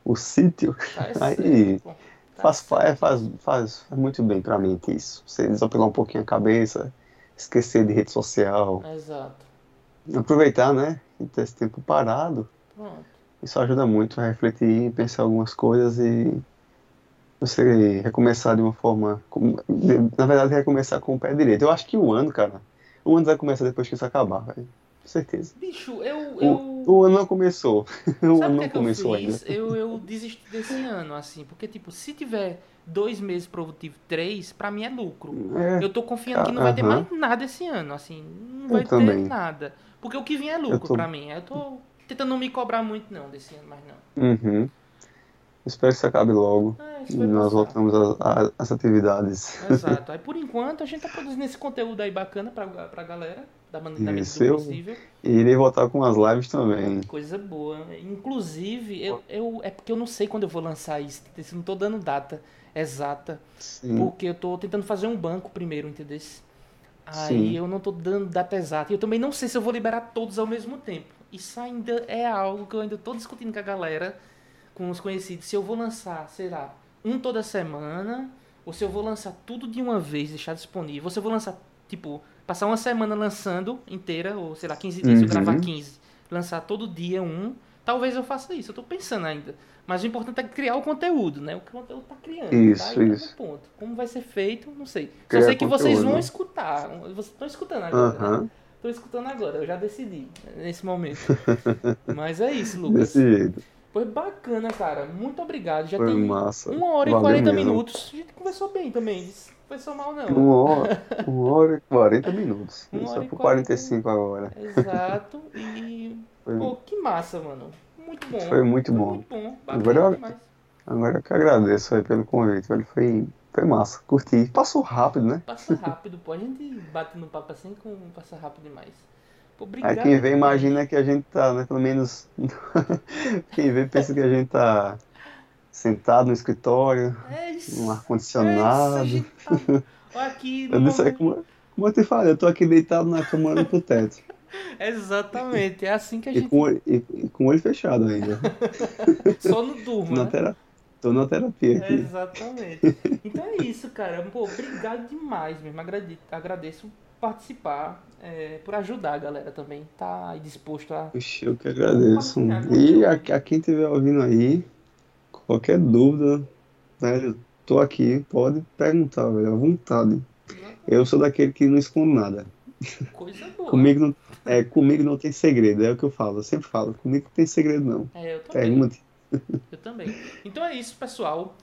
o sítio. Tá, é <laughs> Aí. Tá Faz, faz, faz, faz, faz muito bem pra mente isso. Você desopilar um pouquinho a cabeça, esquecer de rede social, Exato. aproveitar, né? E ter esse tempo parado. Pronto. Isso ajuda muito a refletir, pensar algumas coisas e você recomeçar de uma forma. Na verdade, recomeçar com o pé direito. Eu acho que o ano, cara. O ano vai começar depois que isso acabar, velho. Com certeza. Bicho, eu. O, eu... o ano não começou. <laughs> O Sabe ano o que não é que eu começou fiz? ainda. Eu, eu desisti desse ano, assim. Porque, tipo, se tiver dois meses produtivo, três, pra mim é lucro. É, Eu tô confiando que não vai ter Aham. mais nada esse ano, assim. Não Eu vai ter também. nada. Porque o que vem é lucro tô- pra mim. Eu tô tentando não me cobrar muito, não, desse ano, mas não. uhum. Espero que isso acabe logo. É, E isso vai nós passar. voltamos às atividades. Exato. <laughs> Aí por enquanto a gente tá produzindo esse conteúdo aí bacana pra, pra galera, da maneira eu- possível. E irei voltar com as lives também. Coisa boa. Inclusive, eu, eu, é porque eu não sei quando eu vou lançar isso. Não tô dando data exata. Sim. Porque eu tô tentando fazer um banco primeiro, entendeu? Aí Sim. eu não tô dando data exata. E eu também não sei se eu vou liberar todos ao mesmo tempo. Isso ainda é algo que eu ainda tô discutindo com a galera, com os conhecidos. Se eu vou lançar, sei lá, um toda semana, ou se eu vou lançar tudo de uma vez, deixar disponível. Ou se eu vou lançar, tipo, passar uma semana lançando inteira, ou sei lá, 15 dias, se eu Uhum. gravar 15. Lançar todo dia um. Talvez eu faça isso, eu tô pensando ainda. Mas o importante é criar o conteúdo, né? O conteúdo tá criando. Isso, tá aí tá isso. ponto. Como vai ser feito, não sei. Só Criar sei que vocês conteúdo. vão escutar. Vocês estão escutando agora, né? Aham. Tô escutando agora, eu já decidi nesse momento. <laughs> Mas é isso, Lucas. Desse jeito. Foi bacana, cara. Muito obrigado. Já Foi tem massa. uma hora e Valeu 40 mesmo. minutos. A gente conversou bem também. Não conversou mal, não. Uma hora, <laughs> uma hora e 40 minutos. Uma Só e por 40. 45 agora. Exato. <laughs> E. Foi, Pô, que massa, mano. Muito bom. foi muito Foi bom. muito bom. Agora eu-. Agora eu que agradeço aí pelo convite. velho. Foi, foi massa. Curti. Passou rápido, né? Passa <laughs> rápido, pô. A gente bate no papo assim com passa rápido demais. Obrigado. Aí quem vê imagina que a gente tá, né? Pelo menos. <laughs> quem vê pensa que a gente tá sentado no escritório, É isso. num É isso, ar-condicionado. <laughs> tá... Aqui Eu no disse como, como eu te falei, eu tô aqui deitado na cama olhando pro teto. <laughs> Exatamente, é assim que a E gente com, olho- e, e com o olho fechado ainda. só não Tô durma, na, né? tera... Tô na terapia aqui. Exatamente. Então é isso, cara. Pô, obrigado demais mesmo. Agrade- Agradeço participar, é, por ajudar a galera também. Tá aí disposto a. Puxa, eu que agradeço. E a, a quem estiver ouvindo aí, qualquer dúvida, eu tô aqui, pode perguntar, velho, à vontade. Eu sou daquele que não esconde nada. Coisa boa. Comigo não, é, comigo não tem segredo, é o que eu falo, eu sempre falo, comigo não tem segredo não. É, eu também. Pergunte. Eu também. Então é isso, pessoal.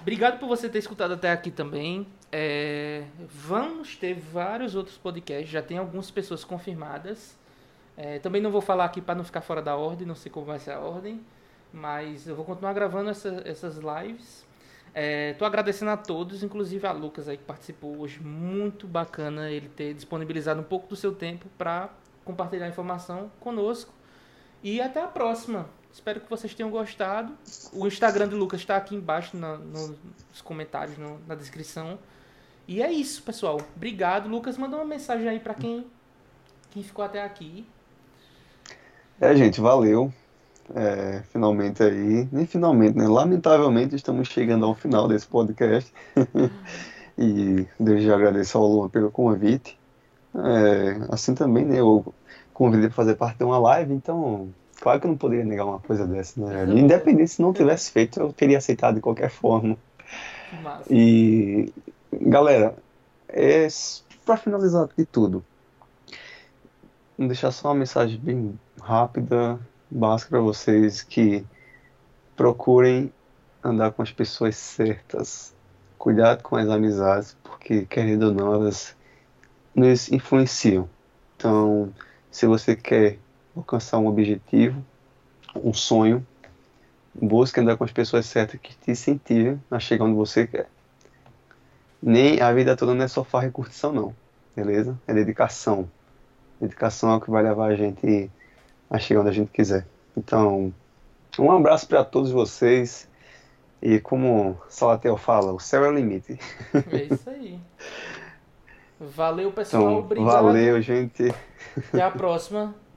Obrigado por você ter escutado até aqui também. É, vamos ter vários outros podcasts, já tem algumas pessoas confirmadas. É, também não vou falar aqui para não ficar fora da ordem, não sei como vai ser a ordem, mas eu vou continuar gravando essa- essas lives. Estou agradecendo a todos, inclusive a Lucas aí que participou hoje. Muito bacana ele ter disponibilizado um pouco do seu tempo para compartilhar informação conosco. E até a próxima. Espero que vocês tenham gostado. O Instagram do Lucas está aqui embaixo na- no- nos comentários, no- na descrição. E é isso, pessoal. Obrigado. Lucas, manda uma mensagem aí para quem, quem ficou até aqui. É, gente, valeu. É, finalmente aí, nem finalmente, né? Lamentavelmente estamos chegando ao final desse podcast. <laughs> E desde já agradeço ao Luan pelo convite. É, assim também, né? Eu convidei para fazer parte de uma live, então, claro que eu não poderia negar uma coisa dessa, né? <laughs> Independente se não tivesse feito, eu teria aceitado de qualquer forma. Massa. E, galera, é, para finalizar de tudo, vou deixar só uma mensagem bem rápida, básica para vocês, que procurem andar com as pessoas certas. Cuidado com as amizades, porque, querendo ou não, elas nos influenciam. Então, se você quer alcançar um objetivo, um sonho, busque andar com as pessoas certas que te incentivem a chegar onde você quer. Nem a vida toda não é só farra e curtição, não. Beleza? É dedicação. Dedicação é o que vai levar a gente a chegar onde a gente quiser. Então, um abraço para todos vocês. E como Salatel fala, o céu é o limite. É isso aí. <laughs> Valeu, pessoal. Então, Obrigado. valeu, gente. Até a próxima. <laughs>